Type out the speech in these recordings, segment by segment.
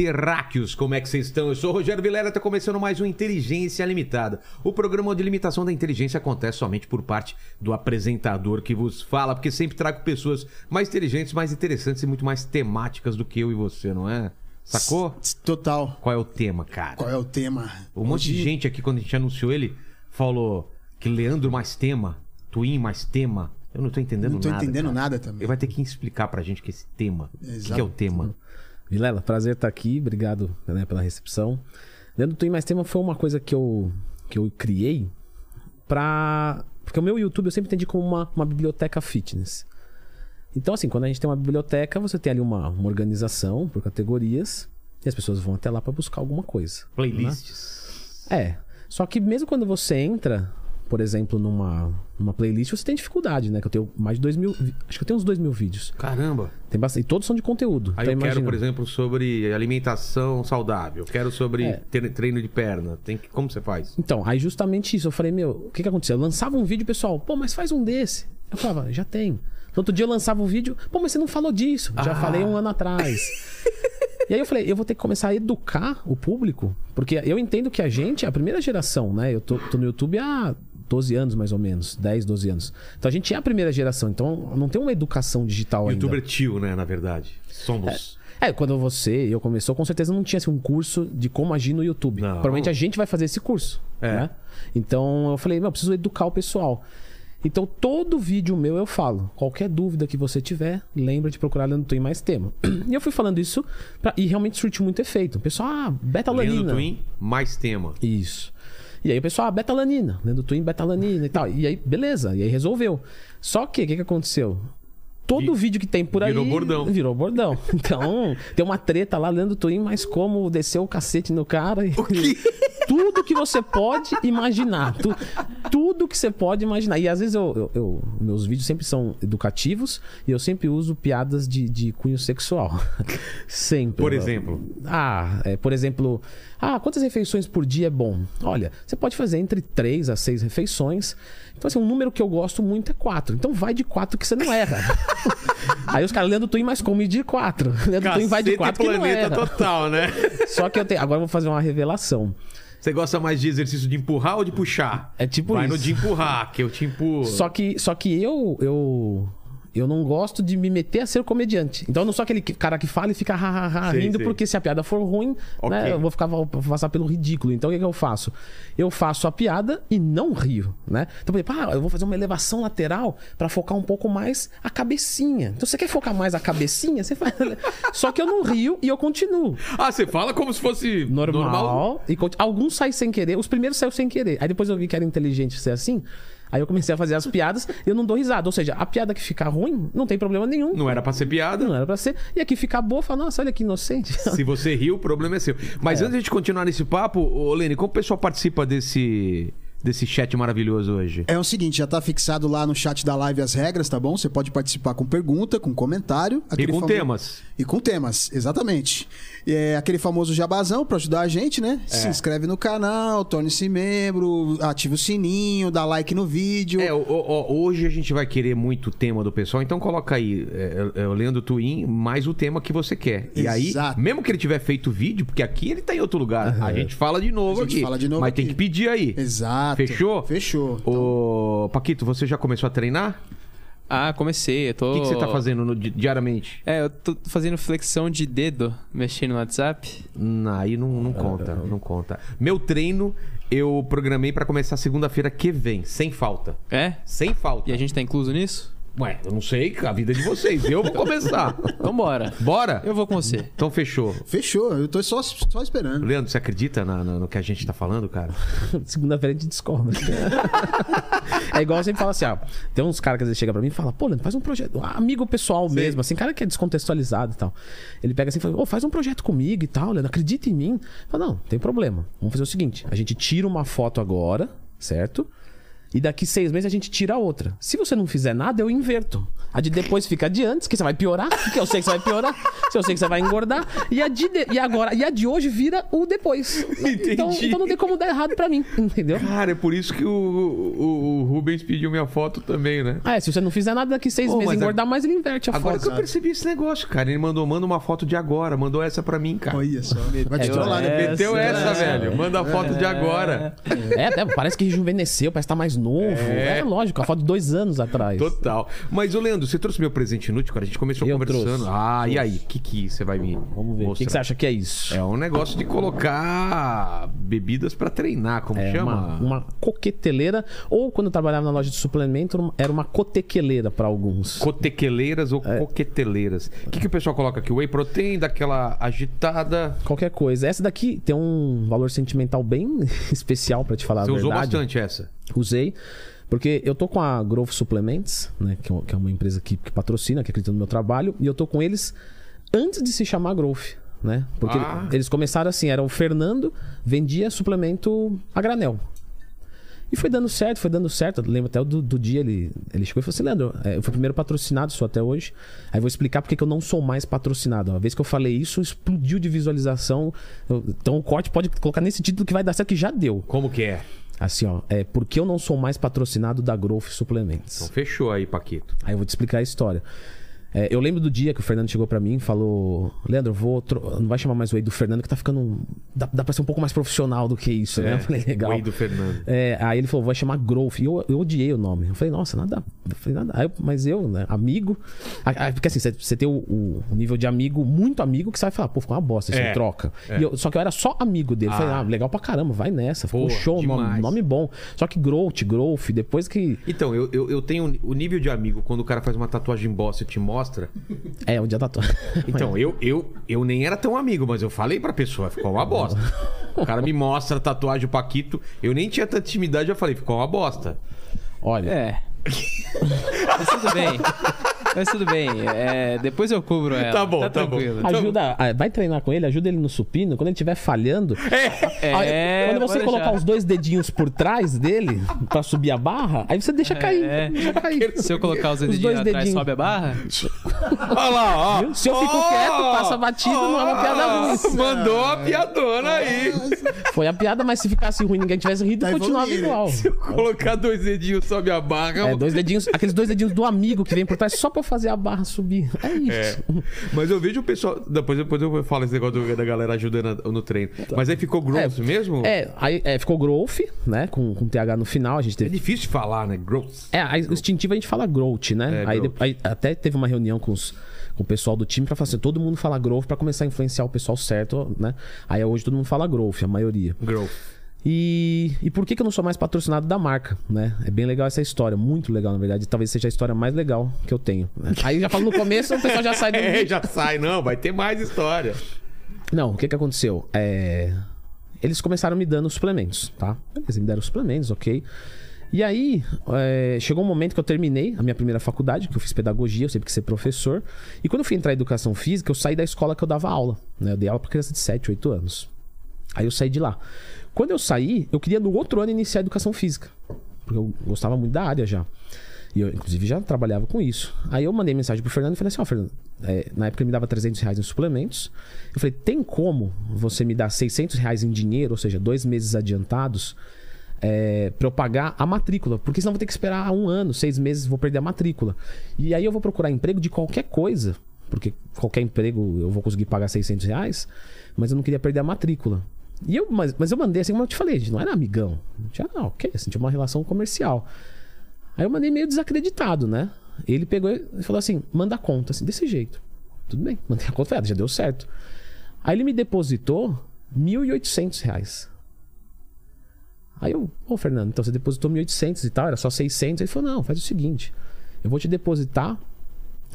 terráqueos! Como é que vocês estão? Eu sou o Rogério Vilela, está começando mais um Inteligência Limitada. O programa de limitação da inteligência acontece somente por parte do apresentador que vos fala, porque sempre trago pessoas mais inteligentes, mais interessantes e muito mais temáticas do que eu e você, não é? Sacou? Total. Qual é o tema, cara? Qual é o tema? Um monte de gente aqui, quando a gente anunciou ele, falou que Leandro mais tema, Twin mais tema. Eu não tô entendendo Não tô nada. entendendo cara. nada também. Ele vai ter que explicar pra gente que esse tema. O que, que é o tema? Vilela, prazer estar aqui, obrigado né, pela recepção. Leandro Twin Mais Tema foi uma coisa que eu, que eu criei pra. Porque o meu YouTube eu sempre entendi como uma, uma biblioteca fitness. Então, assim, quando a gente tem uma biblioteca, você tem ali uma, uma organização por categorias e as pessoas vão até lá pra buscar alguma coisa. Playlists. É. Só que mesmo quando você entra, por exemplo, numa, numa playlist, você tem dificuldade, né? Que eu tenho mais de dois mil. Acho que eu tenho uns dois mil vídeos. Caramba! Tem bastante. E todos são de conteúdo. Aí Então, eu quero, imagina. por exemplo, sobre alimentação saudável. Eu quero sobre É. tre- treino de perna. Tem que... Como você faz? Então, aí justamente isso. Eu falei, meu, o que que aconteceu? Eu lançava um vídeo, pessoal, pô, mas faz um desse. Eu falava, já tem. No outro dia eu lançava um vídeo, pô, mas você não falou disso. Já Ah. falei um ano atrás. e aí eu falei, eu vou ter que começar a educar o público, porque eu entendo que a gente é a primeira geração, né? Eu tô, tô no YouTube há 12 anos, mais ou menos. 10, 12 anos. Então a gente é a primeira geração, então não tem uma educação digital ainda. Youtuber tio, né? Na verdade. Somos. É, quando você e eu começou, com certeza não tinha assim, um curso de como agir no YouTube. Não. Provavelmente a gente vai fazer esse curso. É. Né? Então eu falei, meu, eu preciso educar o pessoal. Então todo vídeo meu eu falo. Qualquer dúvida que você tiver, lembra de procurar Leandro Twin mais tema. E eu fui falando isso pra- e realmente surtiu muito efeito. O pessoal, ah, Leandro beta-alanina. Twin, mais tema. Isso. E aí o pessoal, ah, betalanina, Leandro Twin, betalanina e tal. E aí, beleza, e aí resolveu. Só que, o que, que aconteceu? Todo Vi- vídeo que tem por aí. virou bordão. Virou bordão. Então, tem uma treta lá, Leandro Twin, mas como desceu o cacete no cara. E... Tudo que você pode imaginar. Tu- tudo que você pode imaginar. E às vezes eu, eu- eu- meus vídeos sempre são educativos e eu sempre uso piadas de, de cunho sexual. sempre. Por exemplo. Ah, é, por exemplo, ah, quantas refeições por dia é bom? Olha, você pode fazer entre 3 a 6 refeições. Então, assim, um número que eu gosto muito é 4. Então vai de 4 que você não erra. Aí os caras, Leandro Twin, mas come de 4. Leandro Twin vai de Cacete 4 que não planeta erra. total, né? Só que eu tenho. Agora eu vou fazer uma revelação. Você gosta mais de exercício de empurrar ou de puxar? É tipo Vai no isso. de empurrar, que eu te empurro. Só que, só que eu, eu. Eu não gosto de me meter a ser comediante. Então eu não sou aquele que- cara que fala e fica ha, ha, ha, Sei, rindo, sei. porque se a piada for ruim, Ok. né, eu vou ficar vou passar pelo ridículo. Então o que, que eu faço? Eu faço a piada e não rio, né? Então, por exemplo, ah, eu vou fazer uma elevação lateral pra focar um pouco mais a cabecinha. Então você quer focar mais a cabecinha? Você faz. Só que eu não rio e eu continuo. Ah, você fala como se fosse Normal. normal. E conti- alguns saem sem querer. Os primeiros saíram sem querer. Aí depois eu vi que era inteligente ser assim. Aí eu comecei a fazer as piadas e eu não dou risada. Ou seja, a piada que ficar ruim, não tem problema nenhum. Não era pra ser piada. Não era pra ser. E aqui ficar boa, fala, nossa, olha que inocente. Se você riu, o problema é seu. Mas antes de a gente continuar nesse papo, ô Lene, como o pessoal participa desse, desse chat maravilhoso hoje? É o seguinte, já tá fixado lá no chat da live as regras, tá bom? Você pode participar com pergunta, com comentário. E com famo- temas. E com temas, exatamente. É aquele famoso jabazão pra ajudar a gente, né? É. Se inscreve no canal, torne-se membro, ative o sininho, dá like no vídeo. É, ó, ó, hoje a gente vai querer muito o tema do pessoal, então coloca aí, é, é, o Leandro Twin, mais o tema que você quer. E aí, Exato. mesmo que ele tiver feito vídeo, porque aqui ele tá em outro lugar, a gente fala de novo A gente aqui. fala de novo mas tem aqui. que pedir aí. Exato. Fechou? Fechou. Ô, Paquito, você já começou a treinar? Ah, comecei. Eu tô... O que, que você tá fazendo no- di- diariamente? É, eu tô fazendo flexão de dedo, mexendo no WhatsApp. Hum, aí não, não conta, não conta. Meu treino eu programei pra começar segunda-feira que vem, sem falta. É? Sem falta. E a gente tá incluso nisso? Ué, eu não sei, a vida é de vocês. Eu vou começar. Então bora. Bora? Eu vou com você. Então fechou. Fechou, eu tô só, só esperando. Leandro, você acredita na- na- no que a gente tá falando, cara? Segunda-feira a gente discorda. é igual eu sempre falo assim, ó. Tem uns caras que às vezes chegam pra mim e falam, pô, Leandro, faz um projeto. um amigo pessoal mesmo, assim, cara que é descontextualizado e tal. Ele pega assim e fala, ô, faz um projeto comigo e tal, Leandro, acredita em mim. Não, não tem problema. Vamos fazer o seguinte: a gente tira uma foto agora, certo? E daqui seis meses a gente tira a outra. Se você não fizer nada, eu inverto. A de depois fica de antes, que você vai piorar, que eu sei que você vai piorar, que eu sei que você vai engordar. E a de, de- e agora, e a de hoje vira o depois. Então, Entendi. então não tem como dar errado pra mim, entendeu? Cara, é por isso que o, o, o Rubens pediu minha foto também, né? Ah, é, se você não fizer nada daqui seis Ô, meses engordar mais, ele inverte a Agora que foto. eu percebi esse negócio, cara. Ele mandou, manda uma foto de agora, mandou essa pra mim, cara. Olha só. Vai te É, trollar, né? é. Meteu essa, Essa, velho. Manda a foto de agora. É, até parece que rejuvenesceu, parece que tá mais novo. É, lógico, a foto de dois anos atrás. Total. Mas, ô Leandro, você trouxe meu presente inútil, cara? A gente começou Eu conversando. trouxe. Ah, e aí? O que, que você vai me Vamos ver. O que, que você acha que é isso? É um negócio de colocar bebidas pra treinar, como É chama? uma, uma coqueteleira, ou quando eu trabalhava na loja de suplemento, era uma cotequeleira pra alguns. Cotequeleiras É. ou coqueteleiras. O que, que o pessoal coloca aqui? Whey protein, daquela agitada. Qualquer coisa. Essa daqui tem um valor sentimental bem especial, pra te falar Você a usou verdade. bastante essa. Usei. Porque eu tô com a Growth Supplements, né? Que é que é uma empresa que, que patrocina, que acredita no meu trabalho. E eu tô com eles antes de se chamar Growth, né? Porque Ah. eles começaram assim, era o Fernando, vendia suplemento a granel. E foi dando certo, foi dando certo. Eu lembro até do, do dia ele, ele chegou e falou assim: Leandro, é, eu fui o primeiro patrocinado, sou até hoje. Aí vou explicar porque que eu não sou mais patrocinado. Uma vez que eu falei isso, explodiu de visualização. Então o corte pode colocar nesse título que vai dar certo, que já deu. Como que é? Assim, ó, é porque eu não sou mais patrocinado da Growth Suplementos. Então fechou aí, Paquito. Aí eu vou te explicar a história. É, eu lembro do dia que o Fernando chegou pra mim e falou: Leandro, vou. Não vai chamar mais o do Fernando, que tá ficando. um- Dá, dá pra ser um pouco mais profissional do que isso, né? Eu falei: legal. Whey do Fernando. É, aí ele falou, vai chamar Growth. E eu, eu odiei o nome. Eu falei, nossa, nada. Eu falei, nada. Aí mas eu, né, amigo. Aí- Porque assim, você- você tem o, o nível de amigo, muito amigo, que você vai falar, pô, ficou uma bosta, isso É, é, troca. E eu- só que eu era só amigo dele. Eu Falei, Ah. ah, legal pra caramba, vai nessa. Ficou show, nome, nome bom. Só que Growth, Growth, depois que. Então, eu, eu, eu tenho o nível de amigo quando o cara faz uma tatuagem bosta e te mostra. É, o dia da tua. Então, eu, eu, eu nem era tão amigo, mas eu falei pra pessoa, ficou uma bosta. O cara me mostra a tatuagem do Paquito, eu nem tinha tanta intimidade, eu falei, ficou uma bosta. Olha. É. Mas tudo bem. Mas tudo bem. É, depois eu cubro ela. Tá bom, tá tranquilo. bom. Ajuda, ah, vai treinar com ele, ajuda ele no supino. Quando ele estiver falhando, É, quando você colocar deixar. os dois dedinhos por trás dele pra subir a barra, aí você deixa cair. É. Deixa cair. Se eu colocar os Os dedinhos dois atrás, dedinhos. sobe a barra? Olha lá, ó. Se eu fico Ó, quieto, passa batido, não é uma piada ruim. Mandou a piadona aí. Foi a piada, mas se ficasse ruim e ninguém tivesse rido, Tá continuava evoluindo. igual. Se eu colocar dois dedinhos sobe a barra. É, dois dedinhos, aqueles dois dedinhos do amigo que vem por trás só pra fazer a barra subir. É isso. É. Mas eu vejo o pessoal. Depois, depois eu falo esse negócio do- da galera ajudando no treino. Mas aí ficou gross mesmo? É, aí é, ficou growth, né? Com, com TH no final, a gente É teve. difícil de falar, né? Gross. É, aí, o instintivo a gente fala growth, né? É, aí, growth. aí até teve uma reunião com, os, o pessoal do time pra falar assim: todo mundo fala growth pra começar a influenciar o pessoal certo, né? Aí hoje todo mundo fala growth, a maioria. Gross. E, e por que, que eu não sou mais patrocinado da marca, né? É bem legal essa história, muito legal, na verdade. Talvez seja a história mais legal que eu tenho. né? Aí já falo no começo, o pessoal já sai do. É, já sai, não, vai ter mais história. Não, o que que aconteceu? É... Eles começaram me dando suplementos, tá? Beleza, me deram suplementos, ok. E aí, é, chegou um momento que eu terminei a minha primeira faculdade, que eu fiz pedagogia, eu sempre quis ser professor. E quando eu fui entrar em educação física, eu saí da escola que eu dava aula, né? Eu dei aula pra criança de 7, 8 anos. Aí eu saí de lá. Quando eu saí, eu queria no outro ano iniciar educação física. Porque eu gostava muito da área já. E eu, inclusive, já trabalhava com isso. Aí eu mandei mensagem pro Fernando e falei assim: Ó, Fernando, é, na época ele me dava 300 reais em suplementos. Eu falei: tem como você me dar 600 reais em dinheiro, ou seja, dois meses adiantados, é, pra eu pagar a matrícula? Porque senão eu vou ter que esperar um ano, seis meses, vou perder a matrícula. E aí eu vou procurar emprego de qualquer coisa, porque qualquer emprego eu vou conseguir pagar 600 reais, mas eu não queria perder a matrícula. E eu, mas, mas eu mandei assim, como eu te falei, não era amigão. A gente era, ah, ok, assim, tinha uma relação comercial. Aí eu mandei meio desacreditado, né? Ele pegou e falou assim: manda a conta, assim, desse jeito. Tudo bem, mandei a conta, ah, já deu certo. Aí ele me depositou 1.800 reais. Aí eu, ô Fernando, então você depositou 1.800 e tal, era só 600. Ele falou: não, faz o seguinte, eu vou te depositar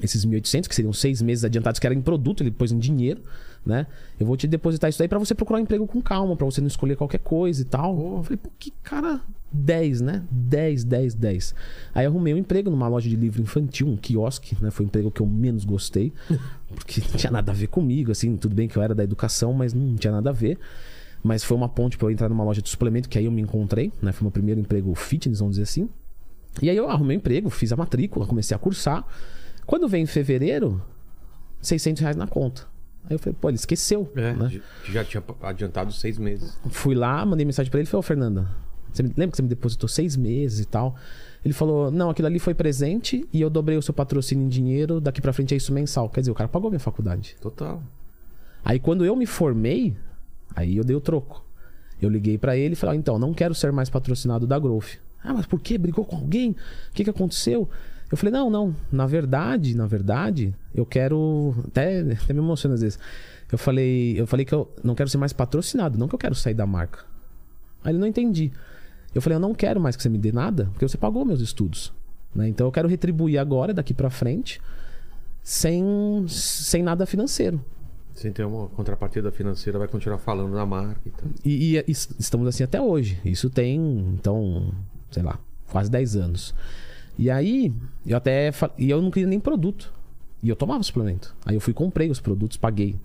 esses 1.800, que seriam seis meses adiantados, que era em produto, ele pôs em dinheiro, né? Eu vou te depositar isso daí pra você procurar um emprego com calma, pra você não escolher qualquer coisa e tal. Eu falei, pô, que cara 10, né? 10, 10, 10. Aí arrumei um emprego numa loja de livro infantil, um quiosque, né? Foi o emprego que eu menos gostei, porque não tinha nada a ver comigo, assim, tudo bem que eu era da educação, mas não tinha nada a ver. Mas foi uma ponte pra eu entrar numa loja de suplemento, que aí eu me encontrei, né? Foi meu primeiro emprego fitness, vamos dizer assim. E aí eu arrumei um emprego, fiz a matrícula, comecei a cursar. Quando vem em fevereiro, 600 reais na conta. Aí eu falei, pô, ele esqueceu. É, né? já tinha adiantado seis meses. Fui lá, mandei mensagem pra ele e falei, ô Fernanda, você me- lembra que você me depositou seis meses e tal? Ele falou, não, aquilo ali foi presente e eu dobrei o seu patrocínio em dinheiro, daqui pra frente é isso mensal. Quer dizer, o cara pagou minha faculdade. Total. Aí quando eu me formei, aí eu dei o troco. Eu liguei pra ele e falei, ah, então, não quero ser mais patrocinado da Growth. Ah, mas por quê? Brigou com alguém? O que, que aconteceu? Eu falei, não, não. Na verdade, na verdade, eu quero. Até, até me emociona às vezes. Eu falei, eu falei que eu não quero ser mais patrocinado, não que eu quero sair da marca. Aí ele não entendi. Eu falei, eu não quero mais que você me dê nada, porque você pagou meus estudos. né? Então eu quero retribuir agora, daqui pra frente, sem, sem nada financeiro. Sem ter uma contrapartida financeira, vai continuar falando da marca e tal. E, e es- estamos assim até hoje. Isso tem, então, sei lá, quase 10 anos. E aí, eu até. E eu não queria nem produto. E eu tomava suplemento. Aí eu fui, comprei os produtos, paguei.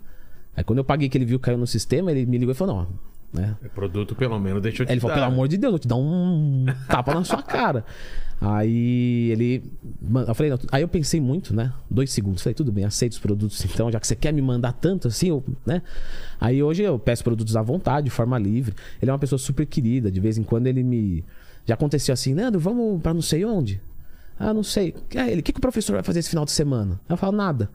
Aí quando eu paguei que ele viu que caiu no sistema, ele me ligou e falou: não, né? É produto, pelo menos, deixa eu te ele falou, dar. pelo amor de Deus, eu te dar um tapa na sua cara. Aí ele. Eu falei, não, aí eu pensei muito, né? Dois segundos. Falei, tudo bem, aceito os produtos então, já que você quer me mandar tanto assim, eu, né? Aí hoje eu peço produtos à vontade, de forma livre. Ele é uma pessoa super querida, de vez em quando ele me. Já aconteceu assim, Nando, vamos pra não sei onde? Ah, não sei. Aí ele, o que, que o professor vai fazer esse final de semana? Eu falo, nada.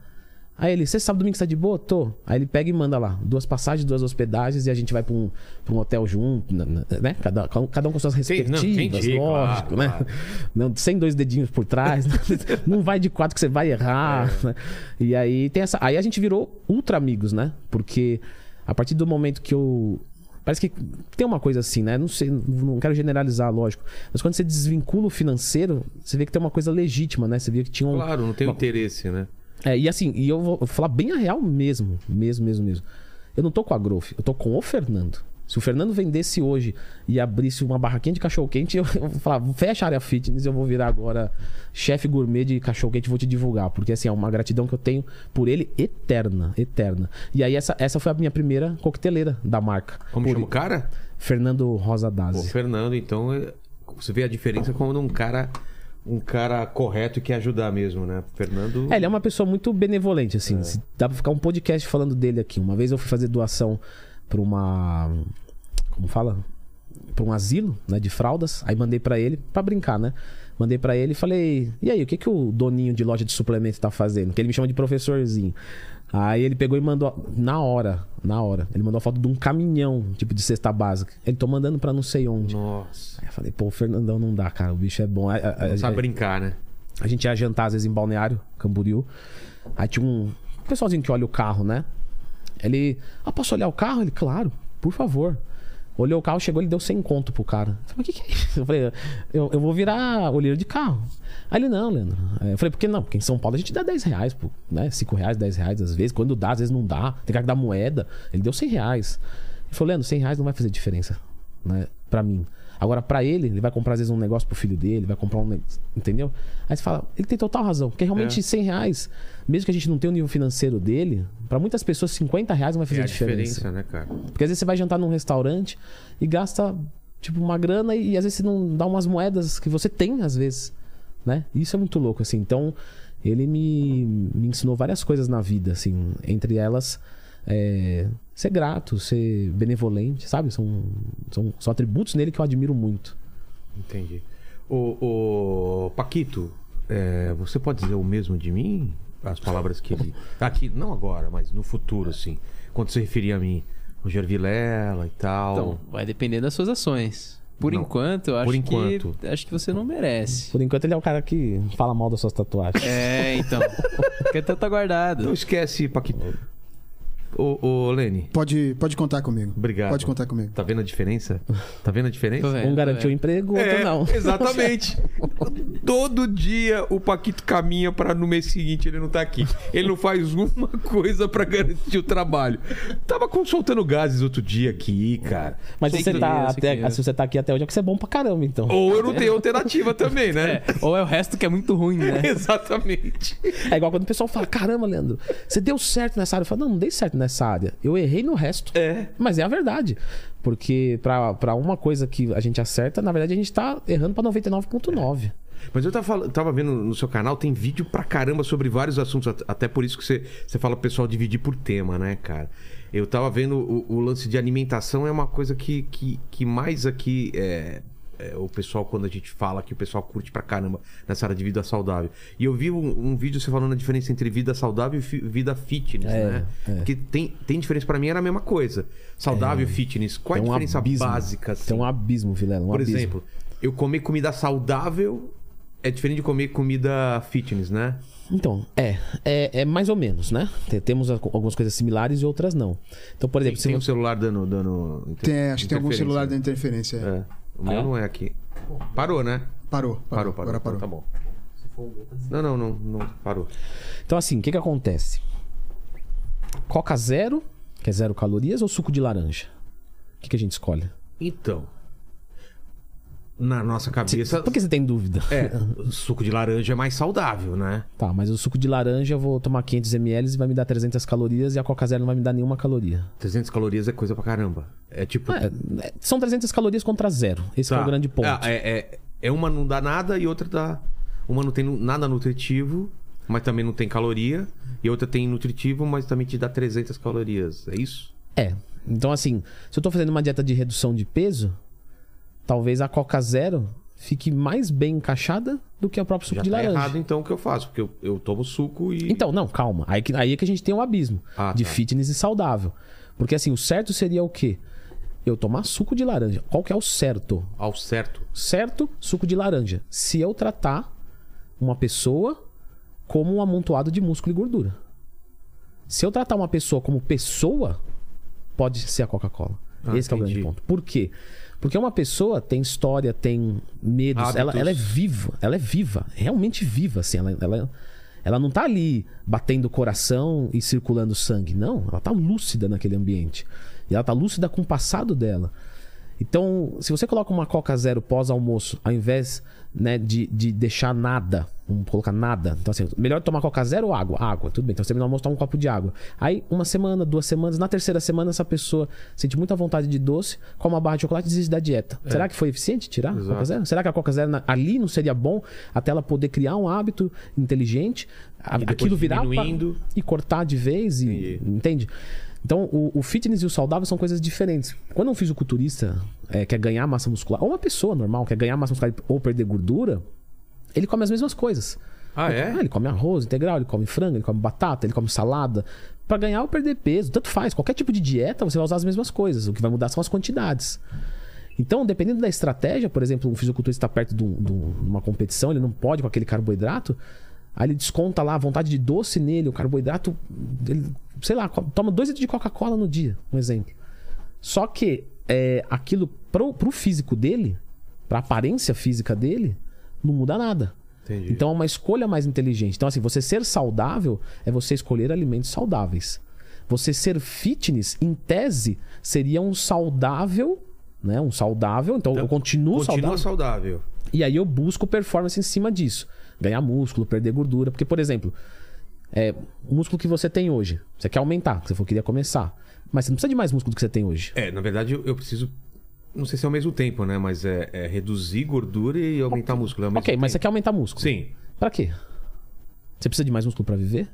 Aí ele, você sabe domingo que você tá de boa? Tô. Aí ele pega e manda lá, duas passagens, duas hospedagens e a gente vai pra um, pra um hotel junto, né? Cada, cada um com suas Tem- não, respectivas, entendi, lógico, claro, né? claro. Não, sem dois dedinhos por trás. não vai de quatro que você vai errar. É. né? E aí tem essa. Aí a gente virou ultra amigos, né? Porque a partir do momento que eu. Parece que tem uma coisa assim, né? Não sei, não quero generalizar, lógico. Mas quando você desvincula o financeiro, você vê que tem uma coisa legítima, né? Você vê que tinha um. Claro, não tem uma- interesse, né? é, e assim, e eu vou falar bem a real mesmo. Mesmo, mesmo, mesmo. Eu não tô com a Growth, eu tô com o Fernando. Se o Fernando vendesse hoje e abrisse uma barraquinha de cachorro-quente, eu, eu vou falar, fecha a área fitness, eu vou virar agora chefe gourmet de cachorro-quente e vou te divulgar. Porque assim, é uma gratidão que eu tenho por ele eterna, eterna. E aí essa, essa foi a minha primeira coqueteleira da marca. Como Por- chama o cara? Fernando Rosa Pô, Dazzi. Fernando, então, é- você vê a diferença quando um cara, um cara correto e quer ajudar mesmo, né? Fernando. É, ele é uma pessoa muito benevolente, assim. Se Dá pra ficar um podcast falando dele aqui. Uma vez eu fui fazer doação pra uma. Como fala? Pra um asilo, né? De fraldas. Aí mandei pra ele, pra brincar, né? Mandei pra ele e falei: E aí, o que, que o doninho de loja de suplemento tá fazendo? Que ele me chama de professorzinho. Aí ele pegou e mandou, na hora, na hora, ele mandou a foto de um caminhão, tipo de cesta básica. Ele tô mandando pra não sei onde. Nossa. Aí eu falei, pô, o Fernandão não dá, cara, o bicho é bom. A- a- a- Não sabe brincar, né? a gente ia jantar às vezes em Balneário, Camboriú. Aí tinha um pessoalzinho que olha o carro, né? Ele, ah, posso olhar o carro? Ele, claro, por favor. Olhou o carro, chegou, ele deu 100 conto pro cara. Eu falei, o que, que é isso? Eu falei, eu, eu vou virar olheiro de carro. Aí ele, não, Leandro. Eu falei, por que não? Porque em São Paulo a gente dá 10 reais, pô, né? 5 reais, 10 reais às vezes. Quando dá, às vezes não dá. Tem cara que dá moeda. Ele deu 100 reais. Ele falou, Leandro, 100 reais não vai fazer diferença, né? Pra mim. Agora, pra ele, ele vai comprar às vezes um negócio pro filho dele, vai comprar um. Entendeu? Aí você fala, ele tem total razão. Porque realmente É. 100 reais, mesmo que a gente não tenha o nível financeiro dele, pra muitas pessoas 50 reais não vai fazer É a diferença. diferença, né, cara? Porque às vezes você vai jantar num restaurante e gasta, tipo, uma grana e, às vezes você não dá umas moedas que você tem, às vezes. Né? Isso é muito louco, assim. Então, ele me, me ensinou várias coisas na vida, assim. Entre elas, é, ser grato, ser benevolente, sabe? São, são, são atributos nele que eu admiro muito. Entendi. O, o Paquito, é, você pode dizer o mesmo de mim? As palavras que ele. Aqui, não agora, mas no futuro, assim. Quando se referia a mim, o Vilela e tal. Então, vai depender das suas ações. Por Não. enquanto, eu acho Por enquanto. que acho que você não merece. Por enquanto, ele é o cara que fala mal das suas tatuagens. É, então. Porque tá tá guardado. Não esquece, Paquito. Ô, ô, Lene, Pode, pode contar comigo. obrigado. Pode contar comigo. Tá vendo a diferença? Tá vendo a diferença? Tô vendo, Um garantiu emprego, o outro É, não. exatamente. Todo dia o Paquito caminha para no mês seguinte ele não tá aqui. Ele não faz uma coisa para garantir o trabalho. Tava consultando gases outro dia aqui, cara. Mas se você, tá até, se você tá aqui até hoje, é que você é bom pra caramba, então. Ou eu não tenho alternativa também, né? É, ou é o resto que é muito ruim, né? Exatamente. É igual quando o pessoal fala: caramba, Leandro, você deu certo nessa área. Eu falo: não, não dei certo nessa área. Eu errei no resto. É. Mas é a verdade. Porque pra, pra uma coisa que a gente acerta, na verdade a gente tá errando pra 99,9. Mas eu tava, tava vendo no seu canal, tem vídeo pra caramba sobre vários assuntos. at- Até por isso que você, você fala pessoal dividir por tema, né, cara? Eu tava vendo o, o lance de alimentação, é uma coisa que, que, que mais aqui é, é, o pessoal, quando a gente fala que o pessoal curte pra caramba nessa área de vida saudável. E eu vi um, um vídeo você falando a diferença entre vida saudável e fi- vida fitness, É, né? é. Porque tem, tem diferença pra mim, era a mesma coisa. Saudável e fitness. Qual é a Tem um diferença abismo. básica? assim? Tem um abismo, Vilela. Um Por abismo. exemplo, eu comer comida saudável é diferente de comer comida fitness, né? Então, é, é. É mais ou menos, né? Te- Temos algumas coisas similares e outras não. Então, por Tem, exemplo, se tem um você. celular dando. dando inter- Tem, acho que tem algum celular da interferência. é. O meu É? não é aqui. Parou, né? Parou, Parou, parou, parou. Agora parou. Então tá bom. Não, não, não, não. Parou. Então, assim, o que que acontece? Coca zero, que é zero calorias, ou suco de laranja? O que, que a gente escolhe? Então. Na nossa cabeça. Por que você tem dúvida? É, o suco de laranja é mais saudável, né? Tá, mas o suco de laranja eu vou tomar 500ml e vai me dar 300 calorias e a Coca Zero não vai me dar nenhuma caloria. 300 calorias é coisa pra caramba. É tipo. É, é, são 300 calorias contra zero. Esse que é Tá. o grande ponto. É, é, é- é uma não dá nada e outra dá. Uma não tem nada nutritivo, mas também não tem caloria. E outra tem nutritivo, mas também te dá 300 calorias. É isso? É. Então, assim, se eu tô fazendo uma dieta de redução de peso, talvez a Coca Zero fique mais bem encaixada do que o próprio suco Já de tá laranja. errado então o que eu faço, porque eu, eu tomo suco e. Então, não, calma. Aí, que- aí é que a gente tem um abismo Ah, de tá. fitness e saudável. Porque, assim, o certo seria o quê? Eu tomar suco de laranja. Qual que é o certo? Ao certo. Certo, suco de laranja. Se eu tratar uma pessoa como um amontoado de músculo e gordura. Se eu tratar uma pessoa como pessoa, pode ser a Coca-Cola. Ah, Esse que é o grande entendi. ponto. Por quê? Porque uma pessoa tem história, tem medos, ela, ela é viva, ela é viva, realmente viva, assim, ela, ela, ela não tá ali batendo o coração e circulando sangue, não, ela tá lúcida naquele ambiente. E ela tá lúcida com o passado dela. Então, se você coloca uma Coca Zero pós-almoço, ao invés né, de, de deixar nada, vamos colocar nada. Então, assim, melhor tomar Coca Zero ou água? Água, tudo bem. Então, você termina o almoço, toma um copo de água. Aí, uma semana, duas semanas, na terceira semana, essa pessoa sente muita vontade de doce, come uma barra de chocolate e desiste da dieta. Será que foi eficiente tirar a Exato. Coca Zero? Será que a Coca Zero ali não seria bom até ela poder criar um hábito inteligente, a- E aquilo virar pra- e cortar de vez, e, entende? Então, o, o fitness e o saudável são coisas diferentes. Quando um fisiculturista é, quer ganhar massa muscular, ou uma pessoa normal quer ganhar massa muscular ou perder gordura, ele come as mesmas coisas. Ah, é? Ah, ele come arroz integral, ele come frango, ele come batata, ele come salada. Pra ganhar ou perder peso, tanto faz. Qualquer tipo de dieta, você vai usar as mesmas coisas. O que vai mudar são as quantidades. Então, dependendo da estratégia, por exemplo, um fisiculturista está perto de um- de uma competição, ele não pode com aquele carboidrato, aí ele desconta lá a vontade de doce nele, o carboidrato, ele, sei lá, toma dois litros de Coca-Cola no dia, um exemplo. Só que é, aquilo pro, pro físico dele, pra aparência física dele, não muda nada. Entendi. Então é uma escolha mais inteligente. Então, assim, você ser saudável é você escolher alimentos saudáveis. Você ser fitness, em tese, seria um saudável, né? Um saudável. Então, eu continuo Continua saudável. saudável. E aí eu busco performance em cima disso. Ganhar músculo, perder gordura. Porque, por exemplo, é, o músculo que você tem hoje, você quer aumentar, você for queria começar. Mas você não precisa de mais músculo do que você tem hoje. É, na verdade eu, eu preciso. Não sei se é ao mesmo tempo, né? Mas é, é reduzir gordura e aumentar músculo. É Ok, mas você tempo. quer aumentar músculo. Sim. Pra quê? Você precisa de mais músculo pra viver?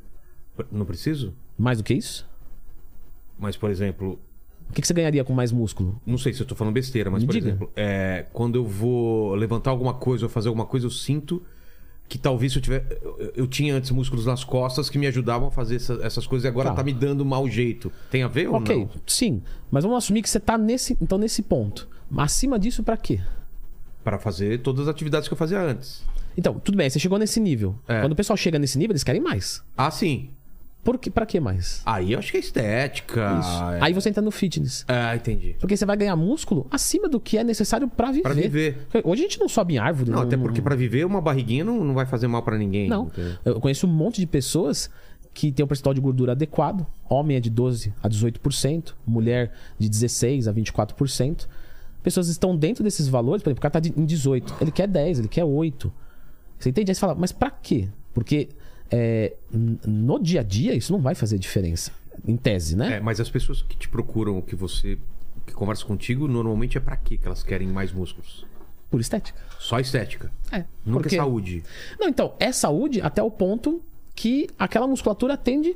Não preciso? Mais do que isso? Mas, por exemplo, O que, que você ganharia com mais músculo? não sei se eu tô falando besteira, mas, Me por diga. exemplo, é, quando eu vou levantar alguma coisa ou fazer alguma coisa, eu sinto que talvez se eu tiver. Eu, eu tinha antes músculos nas costas que me ajudavam a fazer essa- essas coisas e agora Tá. tá. me dando mau jeito. Tem a ver ou Ok, não? sim. Mas vamos assumir que você tá nesse, então nesse ponto. Acima disso, pra quê? Para fazer todas as atividades que eu fazia antes. Então, tudo bem, você chegou nesse nível. É. Quando o pessoal chega nesse nível, eles querem mais. Ah, sim. Por que, pra que mais? Aí eu acho que é estética. Isso. é- Aí você entra no fitness. Ah, entendi. Porque você vai ganhar músculo acima do que é necessário pra viver. Pra viver. Hoje a gente não sobe em árvore. Não, até porque pra viver uma barriguinha não, não vai fazer mal pra ninguém. Não. entendeu? Eu conheço um monte de pessoas que tem um percentual de gordura adequado. Homem é de 12 a 18%, mulher de 16 a 24%. Pessoas estão dentro desses valores, por exemplo, o cara tá em 18, ele quer 10, ele quer 8. Você entende? Aí você fala, mas pra quê? Porque é, no dia a dia isso não vai fazer diferença. Em tese, né? É, mas as pessoas que te procuram, que você que conversa contigo, normalmente é pra quê que elas querem mais músculos? por estética. Só estética. É. Nunca porque... é saúde. Não, então, é saúde até o ponto que aquela musculatura atende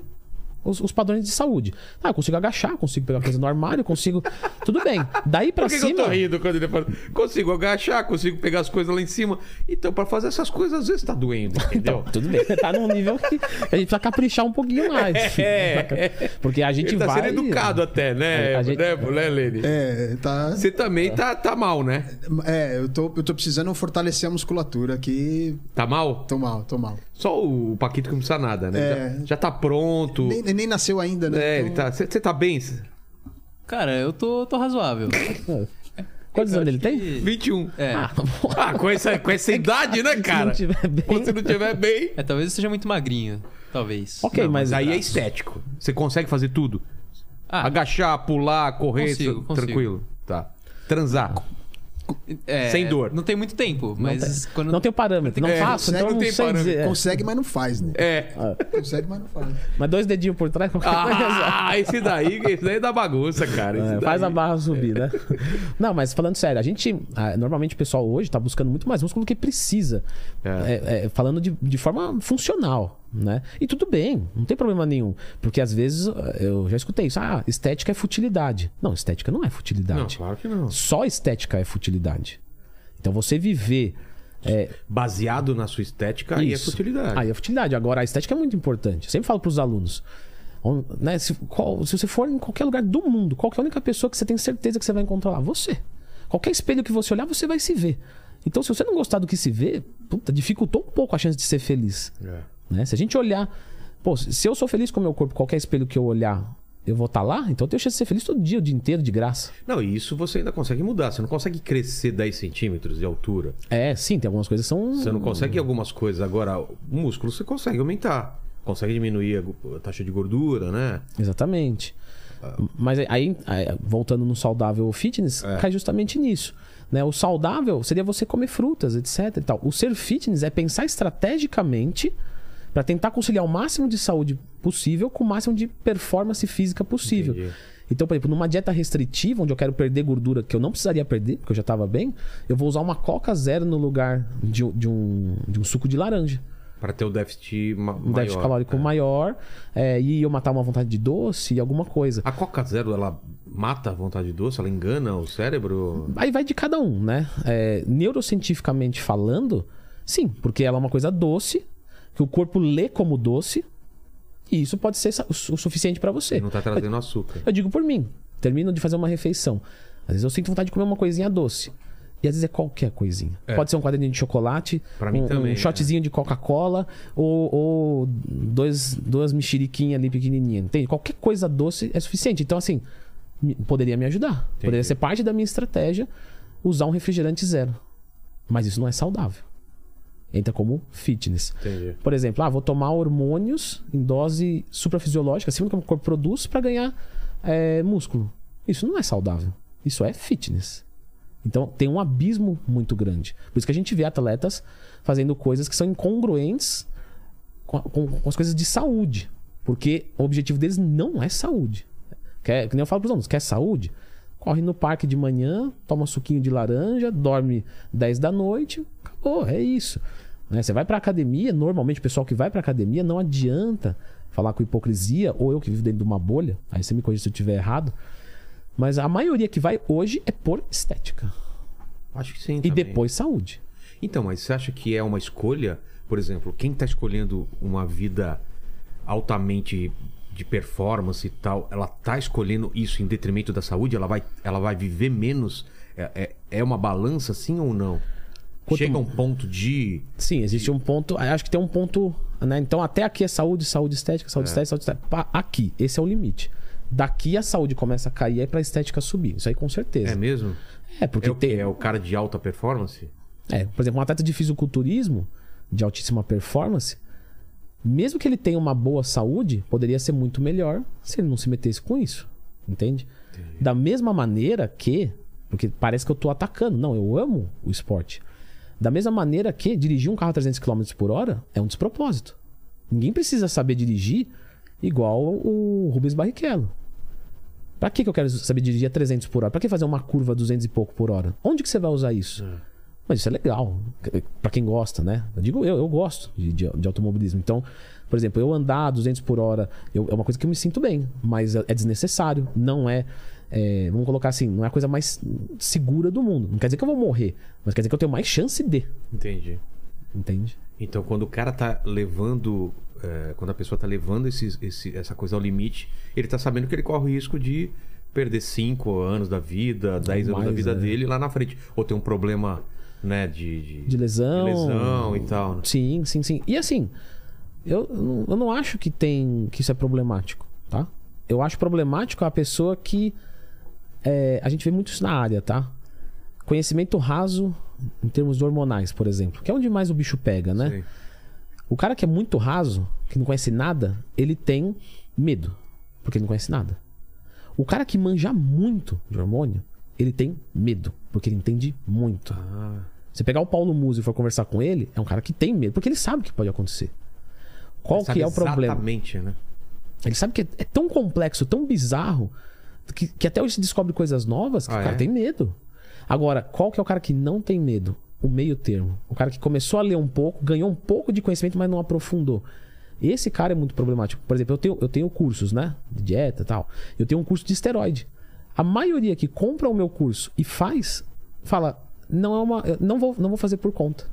os, os padrões de saúde. Ah, eu consigo agachar, consigo pegar coisa no armário, consigo. Tudo bem. Daí pra Por que, cima. que eu tô rindo quando ele fala? Consigo agachar, consigo pegar as coisas lá em cima. Então, pra fazer essas coisas, às vezes tá doendo, entendeu? Então, tudo bem. Tá num nível que a gente precisa caprichar um pouquinho mais. É, Porque a gente Ele tá vai. sendo educado até, né? A gente- né, né, Lene? É, tá. Você também tá, tá mal, né? É, eu tô, eu tô precisando fortalecer a musculatura aqui. Tá mal? Tô mal, tô mal. Só o Paquito que não precisa nada, né? É. Já, já tá pronto. Nem, nem nasceu ainda, né? É, ele Então- tá. Você tá bem? Cara, eu tô, tô razoável. Quantos anos ele tem? 21. É. Ah, com essa, com essa idade, né, cara? Se não tiver bem. Se não tiver bem. É, talvez eu seja muito magrinho. Talvez. Ok, Não, mas. aí é estético. Você consegue fazer tudo? Ah, Agachar, pular, correr, Consigo, consigo. tranquilo. Tá. Transar. É, sem dor. Não tem muito tempo, mas quando. Não tem o parâmetro. Não É, faço, consegue, então não não tem sei parâmetro. dizer. É. Consegue, mas não faz, né? É. Consegue, mas não faz. Mas dois dedinhos por trás, qualquer coisa. Ah, esse daí, esse daí da bagunça, cara. É, faz a barra subir, né? Não, mas falando sério, a gente. ah, Normalmente o pessoal hoje tá buscando muito mais músculo do que precisa. É. É, é, falando de, de forma funcional, né? E tudo bem, não tem problema nenhum. Porque às vezes ah, eu já escutei isso. Ah, estética é futilidade. Não, estética não é Não, futilidade. claro que não. Só estética é futilidade. Então você viver. é, Baseado na sua estética, aí é isso. futilidade. Aí é futilidade. Agora, a estética é muito importante. Eu sempre falo pros alunos. on- né, se, qual- se você for em qualquer lugar do mundo, qual é a única pessoa que você tem certeza que você vai encontrar lá? Você. Qualquer espelho que você olhar, você vai se ver. Então, se você não gostar do que se vê, puta, dificultou um pouco a chance de ser feliz. É. né? Se a gente olhar. Pô, se eu sou feliz com o meu corpo, qualquer espelho que eu olhar, eu vou estar lá, então eu tenho chance de ser feliz todo dia, o dia inteiro, de graça. Não, e isso você ainda consegue mudar. Você não consegue crescer 10 centímetros de altura. É, sim, tem algumas coisas que são. Você não consegue algumas coisas. Agora, o músculo você consegue aumentar. Consegue diminuir a taxa de gordura, né? Exatamente. Mas aí, aí, voltando no saudável fitness, É. cai justamente nisso. Né? O saudável seria você comer frutas, etc. E tal. O ser fitness é pensar estrategicamente para tentar conciliar o máximo de saúde possível com o máximo de performance física possível. Entendi. Então, por exemplo, numa dieta restritiva, onde eu quero perder gordura que eu não precisaria perder, porque eu já estava bem, eu vou usar uma Coca Zero no lugar de, um- de um, de um suco de laranja Para ter o déficit ma um maior. déficit calórico É. maior é, e eu matar uma vontade de doce e alguma coisa. A Coca Zero, ela mata a vontade de doce? Ela engana o cérebro? Aí vai de cada um, né? É, neurocientificamente falando, sim, porque ela é uma coisa doce, que o corpo lê como doce, e isso pode ser o su- o suficiente para você. Não tá trazendo açúcar. Eu digo por mim, termino de fazer uma refeição. Às vezes eu sinto vontade de comer uma coisinha doce. E às vezes é qualquer coisinha. É. Pode ser um quadradinho de chocolate, Pra mim um, também, um shotzinho de Coca-Cola ou, ou dois, duas mexeriquinhas ali pequenininhas. Entende? Qualquer coisa doce é suficiente. Então, assim, poderia me ajudar. Poderia ser parte da minha estratégia usar um refrigerante zero. Mas isso não é saudável. Entra como fitness. Entendi. Por exemplo, ah, vou tomar hormônios em dose suprafisiológica, acima do que o corpo produz, para ganhar é, músculo. Isso não é saudável. Isso é fitness. Então tem um abismo muito grande. Por isso que a gente vê atletas fazendo coisas que são incongruentes com, com- com as coisas de saúde. Porque o objetivo deles não é saúde. Quer, que nem eu falo para os alunos, quer saúde? Corre no parque de manhã, toma suquinho de laranja, dorme 10 da noite, acabou, é isso. Né? Você vai pra academia, normalmente o pessoal que vai pra academia não adianta falar com hipocrisia, ou eu que vivo dentro de uma bolha, aí você me corrige se eu estiver errado. Mas a maioria que vai hoje é por estética. Acho que sim. E também. depois saúde. Então, mas você acha que é uma escolha? Por exemplo, quem tá escolhendo uma vida altamente de performance e tal, ela tá escolhendo isso em detrimento da saúde? Ela vai, ela vai viver menos? É, é, é uma balança, sim ou não? Quanto- Chega um ponto de. Sim, existe um ponto. Acho que tem um ponto. Né? Então, até aqui é saúde, saúde estética, saúde estética, saúde estética. Aqui, esse é o limite. Daqui a saúde começa a cair, aí pra estética subir. Isso aí com certeza. É mesmo? É, porque É o, tem. é o cara de alta performance? É, por exemplo, um atleta de fisiculturismo, de altíssima performance, mesmo que ele tenha uma boa saúde, poderia ser muito melhor se ele não se metesse com isso. Entende? Da mesma maneira que. Porque parece que eu tô atacando. Não, eu amo o esporte. Da mesma maneira que dirigir um carro a 300 km por hora é um despropósito. Ninguém precisa saber dirigir igual o Rubens Barrichello. Pra que, que eu quero saber dirigir a 300 por hora? Pra que fazer uma curva a 200 e pouco por hora? Onde que você vai usar isso? Mas isso é legal, pra quem gosta, né? Eu digo eu, eu gosto de, de, de automobilismo. Então, por exemplo, eu andar a 200 por hora eu- é uma coisa que eu me sinto bem, mas é é desnecessário. Não é, é, Vamos colocar assim, não é a coisa mais segura do mundo. Não quer dizer que eu vou morrer, mas quer dizer que eu tenho mais chance de. Entendi. Entende? Então, quando o cara tá levando. é, quando a pessoa tá levando esses- esse- essa coisa ao limite, ele tá sabendo que ele corre o risco de perder 5 anos da vida, 10 anos da vida é. dele lá na frente. Ou ter um problema, né, de. de- De lesão. de lesão e tal. né? Sim, sim, sim. E assim, eu, não- eu não acho que tem que isso é problemático, tá? Eu acho problemático a pessoa que. É, a gente vê muito isso na área, tá? Conhecimento raso em termos de hormonais, por exemplo, que é onde mais o bicho pega, né? Sei. O cara que é muito raso, que não conhece nada, ele tem medo, porque ele não conhece nada. O cara que manja muito de hormônio, ele tem medo, porque ele entende muito. Ah, Você pegar o Paulo Musi e for conversar com ele, é um cara que tem medo, porque ele sabe o que pode acontecer. Qual sabe que é o problema? Exatamente, né? Ele sabe que é, é tão complexo, tão bizarro, que, que até hoje se descobre coisas novas que Ah, o cara é? tem medo. Agora, qual que é o cara que não tem medo? O meio termo. O cara que começou a ler um pouco, ganhou um pouco de conhecimento, mas não aprofundou. Esse cara é muito problemático. Por exemplo, eu tenho, eu tenho cursos, né? De dieta e tal. Eu tenho um curso de esteroide. A maioria que compra o meu curso e faz, fala, não é uma. Não vou, não vou fazer por conta.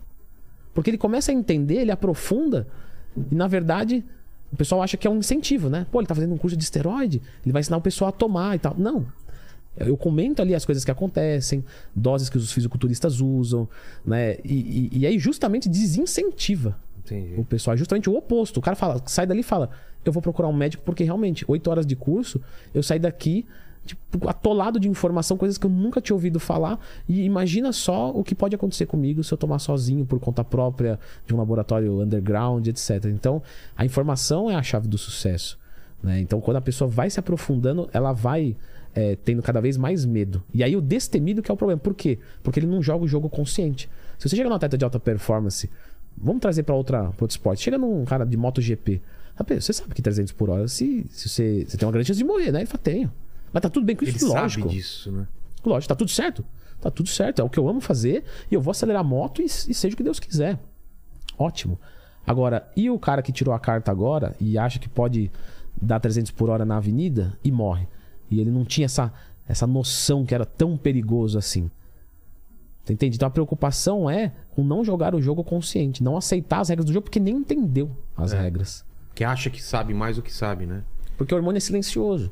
Porque ele começa a entender, ele aprofunda, e na verdade, o pessoal acha que é um incentivo, né? Pô, ele tá fazendo um curso de esteroide, ele vai ensinar o pessoal a tomar e tal. Não. Eu comento ali as coisas que acontecem, doses que os fisiculturistas usam, né? E, e, e aí justamente desincentiva Entendi. o pessoal. É justamente o oposto. O cara fala, sai dali e fala: Eu vou procurar um médico porque realmente, oito horas de curso, eu saí daqui tipo, atolado de informação, coisas que eu nunca tinha ouvido falar. E imagina só o que pode acontecer comigo se eu tomar sozinho por conta própria de um laboratório underground, etc. Então, a informação é a chave do sucesso. Né? Então, quando a pessoa vai se aprofundando, ela vai é, tendo cada vez mais medo. E aí o destemido que é o problema. Por quê? Porque ele não joga o jogo consciente. Se você chega num atleta de alta performance, vamos trazer para outro esporte. Chega num cara de MotoGP. Você sabe que 300 por hora, se, se você, você tem uma grande chance de morrer, né? Ele fala, tenho. Mas tá tudo bem com Ele isso, sabe lógico. disso, né? Lógico, tá tudo certo. Tá tudo certo. É o que eu amo fazer. E eu vou acelerar a moto e, e seja o que Deus quiser. Ótimo. Agora, e o cara que tirou a carta agora e acha que pode dar 300 por hora na avenida e morre? E ele não tinha essa, essa noção que era tão perigoso assim. Você entende? Então a preocupação é com não jogar o jogo consciente, não aceitar as regras do jogo porque nem entendeu as É. regras. Que acha que sabe mais do que sabe, né? Porque o hormônio é silencioso.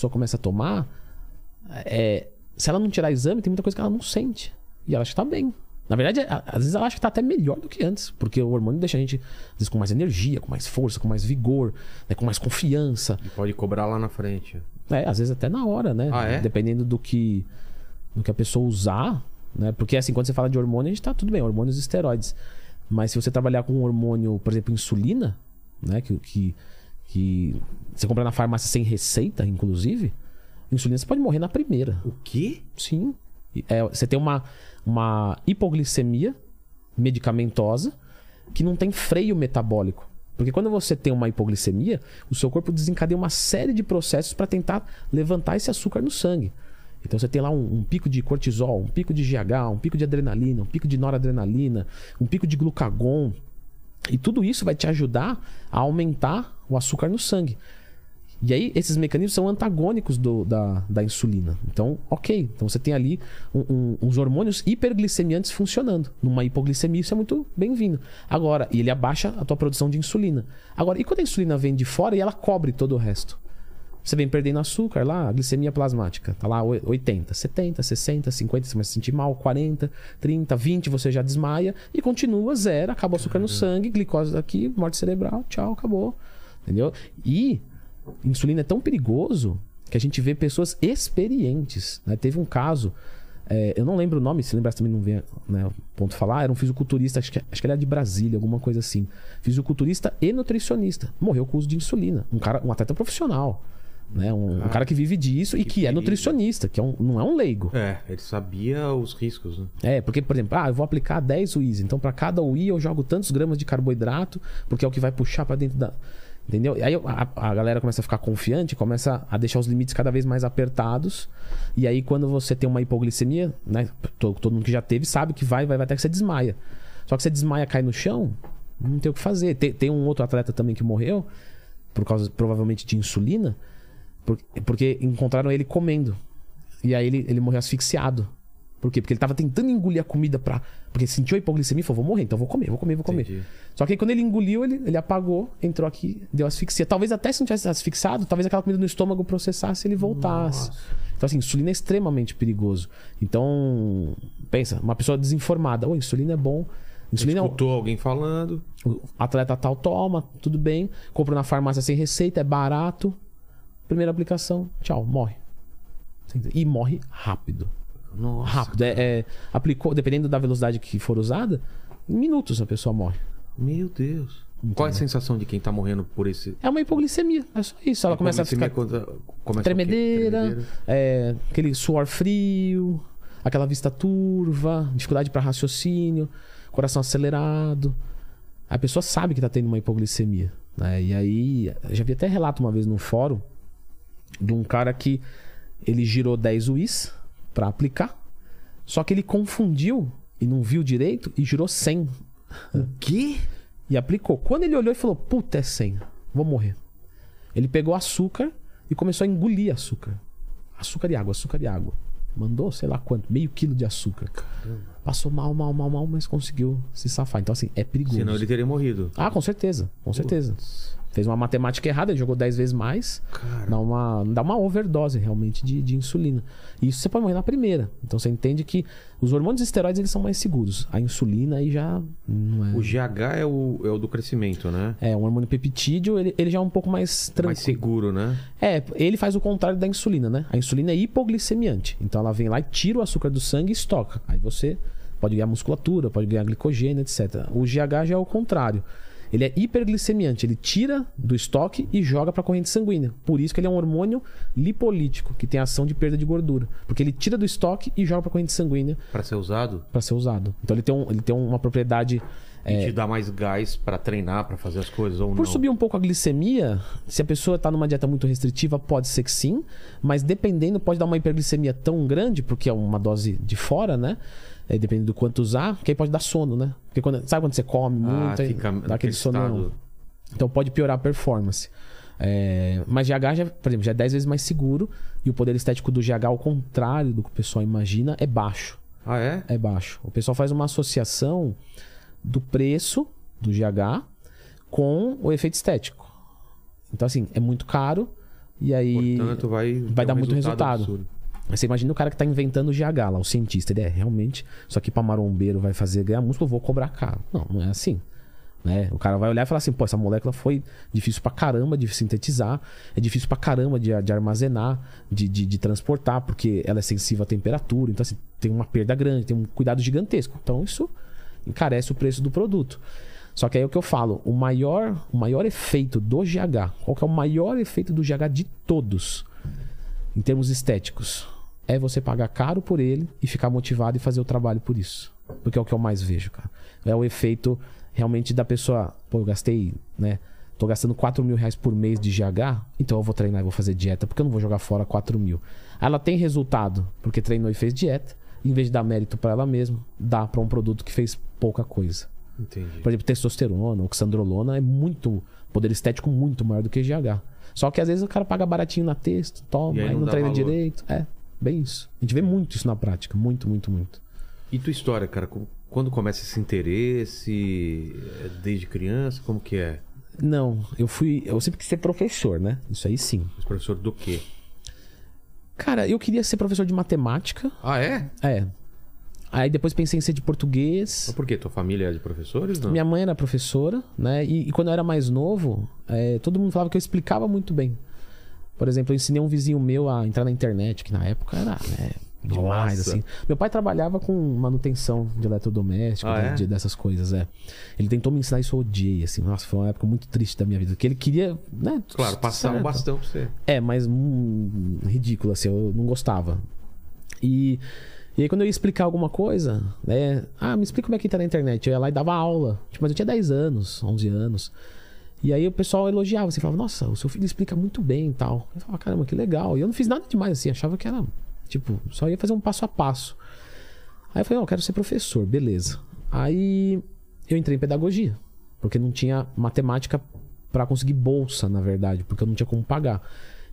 Pessoa começa a tomar. é, se ela não tirar exame, tem muita coisa que ela não sente. E ela acha que tá bem. Na verdade, às vezes ela acha que tá até melhor do que antes. Porque o hormônio deixa a gente, às vezes, com mais energia, com mais força, com mais vigor, né, com mais confiança. E pode cobrar lá na frente. É, às vezes até na hora, né? Ah, é? Dependendo do que, do que a pessoa usar, né? Porque assim, quando você fala de hormônio, a gente tá tudo bem, hormônios e esteroides. Mas se você trabalhar com um hormônio, por exemplo, insulina, né? Que, que, que você compra na farmácia sem receita, inclusive, insulina você pode morrer na primeira. O quê? Sim. É, você tem uma, uma hipoglicemia medicamentosa que não tem freio metabólico. Porque quando você tem uma hipoglicemia, o seu corpo desencadeia uma série de processos para tentar levantar esse açúcar no sangue. Então você tem lá um, um pico de cortisol, um pico de GH, um pico de adrenalina, um pico de noradrenalina, um pico de glucagon. E tudo isso vai te ajudar a aumentar o açúcar no sangue. E aí, esses mecanismos são antagônicos do- da, da insulina. Então, ok. Então, você tem ali um- um- uns hormônios hiperglicemiantes funcionando. Numa hipoglicemia, isso é muito bem-vindo. Agora, e ele abaixa a tua produção de insulina. Agora, e quando a insulina vem de fora e ela cobre todo o resto? Você vem perdendo açúcar lá, a glicemia plasmática. Tá lá oi- 80, 70, 60, 50, você vai se sentir mal, 40, 30, 20, você já desmaia e continua zero, acaba o açúcar no sangue, glicose daqui, morte cerebral, tchau, acabou. Entendeu? E insulina é tão perigoso que a gente vê pessoas experientes. né? Teve um caso, é, eu não lembro o nome, se lembrar também não vem né, o ponto falar, era um fisiculturista, acho que, acho que ele era de Brasília, alguma coisa assim. Fisiculturista e nutricionista. Morreu com uso de insulina. Um cara, um atleta profissional. Né? Um, um cara que vive disso e que que é perigo. nutricionista, que é um- não é um leigo. É, ele sabia os riscos, né? É, porque, por exemplo, ah, eu vou aplicar 10 UIs, então para cada UI eu jogo tantos gramas de carboidrato, porque é o que vai puxar para dentro da. Entendeu? E aí a, a galera começa a ficar confiante, começa a deixar os limites cada vez mais apertados. E aí, quando você tem uma hipoglicemia, né? Todo, todo mundo que já teve sabe que vai, vai, vai até que você desmaia. Só que você desmaia, cai no chão, não tem o que fazer. Tem, tem um outro atleta também que morreu, por causa provavelmente de insulina, por- porque encontraram ele comendo. E aí ele, ele morreu asfixiado. Por quê? Porque ele tava tentando engolir a comida pra. Porque sentiu a hipoglicemia e falou: vou morrer, então vou comer, vou comer, vou comer. Entendi. Só que aí quando ele engoliu, ele, ele apagou, entrou aqui, deu asfixia. Talvez até se não tivesse asfixiado, talvez aquela comida no estômago processasse e ele voltasse. Então, assim, insulina é extremamente perigoso. Então, pensa, uma pessoa desinformada, ô, insulina é bom. Insulina é Escutou alguém falando. o atleta tal toma, tudo bem. Compra na farmácia sem receita, é barato. Primeira aplicação, tchau, morre. E morre rápido. Rápido. É, é- aplicou, dependendo da velocidade que for usada, em minutos a pessoa morre. Meu Deus. Qual é a sensação de quem tá morrendo por esse. É uma hipoglicemia, é só isso. Ela começa a ficar contra- começa quê? tremedeira, é, aquele suor frio, aquela vista turva, dificuldade para raciocínio, coração acelerado. A pessoa sabe que tá tendo uma hipoglicemia. né? E aí, já vi até relato uma vez num fórum de um cara que ele girou 10 UIs para aplicar, só que ele confundiu e não viu direito e girou 100 O quê? e aplicou. Quando ele olhou e falou: Puta, é 100, vou morrer. Ele pegou açúcar e começou a engolir açúcar. Açúcar e água, açúcar e água. Mandou, sei lá quanto, meio quilo de açúcar. Passou mal, mal, mal, mal, mas conseguiu se safar. Então, assim, é perigoso. Senão ele teria morrido. Ah, com certeza, com certeza. Fez uma matemática errada, ele jogou 10 vezes mais. Cara. Dá uma, dá uma overdose realmente de, de insulina. E isso você pode morrer na primeira. Então você entende que os hormônios esteroides eles são mais seguros. A insulina aí já não é. O GH é o, é o do crescimento, né? É, um hormônio peptídeo, ele, ele já é um pouco mais Mais tranquilo. seguro, né? É, ele faz o contrário da insulina, né? A insulina é hipoglicemiante. Então ela vem lá e tira o açúcar do sangue e estoca. Aí você pode ganhar musculatura, pode ganhar glicogênio, etc. O GH já é o contrário. Ele é hiperglicemiante, ele tira do estoque e joga para a corrente sanguínea. Por isso que ele é um hormônio lipolítico, que tem ação de perda de gordura. Porque ele tira do estoque e joga para a corrente sanguínea Pra ser usado. para ser usado. Então ele tem, um, ele tem uma propriedade E te dá mais gás pra treinar, pra fazer as coisas ou Por não. subir um pouco a glicemia, se a pessoa está numa dieta muito restritiva, pode ser que sim, mas dependendo, pode dar uma hiperglicemia tão grande, porque é uma dose de fora, né? Dependendo do quanto usar, que aí pode dar sono, né? Porque quando, sabe quando você come Ah, muito, aí fica dá aquele estado. Então pode piorar a performance. É, mas GH, já, por exemplo, já é 10 vezes mais seguro e o poder estético do GH, ao contrário do que o pessoal imagina, é baixo Ah, é? é baixo. O pessoal faz uma associação do preço do GH com o efeito estético. Então, assim, é muito caro e aí Portanto, vai, vai dar um muito resultado. Absurdo. você imagina o cara que tá inventando o GH lá, o cientista. Ele é realmente, só que pra marombeiro vai fazer ganhar músculo, eu vou cobrar caro. Não, não é assim. Né? O cara vai olhar e falar assim, pô, essa molécula foi difícil pra caramba de sintetizar, é difícil pra caramba de, de armazenar, de, de, de transportar, porque ela é sensível à temperatura, então assim, tem uma perda grande, tem um cuidado gigantesco. Então isso encarece o preço do produto. Só que aí é o que eu falo, o maior, o maior efeito do GH, qual que é o maior efeito do GH de todos, em termos estéticos? É você pagar caro por ele e ficar motivado e fazer o trabalho por isso. Porque é o que eu mais vejo, cara. É o efeito realmente da pessoa. Pô, eu gastei, né? Tô gastando 4 mil reais por mês de GH, então eu vou treinar e vou fazer dieta, porque eu não vou jogar fora 4 mil. Aí Ela tem resultado, porque treinou e fez dieta. Em vez de dar mérito pra ela mesma, dá pra um produto que fez pouca coisa. Entendi. Por exemplo, testosterona, oxandrolona é muito poder estético muito maior do que GH. Só que às vezes o cara paga baratinho na texto, toma, E aí aí não não, dá treina valor. direito. É, bem isso. A gente vê muito isso na prática, muito, muito, muito. E tua história, cara? Quando começa esse interesse? É Desde criança? Como que é? Não, eu fui, eu sempre quis ser professor, né? Isso aí sim. Mas professor do quê? Cara, eu queria ser professor de matemática. Ah, é? É. Aí depois pensei em ser de português. Mas por quê? Tua família é de professores? Não. Minha mãe era professora, né? E, e quando eu era mais novo, é, todo mundo falava que eu explicava muito bem. Por exemplo, eu ensinei um vizinho meu a entrar na internet, que na época era né, demais, Nossa. assim. Meu pai trabalhava com manutenção de eletrodoméstico, Ah, de- é? de- dessas coisas, é. Ele tentou me ensinar isso, eu odiei, assim. Nossa, foi uma época muito triste da minha vida. Que ele queria, né? Claro, passar um certo. bastão pra você. É, mas hum, ridículo, assim, eu não gostava. E, e aí, quando eu ia explicar alguma coisa, né? Ah, me explica como é que tá na internet. Eu ia lá e dava aula. Tipo, mas eu tinha 10 anos, 11 anos. E aí o pessoal elogiava, assim, falava, nossa, o seu filho explica muito bem e tal. Eu falava, caramba, que legal. E eu não fiz nada demais, assim, achava que era, tipo, só ia fazer um passo a passo. Aí eu falei, não, eu quero ser professor, beleza. Aí eu entrei em pedagogia, porque não tinha matemática para conseguir bolsa, na verdade, porque eu não tinha como pagar.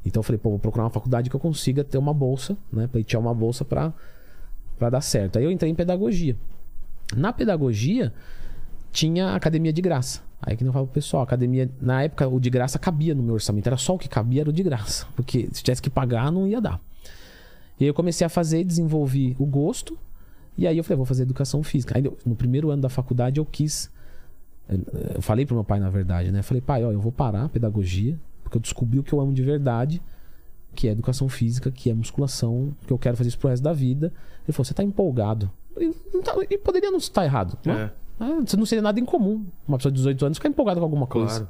Então eu falei, pô, vou procurar uma faculdade que eu consiga ter uma bolsa, né, pleitear uma bolsa para para dar certo. Aí eu entrei em pedagogia. Na pedagogia tinha academia de graça. Aí que não fala pro pessoal, academia, na época o de graça cabia no meu orçamento, era só o que cabia era o de graça, porque se tivesse que pagar não ia dar. E aí eu comecei a fazer, desenvolvi o gosto, e aí eu falei, vou fazer educação física. Aí no primeiro ano da faculdade eu quis eu falei pro meu pai na verdade, né? Eu falei, pai, ó, eu vou parar a pedagogia, porque eu descobri o que eu amo de verdade, que é educação física, que é musculação, que eu quero fazer isso pro resto da vida. Ele falou, você tá empolgado. E, não tá- e poderia não estar errado, né? Isso não seria nada incomum. Uma pessoa de 18 anos ficar empolgada com alguma coisa. Claro.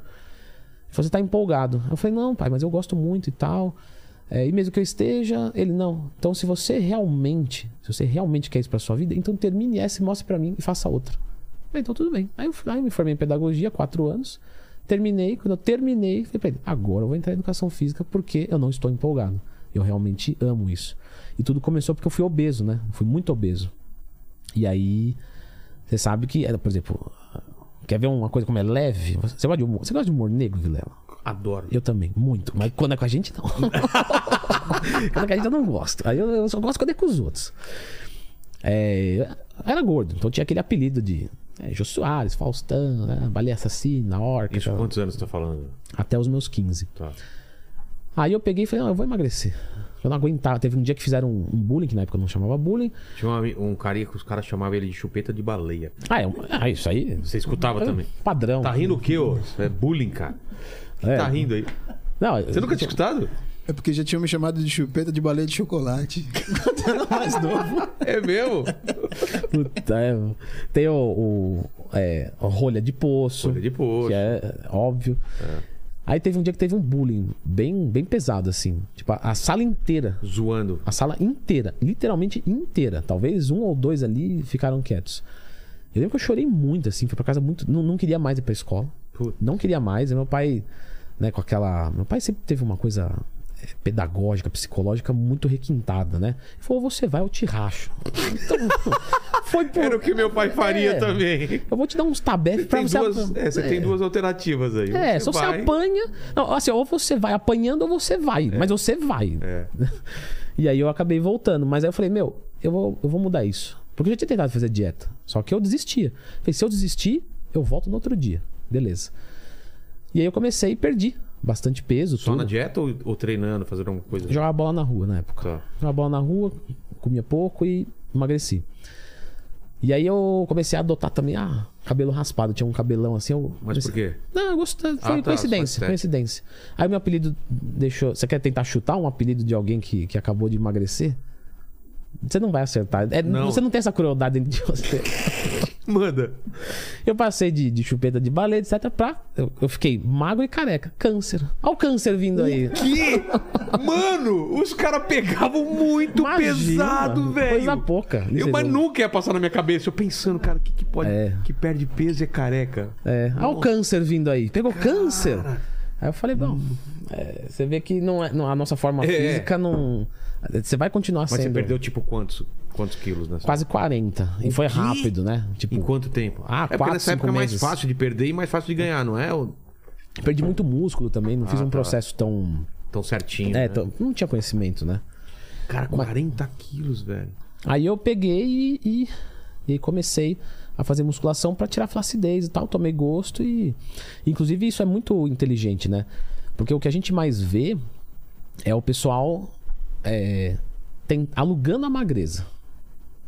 Você tá empolgado. Eu falei, não, pai, mas eu gosto muito e tal. É, e mesmo que eu esteja, ele não. Então, se você realmente, se você realmente quer isso pra sua vida, então termine essa e mostre pra mim e faça outra. Eu falei, então tudo bem. Aí eu, aí eu me formei em pedagogia, quatro anos. Terminei. Quando eu terminei, falei pra ele, agora eu vou entrar em educação física porque eu não estou empolgado. Eu realmente amo isso. E tudo começou porque eu fui obeso, né? Fui muito obeso. E aí, você sabe que, é, por exemplo, quer ver uma coisa como é leve? Você gosta de humor, você gosta de humor negro, Vilela? Adoro. Eu também, muito. Mas quando é com a gente, não. quando é com a gente, eu não gosto. Aí eu, eu só gosto quando é com os outros. É, era gordo, então tinha aquele apelido de é, Jô Soares, Faustão, né? Baleia Assassina, Orca. Isso, tal. quantos anos você tá falando? Até os meus 15. Tá. Aí eu peguei e falei, não, eu vou emagrecer. Eu não aguentava. Teve um dia que fizeram um, um bullying, que na época eu não chamava bullying. Tinha um, um carinha que os caras chamavam ele de chupeta de baleia. Ah, é, um- ah isso aí. Você escutava é também. Padrão. Tá rindo o quê, ô? É bullying, cara. Que É. tá rindo aí? Não, Você nunca tinha escutado? É porque já tinham me chamado de chupeta de baleia de chocolate. Quando eu era mais novo. É mesmo? Puta, é, tem o, o, é, a rolha de poço. Folha de poço. Que é óbvio. Aí teve um dia que teve um bullying bem, bem pesado, assim. Tipo, a, a sala inteira. Zoando. A sala inteira. Literalmente inteira. Talvez um ou dois ali ficaram quietos. Eu lembro que eu chorei muito, assim. Fui pra casa muito. Não, não queria mais ir pra escola. Puta. Não queria mais. Meu pai, né, com aquela. Meu pai sempre teve uma coisa pedagógica, psicológica muito requintada, né? Ele falou: você vai, eu te racho. Então, foi por. Era o que meu pai faria É. também. Eu vou te dar uns tabef pra você. duas, é, você tem duas alternativas aí. É, se você vai- apanha. Não, assim, ou você vai apanhando ou você vai. Mas você vai. É. E aí eu acabei voltando. Mas aí eu falei, meu, eu vou, eu vou mudar isso. Porque eu já tinha tentado fazer dieta. Só que eu desistia. Falei, se eu desistir, eu volto no outro dia. Beleza. E aí eu comecei e perdi bastante peso. Só tudo. na dieta ou, ou treinando, fazendo alguma coisa? Jogava bola na rua na época. Tá. Jogava bola na rua, comia pouco e emagreci. E aí eu comecei a adotar também, ah, cabelo raspado. Tinha um cabelão assim. Eu Mas por quê? Não, eu gostei. Foi Ah, tá, coincidência, coincidência. Aí meu apelido deixou. Você quer tentar chutar um apelido de alguém que, que acabou de emagrecer? Você não vai acertar. É, Não. Você não tem essa crueldade dentro de você. Manda. Eu passei de, de chupeta de baleia, etc. Pra. Eu, eu fiquei magro e careca. Câncer. Olha o câncer vindo aí. Que? Mano, os caras pegavam muito Imagina, pesado, velho. Coisa pouca. Eu, mas nunca ia passar na minha cabeça. Eu pensando, cara, o que, que pode. É. Que perde peso é careca. É, olha o câncer vindo aí. Pegou câncer. Aí eu falei, bom, é, você vê que não é, não- a nossa forma É. física não. Você vai continuar Mas sendo. você perdeu, tipo, quantos, quantos quilos nessa? Quase 40. E foi rápido, né? Tipo, Em quanto tempo? Ah, é porque quatro, nessa época é cinco mais meses. fácil de perder e mais fácil de ganhar, não é? O- perdi muito músculo também. Não fiz Ah, um tá. processo tão. Tão certinho. É, né? tão- não tinha conhecimento, né? Cara, 40 quilos, velho. Aí eu peguei e, e, e comecei a fazer musculação pra tirar flacidez e tal. Tomei gosto e. Inclusive, isso é muito inteligente, né? Porque o que a gente mais vê é o pessoal é, tem, alugando a magreza.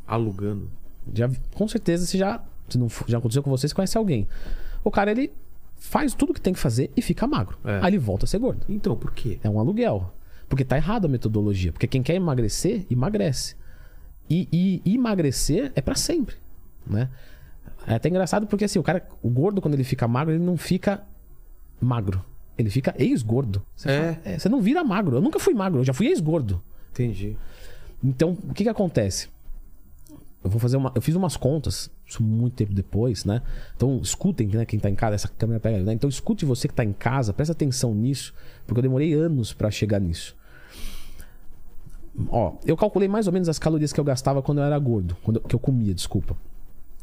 Alugando. Já, com certeza você já. Se não já aconteceu com você, você conhece alguém. O cara, ele faz tudo que tem que fazer e fica magro. É. Aí ele volta a ser gordo. Então, por quê? É um aluguel. Porque tá errado a metodologia. Porque quem quer emagrecer, emagrece. E, e emagrecer é pra sempre, né? É até engraçado porque assim, o cara, o gordo quando ele fica magro, ele não fica magro. Ele fica ex-gordo. Você É. fala, Você não vira magro. Eu nunca fui magro, eu já fui ex-gordo. Entendi. Então, o que que acontece? eu vou fazer uma. Eu fiz umas contas, isso muito tempo depois, né? Então, escutem, né? Quem tá em casa, essa câmera pega, né? Então, escute você que tá em casa, presta atenção nisso, porque eu demorei anos pra chegar nisso. Ó, eu calculei mais ou menos as calorias que eu gastava quando eu era gordo, quando eu, que eu comia, desculpa.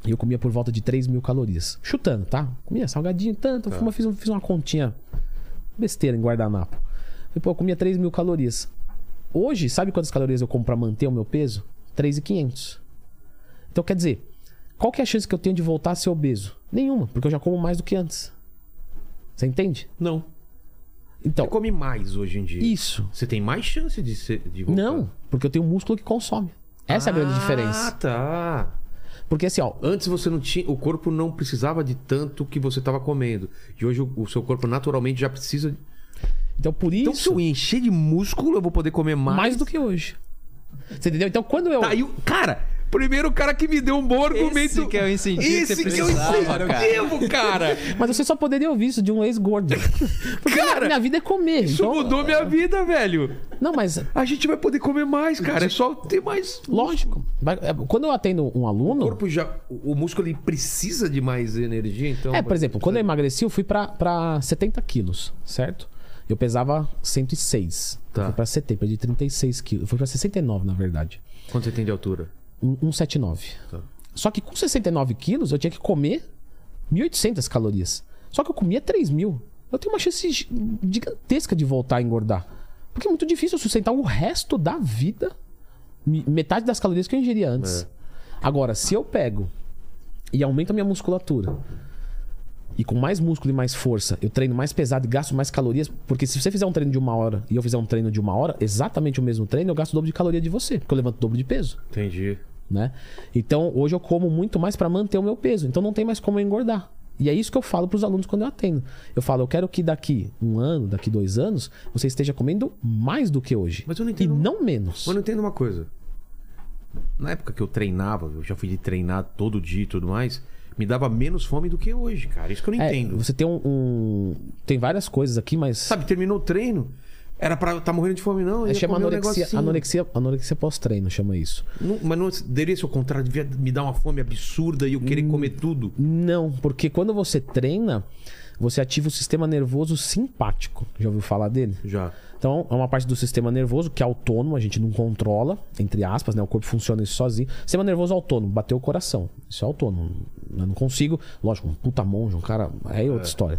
E eu comia por volta de 3 mil calorias. Chutando, tá? Comia salgadinho tanto, Tá. fiz, um- fiz uma continha besteira em guardanapo. E, pô, eu comia 3 mil calorias. Hoje, sabe quantas calorias eu como pra manter o meu peso? 3.500. Então, quer dizer, qual que é a chance que eu tenho de voltar a ser obeso? Nenhuma, porque eu já como mais do que antes. Você entende? Não. Então, Você come mais hoje em dia. isso. Você tem mais chance de, ser, de voltar. Não, porque eu tenho músculo que consome. Essa é a grande Ah, diferença. tá. Porque assim, ó, Antes você não tinha. O corpo não precisava de tanto que você estava comendo. E hoje o, o seu corpo naturalmente já precisa. de- então por Então, se isso, eu encher de músculo, eu vou poder comer mais. mais do que hoje. Você entendeu? Então quando eu. Tá, e o- cara, primeiro o cara que me deu um bom argumento. Esse que é o incentivo que Esse você que é o incentivo, cara. Mas você só poderia ouvir isso de um ex-gordo. Porque Cara, minha, minha vida é comer. Isso então- mudou minha vida, velho. Não, mas A gente vai poder comer mais, cara. É só ter mais. lógico. É, Quando eu atendo um O aluno. corpo já. O o músculo ele precisa de mais energia, então. É, por exemplo, quando eu emagreci, eu fui pra, pra 70 quilos, certo? Eu pesava 106. Tá. Eu fui pra 70, perdi 36 quilos. Eu fui pra 69, na verdade. Quanto você tem de altura? Um- 179. Tá. Só que com 69 quilos, eu tinha que comer 1.800 calorias. Só que eu comia 3 mil. Eu tenho uma chance gi- gigantesca de voltar a engordar. Porque é muito difícil eu sustentar o resto da vida me- metade das calorias que eu ingeria antes. Agora, se eu pego e aumento a minha musculatura e com mais músculo e mais força, eu treino mais pesado e gasto mais calorias, porque se você fizer um treino de uma hora e eu fizer um treino de uma hora, exatamente o mesmo treino, eu gasto o dobro de caloria de você, porque eu levanto o dobro de peso Entendi. Né? Então, hoje eu como muito mais para manter o meu peso. Então não tem mais como eu engordar. E é isso que eu falo para os alunos quando eu atendo. Eu falo, eu quero que daqui um ano, daqui dois anos, você esteja comendo mais do que hoje. Mas eu não e entendo- não menos. Mas eu não entendo uma coisa. Na época que eu treinava, eu já fui de treinar todo dia e tudo mais, me dava menos fome do que hoje, cara. Isso que eu não É, entendo. você tem um, um- Tem várias coisas aqui, mas. Sabe, terminou o treino, era pra estar morrendo de fome, não. é, chama comer um anorexia, anorexia, anorexia pós-treino, chama isso. Não- mas não deveria ser o contrário, devia me dar uma fome absurda e eu querer Hum. comer tudo. Não, porque quando você treina, você ativa o sistema nervoso simpático. Já ouviu falar dele? Já. Então, é uma parte do sistema nervoso que é autônomo, a gente não controla, entre aspas, né? O corpo funciona isso sozinho. Sistema nervoso autônomo, bateu o coração. Isso é autônomo. Eu não consigo, lógico, um puta monge, um cara. É outra história.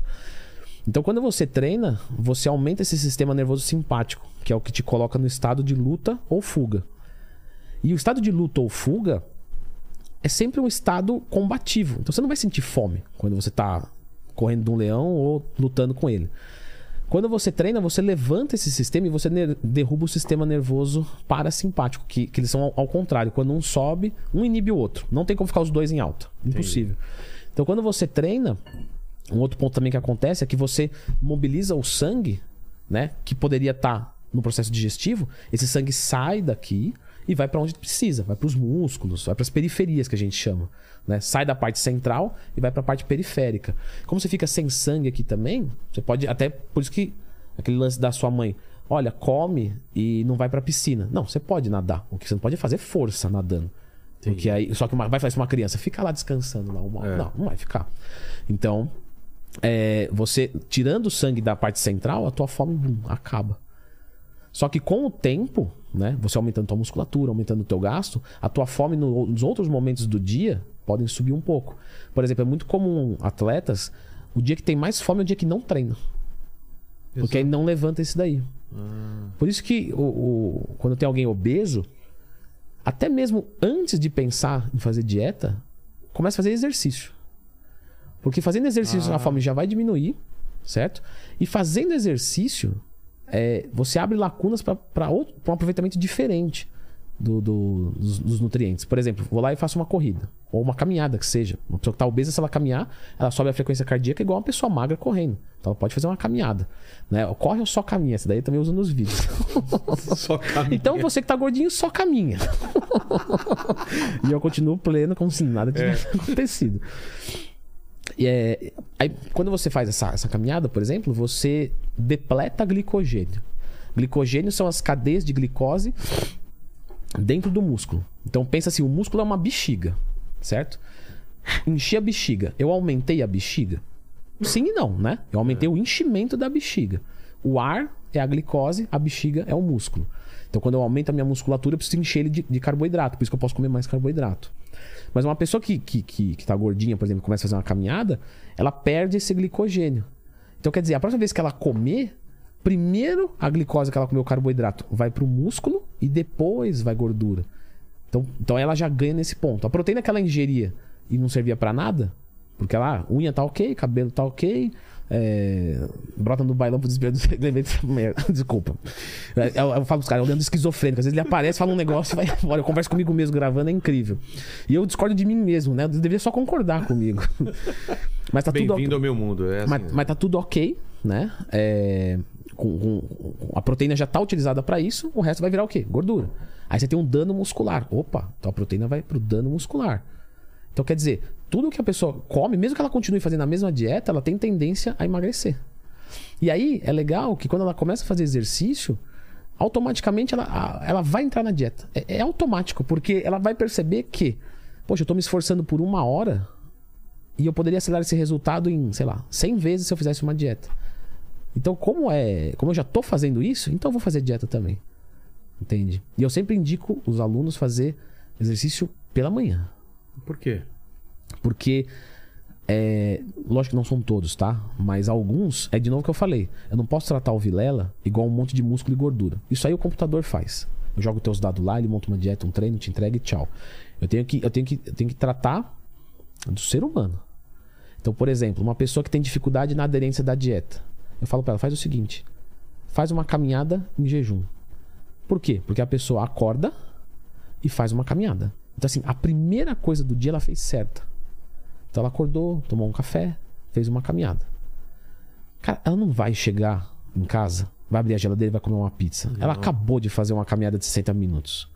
Então, quando você treina, você aumenta esse sistema nervoso simpático, que é o que te coloca no estado de luta ou fuga. E o estado de luta ou fuga é sempre um estado combativo. Então você não vai sentir fome quando você tá correndo de um leão ou lutando com ele. Quando você treina, você levanta esse sistema e você derruba o sistema nervoso parasimpático, que, que eles são ao, ao contrário. Quando um sobe, um inibe o outro. Não tem como ficar os dois em alta. Impossível. Então, quando você treina, um outro ponto também que acontece é que você mobiliza o sangue, né? Que poderia estar no processo digestivo. Esse sangue sai daqui e vai para onde precisa, vai para os músculos, vai para as periferias que a gente chama, né? Sai da parte central e vai para a parte periférica. Como você fica sem sangue aqui também, você pode até por isso que aquele lance da sua mãe, olha, come e não vai para a piscina. Não, você pode nadar. O que você não pode é fazer força nadando. Porque aí, só que uma, vai fazer uma criança, fica lá descansando lá uma, não, não vai ficar. Então, é, você tirando o sangue da parte central, a tua fome bum, acaba. Só que com o tempo, né, você aumentando tua musculatura, aumentando o teu gasto, a tua fome no- nos outros momentos do dia podem subir um pouco. Por exemplo, é muito comum atletas, o dia que tem mais fome é o dia que não treina. Porque aí não levanta esse daí. Por isso que o, o- quando tem alguém obeso, até mesmo antes de pensar em fazer dieta, começa a fazer exercício. Porque fazendo exercício a fome já vai diminuir, certo? E fazendo exercício, é, você abre lacunas para um aproveitamento diferente do- do- dos, dos nutrientes. Por exemplo, vou lá e faço uma corrida. Ou uma caminhada que seja. Uma pessoa que está obesa, se ela caminhar, ela sobe a frequência cardíaca igual uma pessoa magra correndo. Então ela pode fazer uma caminhada. Né? Corre ou só caminha? Essa daí eu também uso nos vídeos. Só caminho. Então você que tá gordinho só caminha. e eu continuo pleno como se nada tivesse acontecido. E é, aí, quando você faz essa, essa caminhada, por exemplo, você depleta glicogênio. Glicogênio são as cadeias de glicose dentro do músculo. Então pensa assim, o músculo é uma bexiga, certo? Enchi a bexiga. Eu aumentei a bexiga? Sim e não, né? Eu aumentei o enchimento da bexiga. O ar é a glicose, a bexiga é o músculo. Então quando eu aumento a minha musculatura, eu preciso encher ele de, de carboidrato. Por isso que eu posso comer mais carboidrato. Mas uma pessoa que, que, que, que tá gordinha, por exemplo, começa a fazer uma caminhada, ela perde esse glicogênio. Então quer dizer, a próxima vez que ela comer, primeiro a glicose que ela comeu, o carboidrato, vai pro músculo e depois vai gordura. Então, então ela já ganha nesse ponto. A proteína que ela ingeria e não servia para nada, porque ela, unha tá ok, cabelo tá ok, é, brota no bailão pro desespero do lembrei dessa merda. Desculpa. É, Eu, eu falo pros caras, eu lembro esquizofrênico. Às vezes ele aparece, fala um negócio vai embora. Eu converso comigo mesmo gravando, é incrível. E eu discordo de mim mesmo, né? Eu deveria só concordar comigo. Mas tá tudo Bem-vindo ao meu mundo. É assim, mas, mas tá tudo ok, né? É, com- com- a proteína já tá utilizada para isso, o resto vai virar o quê? Gordura. Aí você tem um dano muscular. Opa, então a proteína vai pro dano muscular. Então quer dizer, tudo que a pessoa come, mesmo que ela continue fazendo a mesma dieta, ela tem tendência a emagrecer. E aí é legal que quando ela começa a fazer exercício, automaticamente ela, ela vai entrar na dieta. É, é automático, porque ela vai perceber que, poxa, eu tô me esforçando por uma hora e eu poderia acelerar esse resultado em, sei lá, 100 vezes se eu fizesse uma dieta. Então, como é, como eu já tô fazendo isso, então eu vou fazer dieta também. Entende? E eu sempre indico os alunos fazer exercício pela manhã. Por quê? Porque, é, lógico que não são todos, tá? Mas alguns, é de novo que eu falei. Eu não posso tratar o Vilela igual um monte de músculo e gordura. Isso aí o computador faz. Eu jogo teus dados lá, ele monta uma dieta, um treino, te entrega e tchau. Eu tenho que, eu tenho que, eu tenho que tratar do ser humano. Então, por exemplo, uma pessoa que tem dificuldade na aderência da dieta. Eu falo pra ela, faz o seguinte. Faz uma caminhada em jejum. Por quê? Porque a pessoa acorda e faz uma caminhada. Então, assim, a primeira coisa do dia ela fez certa. Então ela acordou, tomou um café, fez uma caminhada. Cara, ela não vai chegar em casa, vai abrir a geladeira e vai comer uma pizza. Ela acabou de fazer uma caminhada de 60 minutos.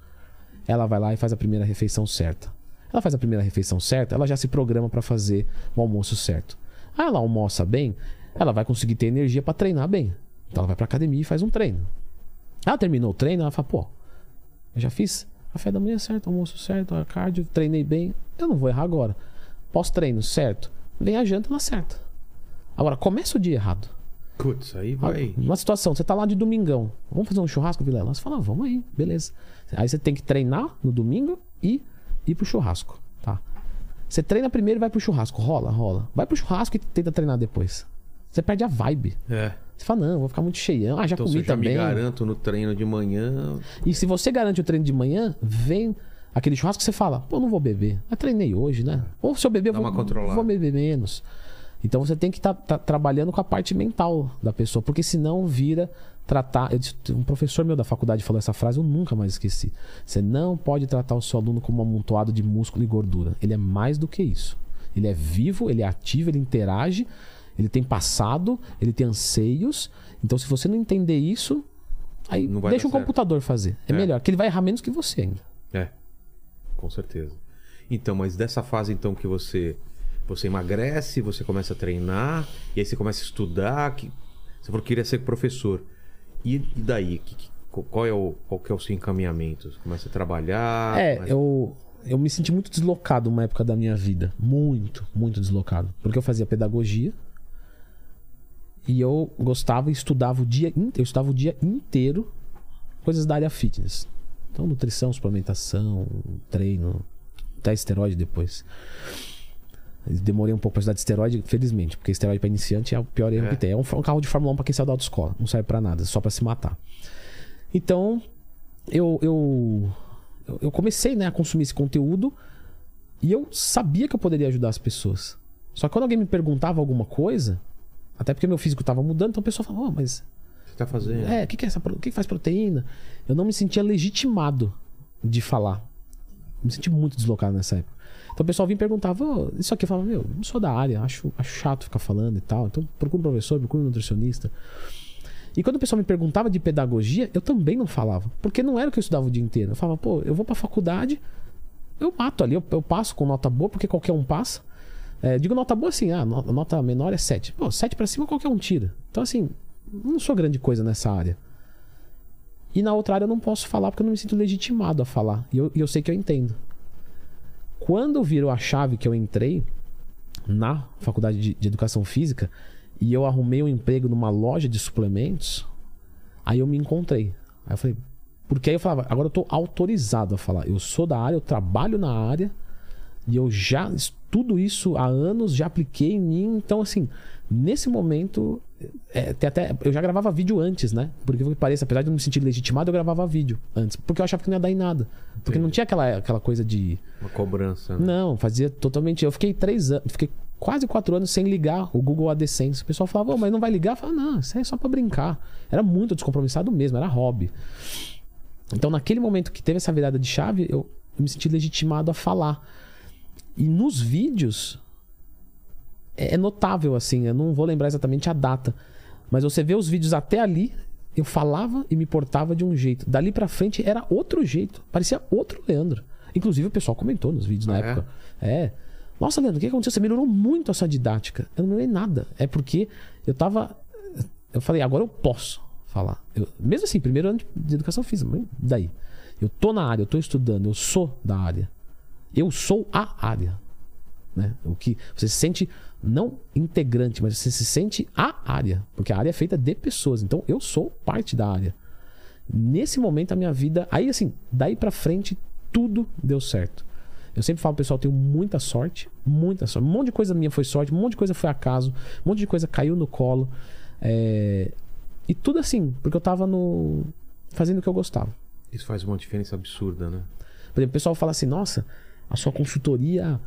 Ela vai lá e faz a primeira refeição certa. Ela faz a primeira refeição certa, ela já se programa para fazer o almoço certo. Ah, ela almoça bem, ela vai conseguir ter energia para treinar bem. Então ela vai pra academia e faz um treino. Ela terminou o treino, ela fala, pô, eu já fiz café da manhã certo, almoço certo, a cardio, treinei bem. Eu não vou errar agora. Pós-treino, certo. Vem a janta, ela acerta. Agora, começa o dia errado. Putz, aí vai. Uma situação, você tá lá de domingão. Vamos fazer um churrasco, Vilela? Você fala, ah, vamos aí, beleza. Aí você tem que treinar no domingo e ir pro churrasco, tá? Você treina primeiro e vai pro churrasco. Rola, rola. Vai pro churrasco e tenta treinar depois. Você perde a vibe. É. Você fala, não, vou ficar muito cheião. Ah, já Então se comi eu já me também. garanto no treino de manhã. E se você garante o treino de manhã, vem aquele churrasco que você fala, pô, não vou beber. Eu treinei hoje, né? Ou se eu beber, eu vou, vou beber menos. Então você tem que estar trabalhando com a parte mental da pessoa, porque senão vira tratar. eu disse- um professor meu da faculdade falou essa frase, eu nunca mais esqueci. Você não pode tratar o seu aluno como um amontoado de músculo e gordura. Ele é mais do que isso. Ele é vivo, ele é ativo, ele interage, ele tem passado, ele tem anseios. Então, se você não entender isso, aí deixa um certo. computador fazer. É, É. melhor, que ele vai errar menos que você ainda. Com certeza. Então, mas dessa fase então que você você emagrece, você começa a treinar, e aí você começa a estudar, que você falou que queria ser professor. E, e daí, que, que- qual é o qual que é o seu encaminhamento? Você começa a trabalhar, É, eu, eu me senti muito deslocado uma época da minha vida. Muito, muito deslocado. Porque eu fazia pedagogia. E eu gostava e estudava o dia inteiro. Eu estudava o dia inteiro coisas da área fitness. Então, nutrição, suplementação, treino, até esteroide depois. Demorei um pouco pra estudar de esteroide, felizmente, porque esteroide pra iniciante é o pior erro É. que tem. É um, um carro de Fórmula 1 pra quem saiu da autoescola. Não serve pra nada, só pra se matar. Então, eu, eu, eu- comecei né, a consumir esse conteúdo e eu sabia que eu poderia ajudar as pessoas. Só que quando alguém me perguntava alguma coisa, até porque meu físico estava mudando, então a pessoa falava, "Oh, mas tá fazendo? é, o que, que é essa o que, faz proteína? Eu não me sentia legitimado de falar. Me senti muito deslocado nessa época. Então o pessoal vinha e perguntava, "Ô, isso aqui eu falava, meu, não sou da área, acho, acho chato ficar falando e tal. Então procura um professor, procura um nutricionista. E quando o pessoal me perguntava de pedagogia, eu também não falava. Porque não era o que eu estudava o dia inteiro. Eu falava, pô, eu vou pra faculdade, eu mato ali, eu, eu passo com nota boa, porque qualquer um passa. É, digo nota boa assim, ah, no- nota menor é 7. Pô, 7 pra cima qualquer um tira. Então, assim, não sou grande coisa nessa área. E na outra área eu não posso falar porque eu não me sinto legitimado a falar. E eu, eu sei que eu entendo. Quando virou a chave que eu entrei na faculdade de, de educação física e eu arrumei um emprego numa loja de suplementos, aí eu me encontrei. Aí eu falei, porque aí eu falava, agora eu tô autorizado a falar. Eu sou da área, eu trabalho na área e eu já estudo isso há anos, já apliquei em mim. Então, assim, nesse momento, é, até, eu já gravava vídeo antes, né? Porque que pareça, apesar de eu não me sentir legitimado, eu gravava vídeo antes. Porque eu achava que não ia dar em nada. Porque não tinha aquela, aquela coisa de. Uma cobrança. Né? Não, fazia totalmente. Eu fiquei três anos, fiquei quase quatro anos sem ligar o Google AdSense. O pessoal falava, oh, mas não vai ligar? Eu falava, não, isso é só pra brincar. Era muito descompromissado mesmo, era hobby. Então, naquele momento que teve essa virada de chave, eu, eu me senti legitimado a falar. E nos vídeos, é, é notável, assim, eu não vou lembrar exatamente a data. Mas você vê os vídeos até ali, eu falava e me portava de um jeito. Dali pra frente era outro jeito. Parecia outro Leandro. Inclusive o pessoal comentou nos vídeos na Ah, é? época. É. Nossa, Leandro, o que aconteceu? Você melhorou muito a sua didática. Eu não melhorei nada. É porque eu tava. Eu falei, agora eu posso falar. Eu- mesmo assim, primeiro ano de- de educação física, mas daí. Eu tô na área, eu tô estudando, eu sou da área. Eu sou a área. Né? O que você se sente não integrante, mas você se sente a área, porque a área é feita de pessoas. Então eu sou parte da área. Nesse momento a minha vida, aí assim, daí pra frente tudo deu certo. Eu sempre falo, pessoal, eu tenho muita sorte, muita sorte. Um monte de coisa minha foi sorte, um monte de coisa foi acaso, um monte de coisa caiu no colo. É, E tudo assim, porque eu tava no fazendo o que eu gostava. Isso faz uma diferença absurda, né? Por exemplo, o pessoal fala assim, nossa, a sua consultoria.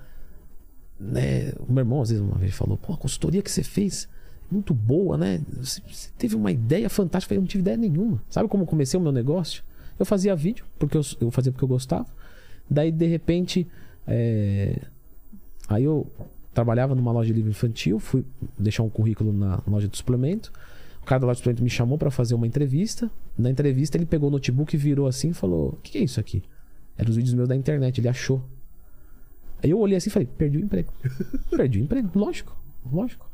Né? O meu irmão às vezes uma vez falou, pô, a consultoria que você fez é muito boa, né? Você, você teve uma ideia fantástica. Eu não tive ideia nenhuma. Sabe como comecei o meu negócio? Eu fazia vídeo, porque eu, eu fazia porque eu gostava. Daí, de repente, é, aí eu trabalhava numa loja de livro infantil, fui deixar um currículo na loja de suplemento. O cara da loja de suplemento me chamou para fazer uma entrevista. Na entrevista, ele pegou o notebook e virou assim e falou: O que que é isso aqui? Eram os vídeos meus da internet, ele achou. Aí eu olhei assim e falei, perdi o emprego. perdi o emprego, lógico, lógico.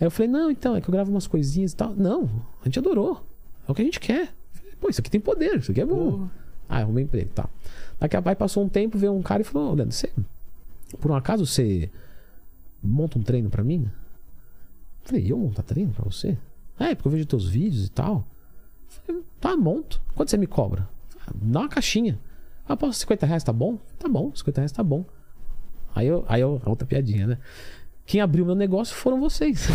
Aí eu falei, não, então, é que eu gravo umas coisinhas e tal. Não, a gente adorou. É o que a gente quer. Falei, Pô, isso aqui tem poder, isso aqui é bom. Ah, arrumei emprego, tá. Daqui a pouco passou um tempo, veio um cara e falou, Leandro, você, por um acaso você monta um treino pra mim? Eu Falei, eu montar treino pra você? É, porque eu vejo teus vídeos e tal. Eu Falei, tá, monto. Quanto você me cobra? "Ah, Dá uma caixinha. Ah, posso 50 reais, tá bom? Tá bom, 50 reais tá bom. Aí eu, aí eu, a outra piadinha, né? Quem abriu meu negócio foram vocês.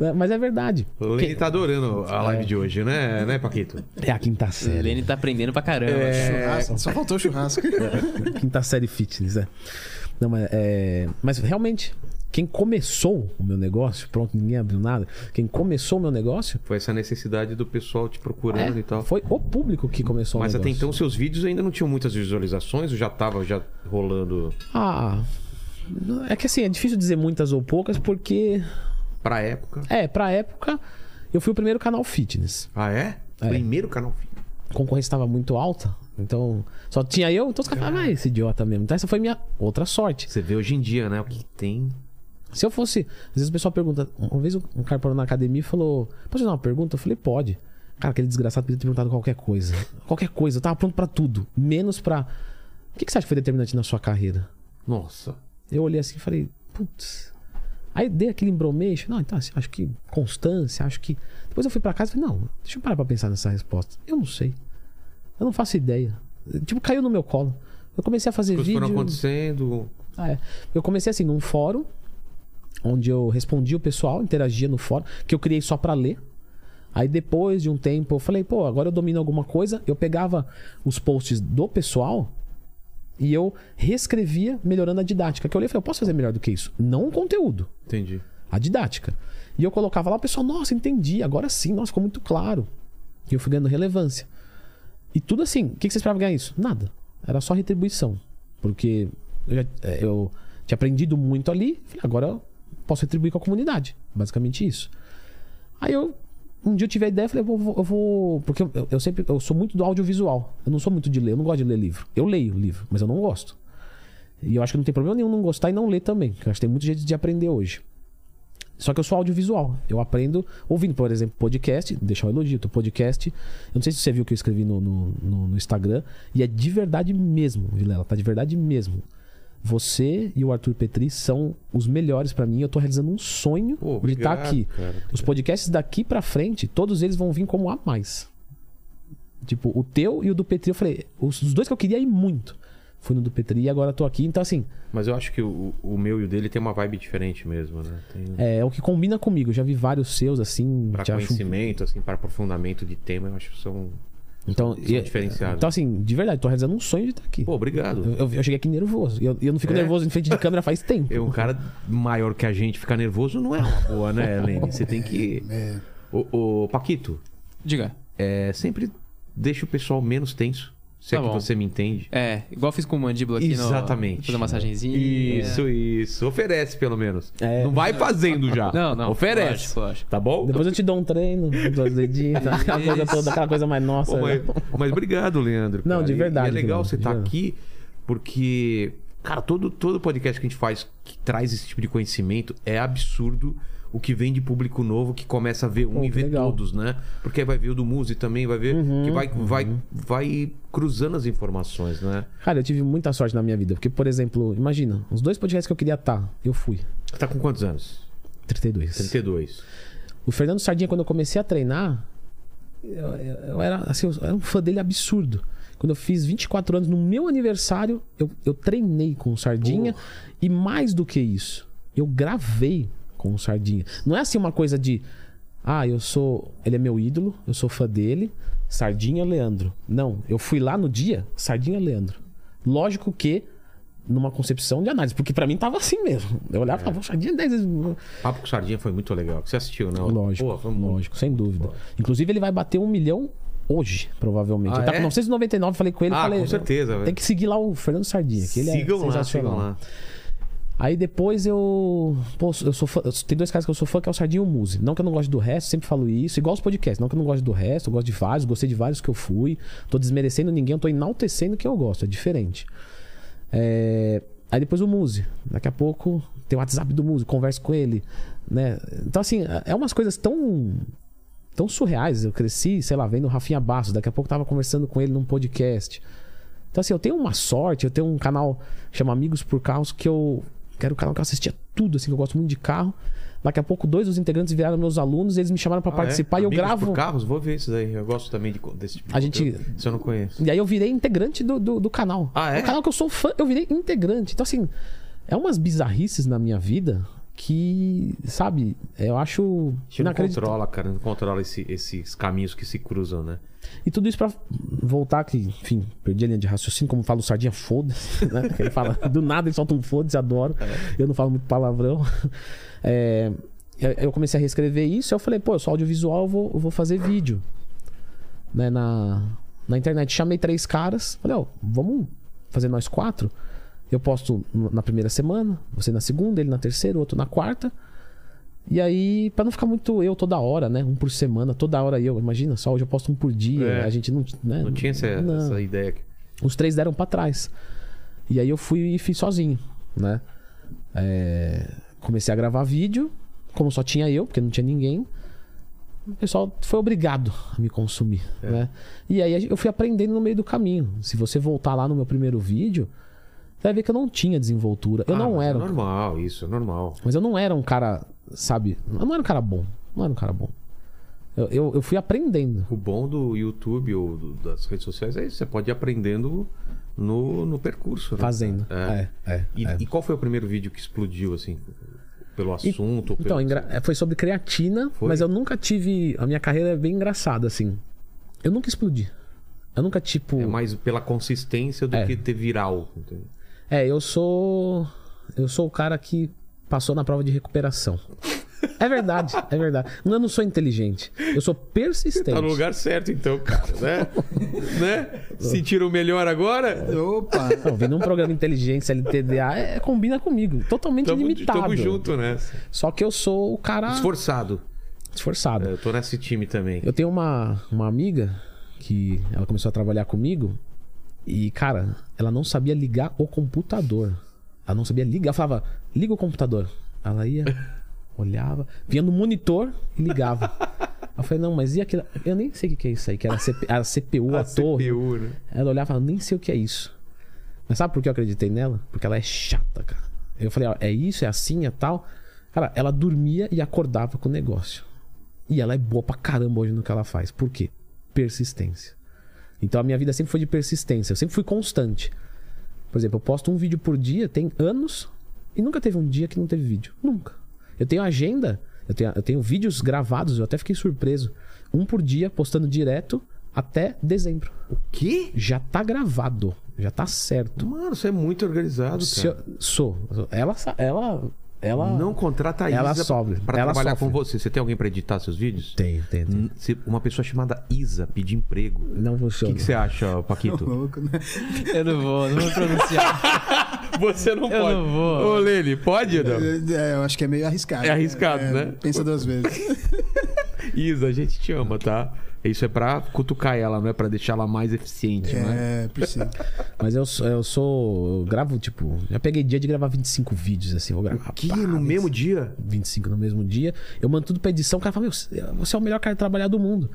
É, Mas é verdade. O Lenny tá adorando a live de hoje, né, né, Paquito? É a quinta O série. Lene tá aprendendo pra caramba. Churrasco, Só faltou churrasco. Quinta série fitness, é. Não, mas, é. Mas realmente, quem começou o meu negócio, pronto, ninguém abriu nada. Quem começou o meu negócio Foi essa necessidade do pessoal te procurando é, e tal. foi o público que começou Mas o até negócio. então seus vídeos ainda não tinham muitas visualizações ou já tava já rolando Ah. É que assim, é difícil dizer muitas ou poucas, porque. pra época? É, pra época, eu fui o primeiro canal fitness. Ah, é? É. Primeiro canal. A concorrência estava muito alta, então só tinha eu, então os caras falavam, ah, esse idiota mesmo. Então essa foi minha outra sorte. Você vê hoje em dia, né? O que tem. Se eu fosse. Às vezes o pessoal pergunta. Uma vez um cara parou na academia e falou: Posso fazer uma pergunta? Eu falei: Pode. Cara, aquele desgraçado podia ter perguntado qualquer coisa. Qualquer coisa. Eu tava pronto pra tudo. Menos pra. O que, que você acha que foi determinante na sua carreira? Nossa. Eu olhei assim e falei: Putz. Aí dei aquele embromeixo. Não, então, assim, acho que constância, acho que. Depois eu fui pra casa e falei: Não, deixa eu parar pra pensar nessa resposta. Eu não sei. Eu não faço ideia. Tipo, caiu no meu colo. Eu comecei a fazer As coisas vídeo. foram acontecendo. Ah, é. Eu comecei assim num fórum onde eu respondia o pessoal, interagia no fórum, que eu criei só pra ler. Aí depois de um tempo eu falei, pô, agora eu domino alguma coisa. Eu pegava os posts do pessoal e eu reescrevia melhorando a didática. Que eu olhei e falei, eu posso fazer melhor do que isso? Não o conteúdo, Entendi. a didática. E eu colocava lá, o pessoal, nossa, entendi, agora sim, nossa, ficou muito claro. E eu fui ganhando relevância. E tudo assim, o que que você esperava ganhar isso? Nada. Era só retribuição. Porque eu, já- é, eu tinha aprendido muito ali, falei, agora eu posso retribuir com a comunidade. Basicamente isso. Aí eu, um dia eu tive a ideia, falei, eu vou. eu vou- porque eu, eu sempre. Eu sou muito do audiovisual. Eu não sou muito de ler, eu não gosto de ler livro. Eu leio livro, mas eu não gosto. E eu acho que não tem problema nenhum não gostar e não ler também. Eu acho que tem muito jeito de aprender hoje. Só que eu sou audiovisual. Eu aprendo ouvindo, por exemplo, podcast. Deixa eu elogio, teu podcast. Eu não sei se você viu o que eu escrevi no, no, no- no Instagram. E é de verdade mesmo, Vilela. Tá de verdade mesmo. Você e o Arthur Petri são os melhores pra mim. Eu tô realizando um sonho Pô, de estar obrigado, aqui. cara. Os podcasts daqui pra frente, todos eles vão vir como a mais. Tipo, o teu e o do Petri, eu falei, os, dois que eu queria ir muito. Fui no do Petri e agora tô aqui. Então, assim, Mas eu acho que o, o meu e o dele tem uma vibe diferente mesmo, né? Tem é, é o que combina comigo. Eu já vi vários seus, assim. para te acho- conhecimento, assim, para aprofundamento de tema, eu acho que são. Então, e- diferenciados. Então, assim, de verdade, tô realizando um sonho de estar aqui. Pô, obrigado. Eu, eu- eu cheguei aqui nervoso. E eu, eu não fico É? nervoso em frente de câmera faz tempo. Eu, um cara maior que a gente ficar nervoso não é uma boa, né, Helene? Você tem que. É. Ô, ô, Paquito, Diga. é, sempre deixa o pessoal menos tenso. Se é Tá que bom. você me entende. É, igual fiz com o mandíbula aqui Exatamente. no... Fazer massagenzinha. Isso, isso. Oferece, pelo menos. É. Não vai fazendo já. Não, não. Oferece. Lógico, lógico. Tá bom? Depois eu te dou um treino, duas dedinhos, tá? aquela coisa toda, aquela coisa mais nossa. Pô, mas, mas obrigado, Leandro. Não, cara. de verdade, E é legal você estar verdade. aqui, porque, cara, todo, todo podcast que a gente faz que traz esse tipo de conhecimento é absurdo o que vem de público novo que começa a ver um Pô, e ver legal. Uhum, todos, né? Porque vai ver o do Muzi também, vai ver que vai, vai, vai cruzando as informações, né? Cara, eu tive muita sorte na minha vida. Porque, por exemplo, imagina, os dois podcasts que eu queria estar, eu fui. Você tá com quantos anos? 32. 32. O Fernando Sardinha, quando eu comecei a treinar, eu, eu- era, assim, eu era um fã dele absurdo. Quando eu fiz 24 anos, no meu aniversário, eu, eu treinei com o Sardinha. E mais do que isso, eu gravei com o Sardinha. Não é assim uma coisa de. Ah, eu sou. Ele é meu ídolo, eu sou fã dele. Sardinha Leandro. Não, eu fui lá no dia, Sardinha Leandro. Lógico que numa concepção de análise, porque pra mim tava assim mesmo. Eu olhava e falava, Sardinha 10 vezes. Papo com Sardinha foi muito legal. Você assistiu, né? Lógico, Pô, foi muito- lógico, sem dúvida. Inclusive, ele vai bater um milhão hoje, provavelmente. Ah, ele tá é? com 999, falei com ele. Ah, falei, com certeza, velho. Tem que seguir lá o Fernando Sardinha, que ele sigam é lá, sigam lá. Aí depois eu. Pô, eu sou fã. Tem dois caras que eu sou fã, que é o Sardinha e o Muse. Não que eu não gosto do resto, sempre falo isso. Igual os podcasts. Não que eu não gosto do resto, eu gosto de vários, gostei de vários que eu fui. Tô desmerecendo ninguém, eu tô enaltecendo que eu gosto. É diferente. É, Aí depois o Muse. Daqui a pouco tem o WhatsApp do Muse, converso com ele. Né? Então, assim, é umas coisas tão. tão surreais. Eu cresci, sei lá, vendo o Rafinha Bastos. Daqui a pouco tava conversando com ele num podcast. Então, assim, eu tenho uma sorte, eu tenho um canal que chama Amigos por Carros, que eu. Que era um canal que eu assistia tudo, assim, que eu gosto muito de carro. Daqui a pouco, dois dos integrantes viraram meus alunos, eles me chamaram pra Ah, participar é? e eu Amigos gravo. Por carros? Vou ver isso daí. Eu gosto também de, desse tipo de A gente-. Isso eu não conheço. E aí eu virei integrante do, do, do canal. Ah, é? O canal que eu sou fã, eu virei integrante. Então, assim, é umas bizarrices na minha vida que, sabe, eu acho A gente não controla, cara. Não controla esse- esses caminhos que se cruzam, né? E tudo isso pra voltar que, enfim, perdi a linha de raciocínio, como fala o Sardinha, foda-se, né? Ele fala, do nada ele solta um foda-se, adoro. Eu não falo muito palavrão. É, eu- comecei a reescrever isso, eu falei, pô, eu sou audiovisual, eu vou, eu vou fazer vídeo. Né, na, na internet. Chamei três caras, falei, ó, vamos fazer nós quatro? Eu posto na primeira semana, você na segunda, ele na terceira, outro na quarta. E aí, pra não ficar muito eu toda hora, né? Um por semana, toda hora eu. Imagina, só hoje eu posto um por dia. É. A gente não. Né? Não tinha essa, Não. essa ideia. aqui. Os três deram pra trás. E aí eu fui e fiz sozinho, né? É, Comecei a gravar vídeo, como só tinha eu, porque não tinha ninguém. O pessoal foi obrigado a me consumir, É. né? E aí eu fui aprendendo no meio do caminho. Se você voltar lá no meu primeiro vídeo, você vai ver que eu não tinha desenvoltura. Eu Ah, não mas era. É normal, isso, é normal. mas eu não era um cara, sabe? Eu não era um cara bom. Não era um cara bom. Eu, eu, eu fui aprendendo. O bom do YouTube ou do- das redes sociais é isso. Você pode ir aprendendo no, no percurso. Né? Fazendo. É. É, é, E, é. e qual foi o primeiro vídeo que explodiu, assim? Pelo assunto? ou Então, pelo... engra- é, foi sobre creatina, Foi? mas eu nunca tive. A minha carreira é bem engraçada, assim. Eu nunca explodi. Eu nunca, tipo. É mais pela consistência do É. que ter viral. entendeu? É, eu sou. Eu sou o cara que passou na prova de recuperação. É verdade, é verdade. Eu não sou inteligente. Eu sou persistente. Tá no lugar certo, então, cara, né? né? Sentiram melhor agora? Opa! Não, vindo um programa de inteligência LTDA é, combina comigo. Totalmente Tamo, limitado. tamo junto nessa. Só que eu sou o cara Esforçado. esforçado. É, Eu tô nesse time também. Eu tenho uma, uma amiga que ela começou a trabalhar comigo e, cara, ela não sabia ligar o computador. Ela não sabia ligar. Ela falava, liga o computador. Ela ia, Olhava, vinha no monitor e ligava. eu falei, não, mas e aquilo? Eu nem sei o que é isso aí, que era a, CP, a CPU, a, A torre. CPU, né? Ela olhava e falava, nem sei o que é isso. Mas sabe por que eu acreditei nela? Porque ela é chata, cara. Eu falei, ó, é isso, é assim, é tal. Cara, ela dormia e acordava com o negócio. E ela é boa pra caramba hoje no que ela faz. Por quê? Persistência. Então a minha vida sempre foi de persistência. Eu sempre fui constante. Por exemplo, eu posto um vídeo por dia, tem anos, e nunca teve um dia que não teve vídeo. Nunca. Eu tenho agenda, eu tenho, eu tenho vídeos gravados, eu até fiquei surpreso. Um por dia, postando direto até dezembro. Que? Já tá gravado. Já tá certo. Mano, você é muito organizado, cara. eu- sou. Ela, ela, ela. Não contrata a Isa ela sofre. pra Ela trabalhar sofre. com você. Você tem alguém pra editar seus vídeos? Tem, tem. Hum, se Uma pessoa chamada Isa pedir emprego. Não O funciona. que, que você acha, Paquito? Louco, né? Eu não vou, não vou pronunciar. Você não Eu não vou. Ô, Lene, pode não? É, eu acho que é meio arriscado. É arriscado, É, né? Pensa duas vezes. Isa, a gente te ama, tá? Isso é pra cutucar ela, não é pra deixar ela mais eficiente, é? É, precisa. Mas eu, sou- eu sou. Eu gravo, tipo. Já peguei dia de gravar 25 vídeos, assim. Vou gravar. Que pá, no mesmo dia? 25 no mesmo dia. Eu mando tudo pra edição. O cara fala, meu, você é o melhor cara de trabalhar do mundo.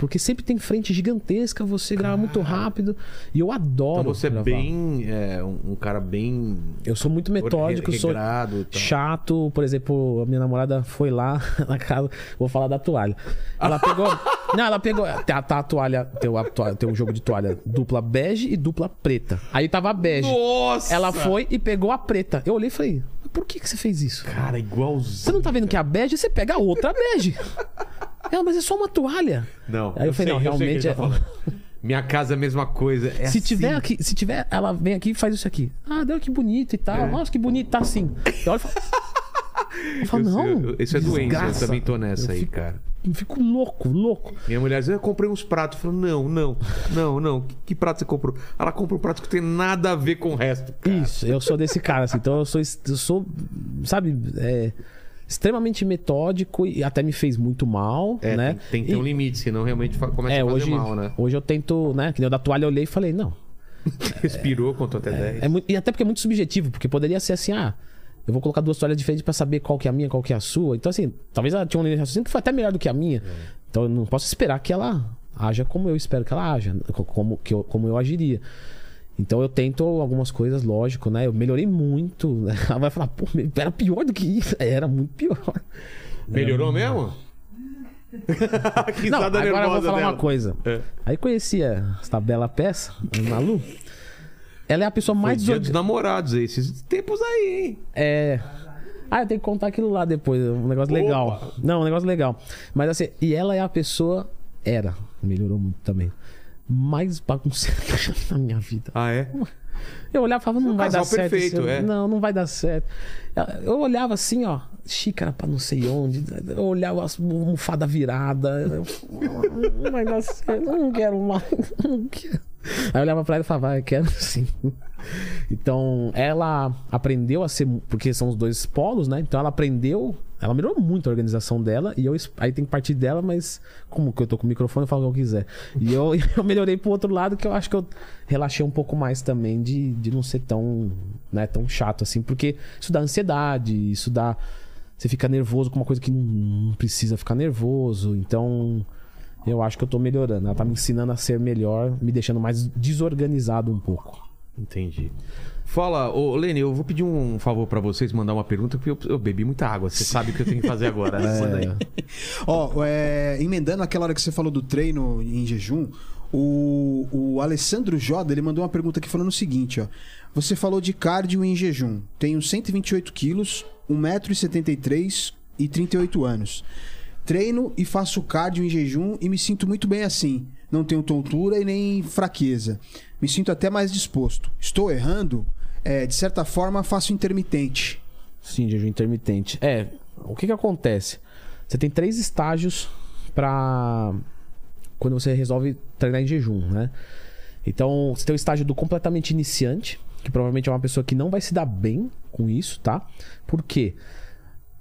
Porque sempre tem frente gigantesca, você grava muito rápido. E eu adoro. Então você é bem. É, um, um cara bem. Eu sou muito metódico, sou regrado, tá? chato. Por exemplo, a minha namorada foi lá na casa. Vou falar da toalha. Ela pegou. não, ela pegou. Tá, tá a toalha. Tem, a toalha, tem um jogo de toalha dupla bege e dupla preta. Aí tava a bege. Nossa! Ela foi e pegou a preta. Eu olhei e falei: por que, que você fez isso? Cara, igualzinho. Você não tá vendo que é a bege? Você pega a outra bege. Ela, mas é só uma toalha. Não. Aí eu falei, não, sei o que realmente tá é- falando. Minha casa é a mesma coisa. É se assim. tiver aqui, se tiver, ela vem aqui e faz isso aqui. Ah, deu que bonito e tal. É. Nossa, que bonito, tá assim. Eu olho e falo, eu falo, Eu- não. eu- Isso é doença, eu desgraça." também tô nessa Eu aí, fico- cara. Eu fico louco, louco. Minha mulher diz, eu comprei uns pratos. Eu falo, não, não, não, não. Que, que prato você comprou? Ela compra um prato que tem nada a ver com o resto. Cara. Isso, eu sou desse cara, assim. Então eu sou, eu sou sabe, é, extremamente metódico e até me fez muito mal, É, né? tem, tem que ter E- um limite, senão realmente começa É, a fazer hoje, mal, né? hoje eu tento, né? Que nem eu da toalha eu olhei e falei, não. Respirou, contou até 10. É muito, e até porque é muito subjetivo, porque poderia ser assim, ah, eu vou colocar duas toalhas diferentes pra saber qual que é a minha, qual que é a sua. Então, assim, talvez ela tinha um linha de raciocínio que foi até melhor do que a minha. É. Então eu não posso esperar que ela haja como eu espero que ela haja, co- como, que eu, como eu agiria. Então eu tento algumas coisas, lógico, né? Eu melhorei muito. Né? Ela vai falar, pô, era pior do que isso. Era muito pior. Melhorou mesmo? que Não, agora eu vou falar dela. uma coisa. É. Aí conheci essa bela peça, a Malu. Ela é a pessoa Foi mais dia desorganizada. dos namorados esses tempos aí, hein? É. Ah, eu tenho que contar aquilo lá depois, um negócio Opa! legal. Não, um negócio legal. Mas assim, e ela é a pessoa. Era, melhorou muito também. Mais bagunceira que eu já vi na minha vida. Ah, é? Eu olhava e falava, não um vai dar certo. perfeito, isso. é. Não, não vai dar certo. Eu olhava assim, ó, xícara pra não sei onde. Eu olhava as almofada virada. Eu, não vai dar certo, eu não quero mais. Não quero. Aí eu olhava pra ela e falava, ah, eu quero sim. Então, ela aprendeu a ser. Porque são os dois polos, né? Então ela aprendeu. Ela melhorou muito a organização dela. E eu aí tem que partir dela, mas como que eu tô com o microfone, eu falo o que eu quiser. E eu, eu melhorei pro outro lado, que eu acho que eu relaxei um pouco mais também de, de não ser tão, né, tão chato assim. Porque isso dá ansiedade, isso dá. Você fica nervoso com uma coisa que não precisa ficar nervoso. Então. Eu acho que eu tô melhorando. Ela tá me ensinando a ser melhor, me deixando mais desorganizado um pouco. Entendi. Fala, ô Lene, eu vou pedir um favor pra vocês, mandar uma pergunta, porque eu, eu bebi muita água. Você sabe o que eu tenho que fazer agora. né? É, Ó, é, emendando aquela hora que você falou do treino em jejum, o, o Alessandro Joda, ele mandou uma pergunta aqui falando o seguinte, ó. Você falou de cardio em jejum. Tenho 128 quilos, 1,73m e 38 anos. Treino e faço cardio em jejum e me sinto muito bem assim. Não tenho tontura e nem fraqueza. Me sinto até mais disposto. Estou errando? É, de certa forma, faço intermitente. Sim, jejum intermitente. É, o que que acontece? Você tem três estágios pra quando você resolve treinar em jejum, né? Então, você tem o estágio do completamente iniciante, que provavelmente é uma pessoa que não vai se dar bem com isso, tá? Por quê?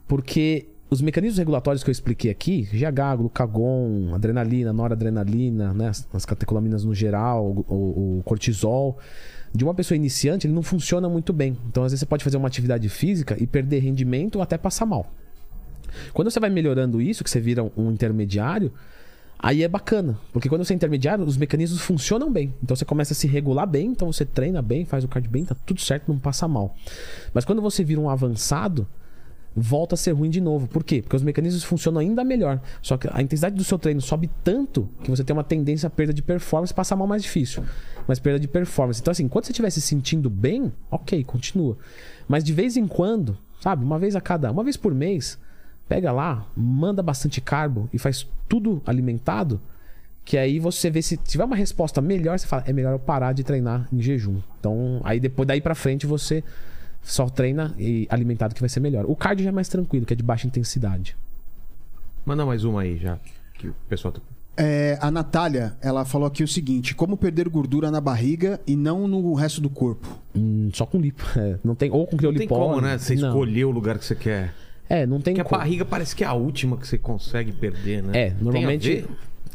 Porque os mecanismos regulatórios que eu expliquei aqui, GH, glucagon, adrenalina, noradrenalina, né, as as catecolaminas no geral, o- o cortisol, de uma pessoa iniciante, ele não funciona muito bem. Então, às vezes você pode fazer uma atividade física e perder rendimento ou até passar mal. Quando você vai melhorando isso, que você vira um- intermediário, aí é bacana. Porque quando você é intermediário, os mecanismos funcionam bem. Então você começa a se regular bem, então você treina bem, faz o cardio bem, tá tudo certo, não passa mal. Mas quando você vira um avançado, volta a ser ruim de novo. Por quê? Porque os mecanismos funcionam ainda melhor. Só que a intensidade do seu treino sobe tanto que você tem uma tendência a perda de performance, passar mal mais difícil. Mas perda de performance. Então, assim, quando você estiver se sentindo bem, ok, continua. Mas de vez em quando, sabe, uma vez a cada, uma vez por mês, pega lá, manda bastante carbo e faz tudo alimentado. Que aí você vê se tiver uma resposta melhor, você fala, é melhor eu parar de treinar em jejum. Então, aí depois daí pra frente você só treina e alimentado que vai ser melhor. O cardio já é mais tranquilo, que é de baixa intensidade. Manda mais uma aí já. Que o pessoal tá. É, a Natália, ela falou aqui o seguinte: como perder gordura na barriga e não no resto do corpo? Hum, só com lipo. é. não tem ou com Não tem criolipólise. como, né? Você Não. escolher o lugar que você quer. É, não tem Porque a como. barriga parece que é a última que você consegue perder, né? É, Tem a normalmente ver?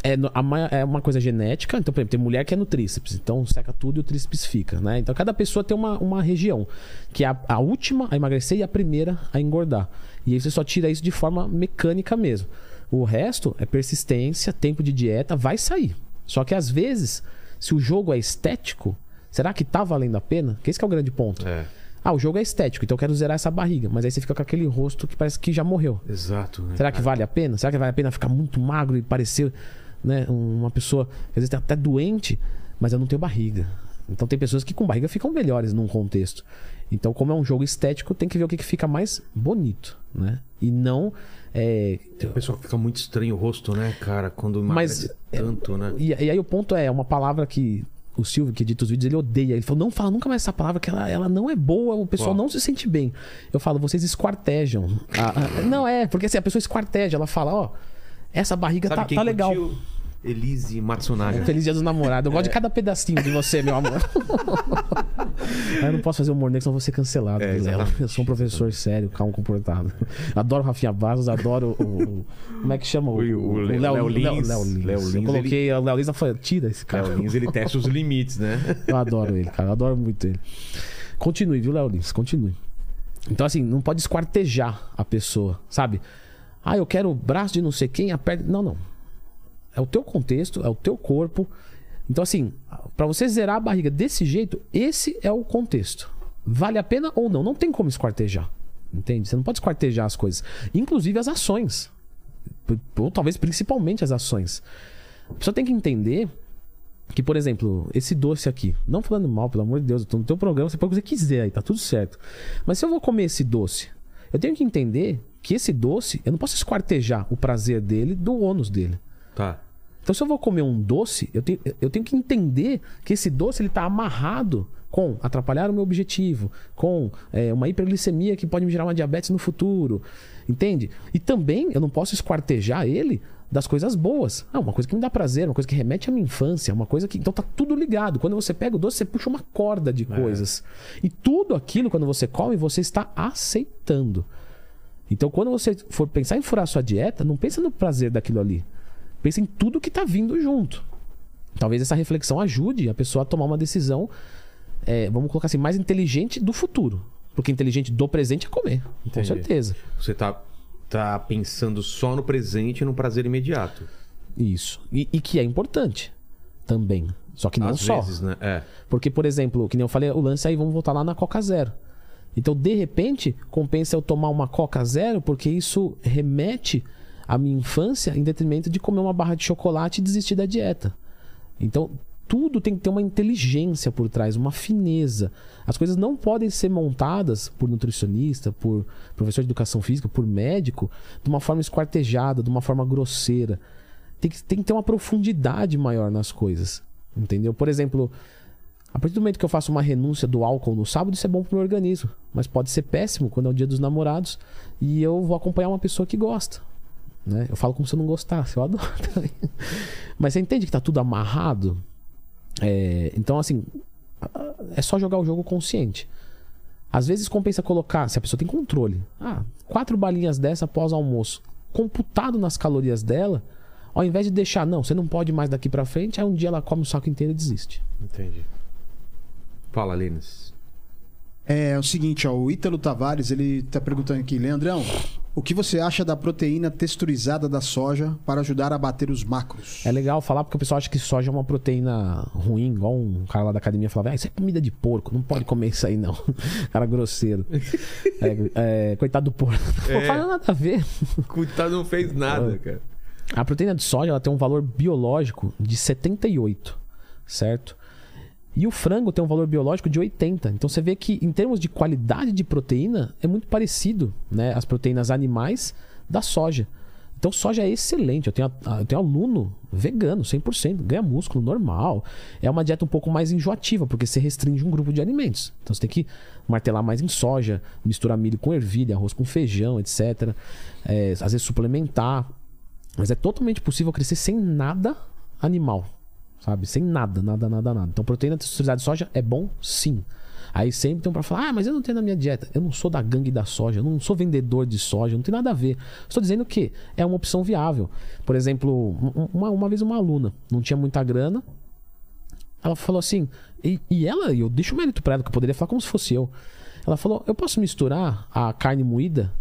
É, é uma coisa genética. Então, por exemplo, tem mulher que é no tríceps, então seca tudo e o tríceps fica, né? Então cada pessoa tem uma, uma região, que é a, a última a emagrecer e a primeira a engordar. E aí você só tira isso de forma mecânica mesmo. O resto é persistência, tempo de dieta, vai sair. Só que às vezes, se o jogo é estético, será que tá valendo a pena? Que esse que é o grande ponto. É, Ah, o jogo é estético, então eu quero zerar essa barriga. Mas aí você fica com aquele rosto que parece que já morreu. exato. Né? Será que vale a pena? Será que vale a pena ficar muito magro e parecer né, uma pessoa às vezes tá até doente, mas eu não tenho barriga? Então tem pessoas que com barriga ficam melhores num contexto. Então, como é um jogo estético, tem que ver o que, que fica mais bonito, né? E não. é, Tem pessoal que fica muito estranho o rosto, né, cara? Quando Mas, emagrece tanto, né? E, e aí o ponto é, é uma palavra que o Silvio, que edita os vídeos, ele odeia. Ele falou, não fala nunca mais essa palavra, que ela, ela não é boa, o pessoal Qual? não se sente bem. Eu falo, vocês esquartejam. Ah, ah, não, é, porque assim, a pessoa esquarteja, ela fala, ó, essa barriga Sabe tá, tá legal. curtiu? Elise Matsunaga. Feliz dia dos namorados. Eu gosto de É. cada pedacinho de você, meu amor. eu não posso fazer humor negro, senão eu vou ser cancelado. É, eu sou um professor sério, calmo, comportado. Adoro o Rafinha Bastos, adoro o, o- Como é que chama? O- o Léo- Léo Lins. Léo Lins. Léo Lins, eu coloquei o Léo Lins, ela falou, tira esse cara. Léo Lins, ele testa os limites, né? Eu adoro ele, cara. Eu adoro muito ele. Continue, viu, Léo Lins? Continue. Então, assim, não pode esquartejar a pessoa, sabe? Ah, eu quero o braço de não sei quem, a perna. Não, não. É o teu contexto, é o teu corpo. Então, assim, pra você zerar a barriga desse jeito, esse é o contexto. Vale a pena ou não? Não tem como esquartejar. Entende? Você não pode esquartejar as coisas. Inclusive as ações. Ou talvez principalmente as ações. A pessoa tem que entender que, por exemplo, esse doce aqui, não falando mal, pelo amor de Deus, eu tô no teu programa, você pode o que quiser aí, tá tudo certo. Mas se eu vou comer esse doce, eu tenho que entender que esse doce, eu não posso esquartejar o prazer dele do ônus dele. Tá. Então, se eu vou comer um doce, eu tenho, eu tenho que entender que esse doce ele tá amarrado com atrapalhar o meu objetivo, com é, uma hiperglicemia que pode me gerar uma diabetes no futuro. Entende? E também eu não posso esquartejar ele das coisas boas. Ah, uma coisa que me dá prazer, uma coisa que remete à minha infância, uma coisa que. Então tá tudo ligado. Quando você pega o doce, você puxa uma corda de coisas. E tudo aquilo, quando você come, você está aceitando. Então, quando você for pensar em furar sua dieta, não pensa no prazer daquilo ali. Pensa em tudo que está vindo junto. Talvez essa reflexão ajude a pessoa a tomar uma decisão, é, vamos colocar assim, mais inteligente do futuro. Porque inteligente do presente é comer, com Entendi. certeza. Você tá, tá pensando só no presente e no prazer imediato. Isso. E, e que é importante também. Só que não Às só. vezes, né? É. Porque, por exemplo, que nem eu falei, o lance aí, vamos voltar lá na Coca Zero. Então, de repente, compensa eu tomar uma Coca Zero, porque isso remete à minha infância em detrimento de comer uma barra de chocolate e desistir da dieta. Então, tudo tem que ter uma inteligência por trás, uma fineza. As coisas não podem ser montadas por nutricionista, por professor de educação física, por médico, de uma forma esquartejada, de uma forma grosseira. Tem que, tem que ter uma profundidade maior nas coisas. Entendeu? Por exemplo, a partir do momento que eu faço uma renúncia do álcool no sábado, isso é bom pro meu organismo. Mas pode ser péssimo quando é o dia dos namorados e eu vou acompanhar uma pessoa que gosta. Né? Eu falo como se eu não gostasse, eu adoro também. Mas você entende que tá tudo amarrado? É, então, assim, é só jogar o jogo consciente. Às vezes compensa colocar, se a pessoa tem controle, ah, quatro balinhas dessa após almoço, computado nas calorias dela, ao invés de deixar, não, você não pode mais daqui pra frente, aí um dia ela come o saco inteiro e desiste. Entendi. Fala, Lênis. É, o seguinte, ó, o Ítalo Tavares, ele tá perguntando aqui, Leandrão, O que você acha da proteína texturizada da soja para ajudar a bater os macros? É legal falar porque o pessoal acha que soja é uma proteína ruim, igual um cara lá da academia falava, ah, isso é comida de porco, não pode comer isso aí não. cara grosseiro. É, é, coitado do porco. Não É. faz nada a ver. Coitado, não fez nada, cara. A proteína de soja ela tem um valor biológico de 78, certo? E o frango tem um valor biológico de 80. Então você vê que em termos de qualidade de proteína é muito parecido, né, as proteínas animais da soja. Então soja é excelente. Eu tenho, eu tenho aluno vegano, 100%, ganha músculo normal. É uma dieta um pouco mais enjoativa, porque você restringe um grupo de alimentos. Então você tem que martelar mais em soja, misturar milho com ervilha, arroz com feijão, etc. É, às vezes suplementar. Mas é totalmente possível crescer sem nada animal. Sabe? Sem nada, nada, nada, nada. Então, proteína texturizada de soja é bom sim. Aí sempre tem um pra falar, ah, mas eu não tenho na minha dieta. Eu não sou da gangue da soja, eu não sou vendedor de soja, não tem nada a ver. Estou dizendo que é uma opção viável. Por exemplo, um- uma, uma vez uma aluna não tinha muita grana, ela falou assim, e, e ela, eu deixo mérito pra ela, que eu poderia falar como se fosse eu. Ela falou: eu posso misturar a carne moída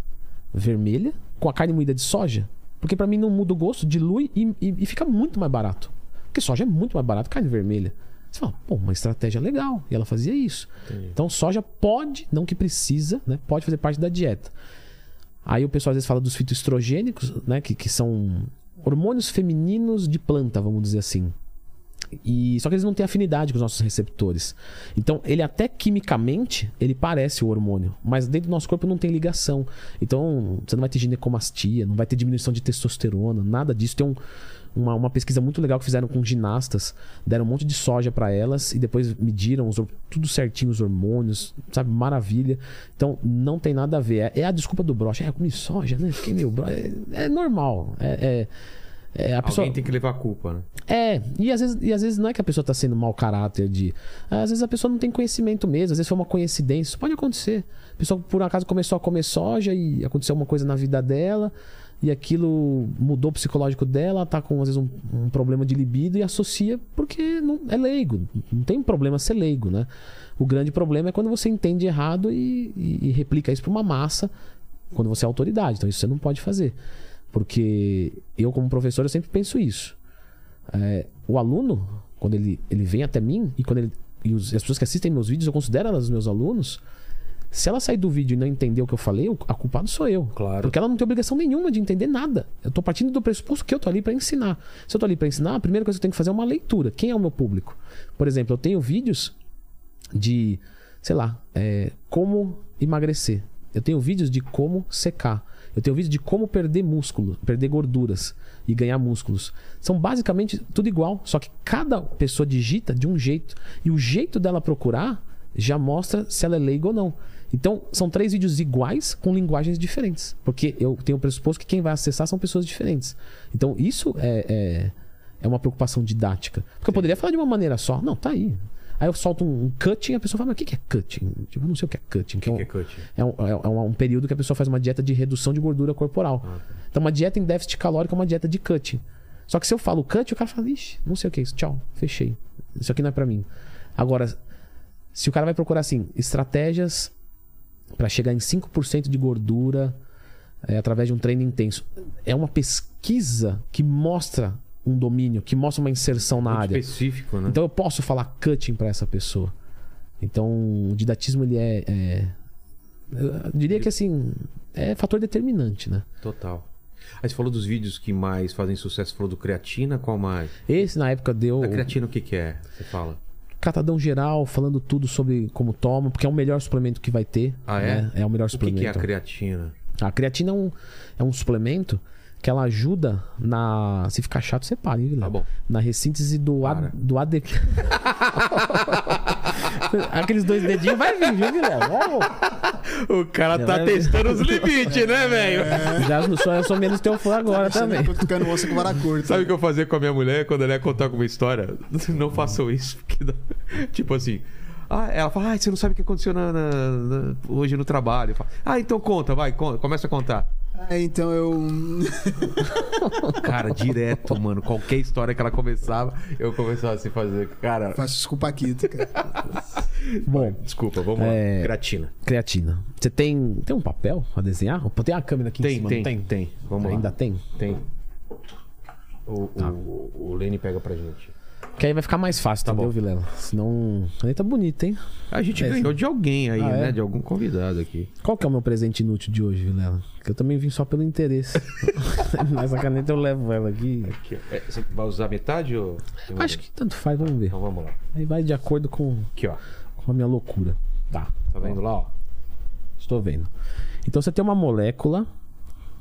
vermelha com a carne moída de soja? Porque pra mim não muda o gosto, dilui e, e- e fica muito mais barato. Porque soja é muito mais barato que carne vermelha. Você fala, pô, uma estratégia legal. E ela fazia isso. Então soja pode, não que precisa, né? Pode fazer parte da dieta. Aí o pessoal às vezes fala dos fitoestrogênicos, né? Que, que são hormônios femininos de planta, vamos dizer assim. E só que eles não têm afinidade com os nossos receptores. Então, ele até quimicamente, ele parece o hormônio, mas dentro do nosso corpo não tem ligação. Então, você não vai ter ginecomastia, não vai ter diminuição de testosterona, nada disso. Tem um- uma, uma pesquisa muito legal que fizeram com ginastas, deram um monte de soja para elas e depois mediram os tudo certinho os hormônios, sabe? Maravilha. Então, não tem nada a ver. É, é a desculpa do broche. É, eu comi soja, né? Fiquei meio broche. É, é normal. É, é- é a pessoa... Alguém tem que levar a culpa, né? É, e às, vezes, e às vezes não é que a pessoa tá sendo mau caráter de. Às vezes a pessoa não tem conhecimento mesmo, às vezes foi uma coincidência. Isso pode acontecer. A pessoa por acaso começou a comer soja e aconteceu uma coisa na vida dela e aquilo mudou o psicológico dela, ela tá com às vezes um, um problema de libido e associa porque não é leigo. Não tem problema ser leigo, né? O grande problema é quando você entende errado e, e- e replica isso para uma massa quando você é autoridade. Então isso você não pode fazer. Porque eu, como professor, eu sempre penso isso. É, o aluno, quando ele, ele vem até mim, e quando ele. E os- as pessoas que assistem meus vídeos, eu considero elas meus alunos. Se ela sair do vídeo e não entender o que eu falei, a culpado sou eu. Claro. Porque ela não tem obrigação nenhuma de entender nada. Eu tô partindo do pressuposto que eu tô ali para ensinar. Se eu tô ali para ensinar, a primeira coisa que eu tenho que fazer é uma leitura. Quem é o meu público? Por exemplo, eu tenho vídeos de, sei lá, é, como emagrecer. Eu tenho vídeos de como secar. Eu tenho vídeos de como perder músculo, perder gorduras e ganhar músculos. São basicamente tudo igual, só que cada pessoa digita de um jeito. E o jeito dela procurar já mostra se ela é leiga ou não. Então, são três vídeos iguais com linguagens diferentes. Porque eu tenho o pressuposto que quem vai acessar são pessoas diferentes. Então, isso é, é, é uma preocupação didática. Porque eu poderia falar de uma maneira só. Não, tá aí. Aí eu solto um, um cutting e a pessoa fala, mas o que que é cutting? Tipo, eu não sei o que é cutting. Que é O um, que é cut? é um, é um- um período que a pessoa faz uma dieta de redução de gordura corporal. Então, uma dieta em déficit calórico é uma dieta de cutting. Só que se eu falo cut, o cara fala, ixi, não sei o que é isso, tchau, fechei. Isso aqui não é pra mim. Agora, se o cara vai procurar assim, estratégias pra chegar em 5% de gordura é, através de um treino intenso, é uma pesquisa que mostra um domínio, que mostra uma inserção na Muito área. específico, né? Então eu posso falar cutting pra essa pessoa. Então o didatismo ele é, é- eu diria que assim é fator determinante, né? Total. Aí você falou dos vídeos que mais fazem sucesso, falou do creatina, qual mais? Esse na época deu A creatina o que que é? Você fala? Catadão geral falando tudo sobre como toma, porque é o melhor suplemento que vai ter. Ah, é? né? É o melhor O que suplemento. que é a creatina? A creatina é um, é um suplemento que ela ajuda na. Se ficar chato, você para, hein, Guilherme? Tá bom. Na ressíntese do, Para. A, do AD. Aqueles dois dedinhos vai vir, viu, Guilherme? O cara tá testando os limites, né, velho? Já não sou, eu sou menos teu fã agora também. Tô ficando osso com vara curta. Sabe o que eu fazia com a minha mulher quando ela ia contar alguma história? Não façam isso, porque tipo assim. Ah, ela fala, ah, você não sabe o que aconteceu na- na- na- hoje no trabalho. Falo, ah, então conta, vai, conta, começa a contar. É, então eu. Cara, direto, mano. Qualquer história que ela começava, eu começava assim a fazer. Cara, Faço o Paquito, cara. Bom, desculpa, vamos É. lá. Creatina. creatina. Você tem, tem um papel pra desenhar? Tem a câmera aqui em Tem, cima, tem, não tem, tem? Vamos Ainda lá. tem? Tem. O, Tá. o, o Lene pega pra gente. Que aí vai ficar mais fácil, Tá entendeu, bom. Vilela? Senão. A letra tá bonita, hein? A gente É, ganhou de alguém aí, Ah, é? né? De algum convidado aqui. Qual que é o meu presente inútil de hoje, Vilela? Que eu também vim só pelo interesse. Nessa caneta eu levo ela aqui. Aqui. É, você vai usar metade ou. Acho que tanto faz, vamos ver. Então vamos lá. Aí vai de acordo com, Aqui, ó. com a minha loucura. Tá. Tá vendo lá, ó? Estou vendo. Então você tem uma molécula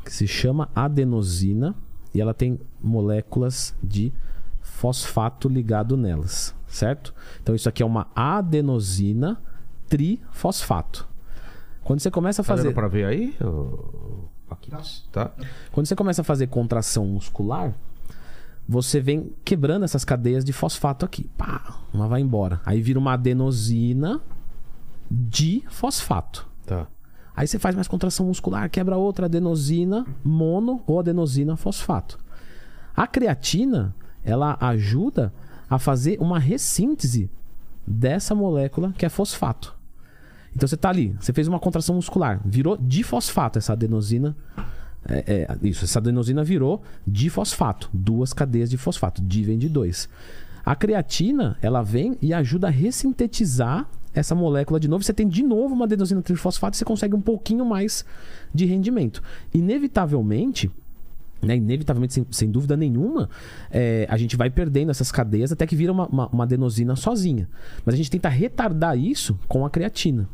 que se chama adenosina e ela tem moléculas de fosfato ligado nelas, certo? Então isso aqui é uma adenosina trifosfato. Quando você começa a Tá fazer, dando pra ver aí? Paquitos? Tá? quando você começa a fazer contração muscular, você vem quebrando essas cadeias de fosfato aqui. Pá, uma vai embora. Aí vira uma adenosina de fosfato. Tá. Aí você faz mais contração muscular, quebra outra adenosina mono ou adenosina fosfato. A creatina, ela ajuda a fazer uma ressíntese dessa molécula que é fosfato. Então você tá ali, você fez uma contração muscular, virou difosfato essa adenosina. É, é, isso, essa adenosina virou difosfato, duas cadeias de fosfato, di vem de dois. A creatina, ela vem e ajuda a ressintetizar essa molécula de novo. Você tem de novo uma adenosina trifosfato e você consegue um pouquinho mais de rendimento. Inevitavelmente, né, inevitavelmente, sem, sem dúvida nenhuma, é, a gente vai perdendo essas cadeias até que vira uma, uma, uma adenosina sozinha. Mas a gente tenta retardar isso com a creatina.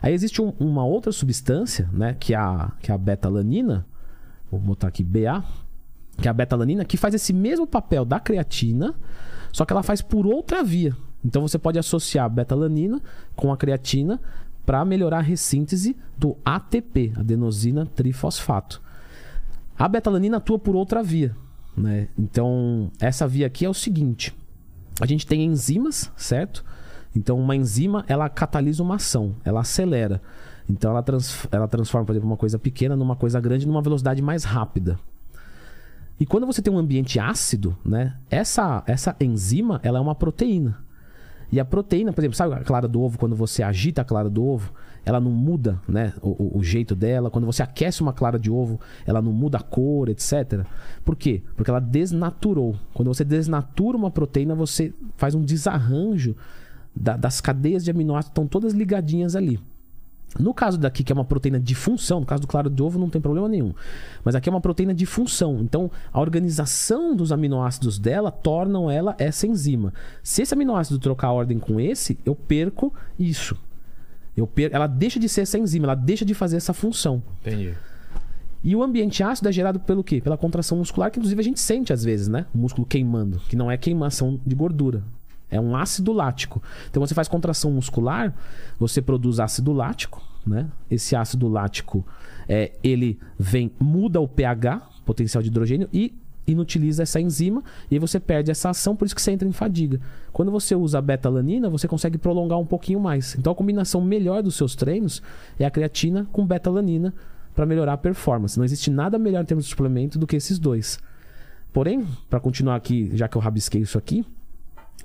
Aí existe um- uma outra substância, né, que é a, que é a betalanina, vou botar aqui BA, que é a betalanina, que faz esse mesmo papel da creatina, só que ela faz por outra via. Então você pode associar a betalanina com a creatina para melhorar a ressíntese do ATP, adenosina trifosfato. A betalanina atua por outra via, né? Então, essa via aqui é o seguinte: a gente tem enzimas, certo? Então, uma enzima ela catalisa uma ação, ela acelera. Então, ela, trans- ela transforma, por exemplo, uma coisa pequena numa coisa grande numa velocidade mais rápida. E quando você tem um ambiente ácido, né? Essa, essa enzima ela é uma proteína. E a proteína, por exemplo, sabe a clara do ovo, quando você agita a clara do ovo, ela não muda né, o, o- jeito dela. Quando você aquece uma clara de ovo, ela não muda a cor, etc. Por quê? Porque ela desnaturou. Quando você desnatura uma proteína, você faz um desarranjo da- das cadeias de aminoácidos, estão todas ligadinhas ali. No caso daqui, que é uma proteína de função, no caso do claro de ovo não tem problema nenhum. Mas aqui é uma proteína de função. Então, a organização dos aminoácidos dela tornam ela essa enzima. Se esse aminoácido trocar ordem com esse, eu perco isso. Eu per... Ela deixa de ser essa enzima, ela deixa de fazer essa função. Entendi. E o ambiente ácido é gerado pelo quê? Pela contração muscular, que inclusive a gente sente às vezes, né? O músculo queimando, que não é queimação de gordura. É um ácido lático. Então você faz contração muscular, você produz ácido lático, né? Esse ácido lático, é, ele vem, muda o pH, potencial de hidrogênio, e inutiliza essa enzima, e você perde essa ação, por isso que você entra em fadiga. Quando você usa a betalanina, você consegue prolongar um pouquinho mais. Então a combinação melhor dos seus treinos é a creatina com betalanina para melhorar a performance. Não existe nada melhor em termos de suplemento do que esses dois. Porém, para continuar aqui, já que eu rabisquei isso aqui,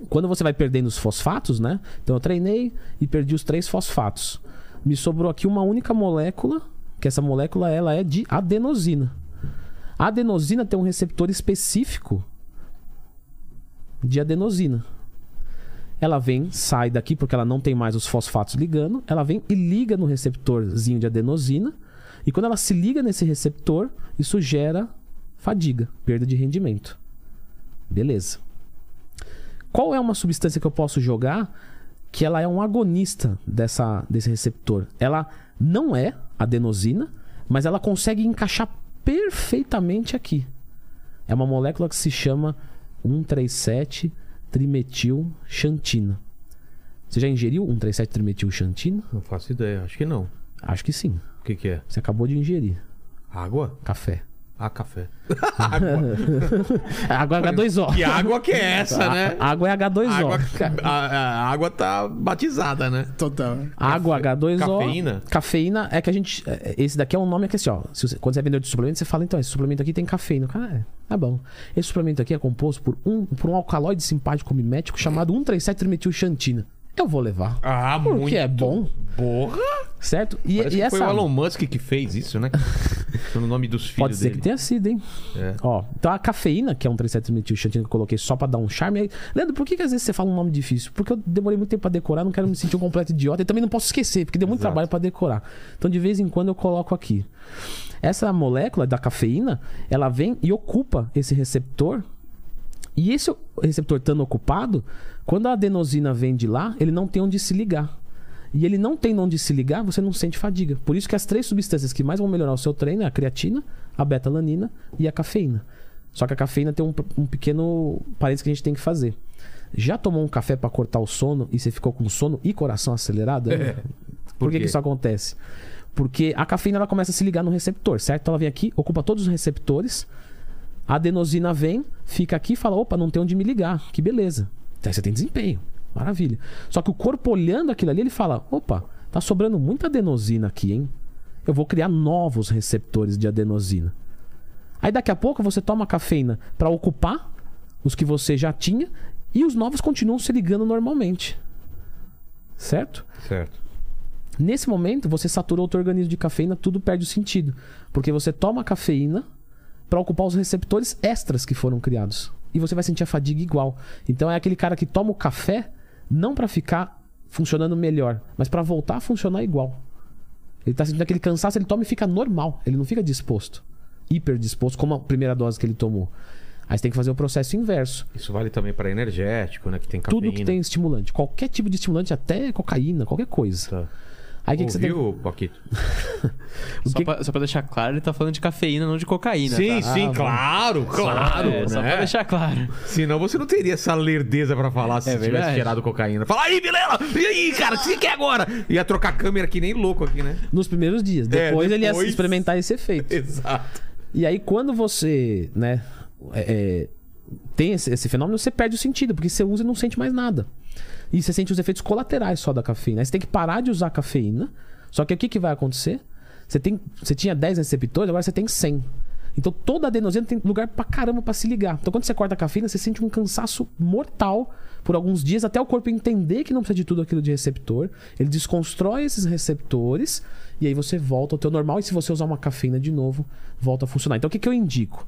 quando você vai perdendo os fosfatos, né? Então eu treinei e perdi os três fosfatos. Me sobrou aqui uma única molécula, que essa molécula ela é de adenosina. A adenosina tem um receptor específico de adenosina. Ela vem, sai daqui porque ela não tem mais os fosfatos ligando, ela vem e liga no receptorzinho de adenosina. E quando ela se liga nesse receptor, isso gera fadiga, perda de rendimento. Beleza. Qual é uma substância que eu posso jogar que ela é um agonista dessa, desse receptor? Ela não é adenosina, mas ela consegue encaixar perfeitamente aqui. É uma molécula que se chama 137 trimetil xantina. Você já ingeriu 137 trimetil xantina? Não faço ideia, acho que não. Acho que sim. O que, que é? Você acabou de ingerir Água? café. Ah, café. Água é H2O. Que água que é essa, né? A- Água é H2O. Água, a, a água tá batizada, né? Total. Água H2O. Cafeína? Cafeína é que a gente. é, Esse daqui é um nome que assim, ó. se você- quando você é vendedor de suplemento, você fala, então, esse suplemento aqui tem cafeína. O Cara, é, tá bom. Esse suplemento aqui é composto por um, por um alcaloide simpático mimético chamado 137-trimetilxantina. Eu vou levar. Ah, Porque muito. é bom, Porra! certo? E, Parece e essa. foi o Elon Musk que fez isso, né? no nome dos filhos Pode ser dele. que tenha sido, hein? É. Ó, então a cafeína, que é um 37-metilxantina que eu coloquei só pra dar um charme. Aí, Leandro, por que, que às vezes você fala um nome difícil? Porque eu demorei muito tempo pra decorar, não quero me sentir um completo idiota e também não posso esquecer, porque deu muito Exato. trabalho pra decorar. Então de vez em quando eu coloco aqui. Essa molécula da cafeína, ela vem e ocupa esse receptor. E esse receptor estando ocupado, quando a adenosina vem de lá, ele não tem onde se ligar. E ele não tem onde se ligar, você não sente fadiga. Por isso que as três substâncias que mais vão melhorar o seu treino é a creatina, a beta-alanina e a cafeína. Só que a cafeína tem um, um pequeno parênteses que a gente tem que fazer. Já tomou um café pra cortar o sono e você ficou com sono e coração acelerado? É. Por, Por que, que isso acontece? Porque a cafeína ela começa a se ligar no receptor, certo? Ela vem aqui, ocupa todos os receptores, a adenosina vem, fica aqui e fala: opa, não tem onde me ligar. Que beleza. Então você tem desempenho. Maravilha. Só que o corpo olhando aquilo ali, ele fala: opa, tá sobrando muita adenosina aqui, hein? Eu vou criar novos receptores de adenosina. Aí daqui a pouco você toma cafeína para ocupar os que você já tinha e os novos continuam se ligando normalmente. Certo? Certo. Nesse momento, você saturou o teu organismo de cafeína, tudo perde o sentido. Porque você toma cafeína para ocupar os receptores extras que foram criados. E você vai sentir a fadiga igual. Então é aquele cara que toma o café não para ficar funcionando melhor, mas para voltar a funcionar igual. Ele tá sentindo aquele cansaço, ele toma e fica normal. Ele não fica disposto. Hiper disposto, como a primeira dose que ele tomou. Aí você tem que fazer o processo inverso. Isso vale também para energético, né? Que tem cafeína. Tudo que tem estimulante. Qualquer tipo de estimulante, até cocaína, qualquer coisa. Tá. Aí o que, que você tem Paquito? O Só, que- pra, só pra deixar claro, ele tá falando de cafeína, não de cocaína. Sim, tá? sim, Ah, claro, claro. É, Só né? pra deixar claro. Senão você não teria essa lerdeza pra falar se É tivesse verdade. cheirado cocaína. Fala aí, Vilela! E aí, cara, o que você quer agora? Ia trocar câmera que nem louco aqui, né? Nos primeiros dias. Depois, ele ia É, depois- experimentar esse efeito. Exato. E aí, quando você, né, é, é, tem esse, esse fenômeno, você perde o sentido, porque você usa e não sente mais nada. E você sente os efeitos colaterais só da cafeína. Aí você tem que parar de usar cafeína. Só que o que, que vai acontecer? Você, tem, você tinha 10 receptores, agora você tem 100. Então toda adenosina tem lugar pra caramba pra se ligar. Então quando você corta a cafeína, você sente um cansaço mortal por alguns dias, até o corpo entender que não precisa de tudo aquilo de receptor. Ele desconstrói esses receptores e aí você volta ao teu normal. E se você usar uma cafeína de novo, volta a funcionar. Então o que, que eu indico?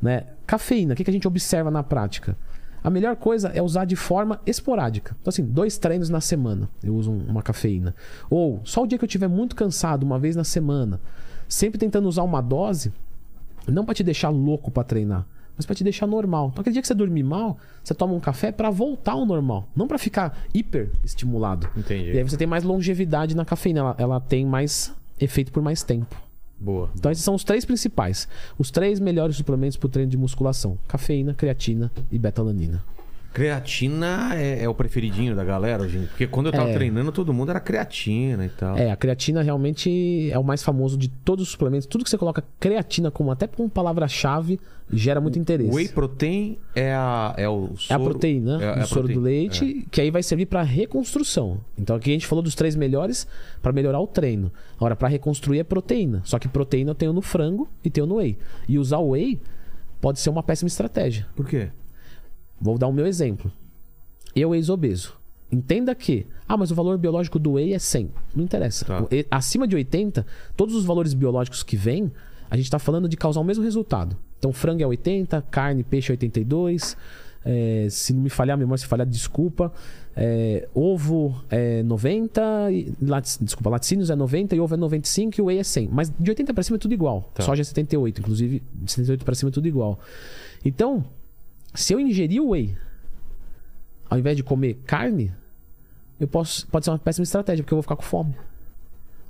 Né? Cafeína, o que, que a gente observa na prática? A melhor coisa é usar de forma esporádica. Então, assim, dois treinos na semana eu uso um- uma cafeína. Ou só o dia que eu estiver muito cansado, uma vez na semana. Sempre tentando usar uma dose, não pra te deixar louco pra treinar, mas pra te deixar normal. Então, aquele dia que você dormir mal, você toma um café pra voltar ao normal, não pra ficar hiper estimulado. Entendi. E aí você tem mais longevidade na cafeína, ela, ela tem mais efeito por mais tempo. Boa. Então esses são os três principais. Os três melhores suplementos para o treino de musculação: cafeína, creatina e betalanina. Creatina é, é o preferidinho da galera, gente. Porque quando eu tava É. treinando, todo mundo era creatina e tal. É, a creatina realmente é o mais famoso de todos os suplementos. Tudo que você coloca creatina como até como palavra-chave gera muito interesse. Whey protein é a, é o É a soro- proteína é- é do a soro do proteína. leite, que aí vai servir para reconstrução. Então aqui a gente falou dos três melhores para melhorar o treino. Agora, para reconstruir é proteína. Só que proteína eu tenho no frango e tenho no whey. E usar o whey pode ser uma péssima estratégia. Por quê? Vou dar o meu exemplo. Eu, ex-obeso. Entenda que, ah, mas o valor biológico do whey é 100. Não interessa. Tá. Acima de 80, todos os valores biológicos que vêm, a gente está falando de causar o mesmo resultado. Então, frango é 80, carne, peixe é 82. é, se não me falhar a memória, se falhar, desculpa. É, ovo é 90, e, latic- desculpa, laticínios é 90 e ovo é 95 e o whey é 100. Mas de 80 para cima é tudo igual. Tá. Soja é 78, inclusive de 78 para cima é tudo igual. Então, se eu ingerir o whey, ao invés de comer carne, eu posso, pode ser uma péssima estratégia, porque eu vou ficar com fome.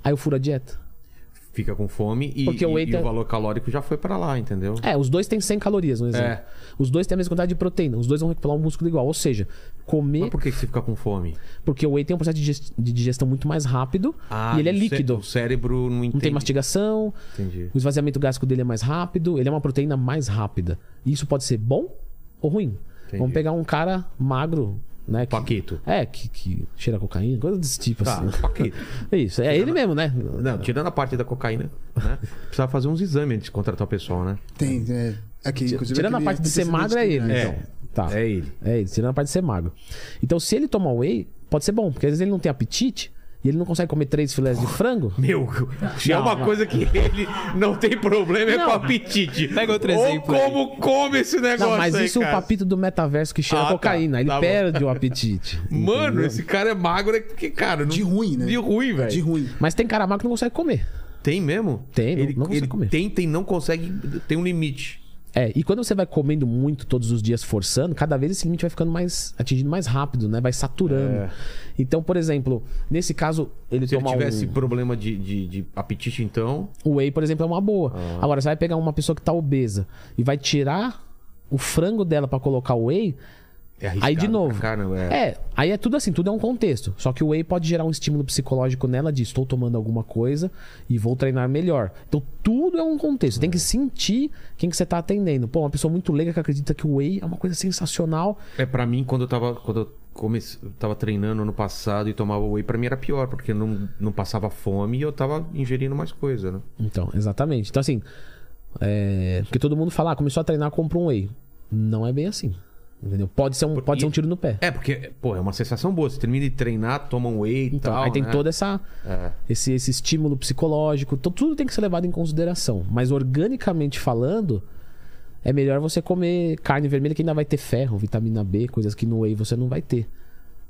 Aí eu furo a dieta. fica com fome e, Porque o whey e tem- o valor calórico já foi pra lá, entendeu? É, os dois têm 100 calorias, no exemplo. É. Os dois têm a mesma quantidade de proteína. Os dois vão recuperar um músculo igual. Ou seja, comer. Mas por que que você fica com fome? Porque o whey tem um processo de digest- de digestão muito mais rápido e ele é líquido. O cérebro não entende. Não tem mastigação, Entendi. o esvaziamento gástrico dele é mais rápido, ele é uma proteína mais rápida. E isso pode ser bom ou ruim. Entendi. Vamos pegar um cara magro, né? Que, Paquito. é, que, que cheira cocaína, coisa desse tipo Tá, assim. Paquito. É isso, é ele mesmo, né? Não, tirando a parte da cocaína, né? Precisava fazer uns exames antes de contratar o pessoal, né? Tem, é. Aqui, inclusive, Tirando a parte de ser magro, é ele. né? Então. Tá. É ele. É ele, tirando a parte de ser magro. Então, se ele tomar whey, pode ser bom, porque às vezes ele não tem apetite e ele não consegue comer três filés de frango. Meu, se é uma não. coisa que ele não tem problema é Não. com apetite. Pega outro Ou exemplo aí. como come esse negócio Não, mas aí, isso é o cara. papito do metaverso que cheira Ah, tá. cocaína. Ele Tá bom. perde o apetite. Mano, entendeu? esse cara é magro é porque, cara... Não... De ruim, né? De ruim, velho. De ruim. Mas tem cara magro que não consegue comer. Tem mesmo? Tem, não- ele, não consegue ele comer. tenta e não consegue... Tem um limite. É, e quando você vai comendo muito todos os dias forçando, cada vez esse limite vai ficando mais atingindo mais rápido, né? Vai saturando. É. Então, por exemplo, nesse caso, ele Se ele tivesse um... problema de, de, de apetite, então... o whey, por exemplo, é uma boa. Ah. Agora, você vai pegar uma pessoa que tá obesa e vai tirar o frango dela pra colocar o whey, É Aí, de novo, pra caramba, é. É, aí é tudo assim, tudo é um contexto. Só que o whey pode gerar um estímulo psicológico nela de estou tomando alguma coisa e vou treinar melhor. Então tudo é um contexto. Você tem que sentir quem que você tá atendendo. Pô, uma pessoa muito leiga que acredita que o whey é uma coisa sensacional. É, pra mim, quando eu tava, quando eu comece... eu tava treinando ano passado e tomava whey, pra mim era pior, porque não, não passava fome e eu tava ingerindo mais coisa, né? Então, exatamente. Então assim, é... porque todo mundo fala, ah, começou a treinar, compra um whey. Não é bem assim. Entendeu? Pode ser um, pode ser um tiro no pé. É, porque, pô, é uma sensação boa. Você termina de treinar, toma um whey e Então, tal, aí tem né? toda essa É. esse, esse estímulo psicológico, então, tudo tem que ser levado em consideração. Mas organicamente falando, é melhor você comer carne vermelha que ainda vai ter ferro, vitamina B, coisas que no whey você não vai ter.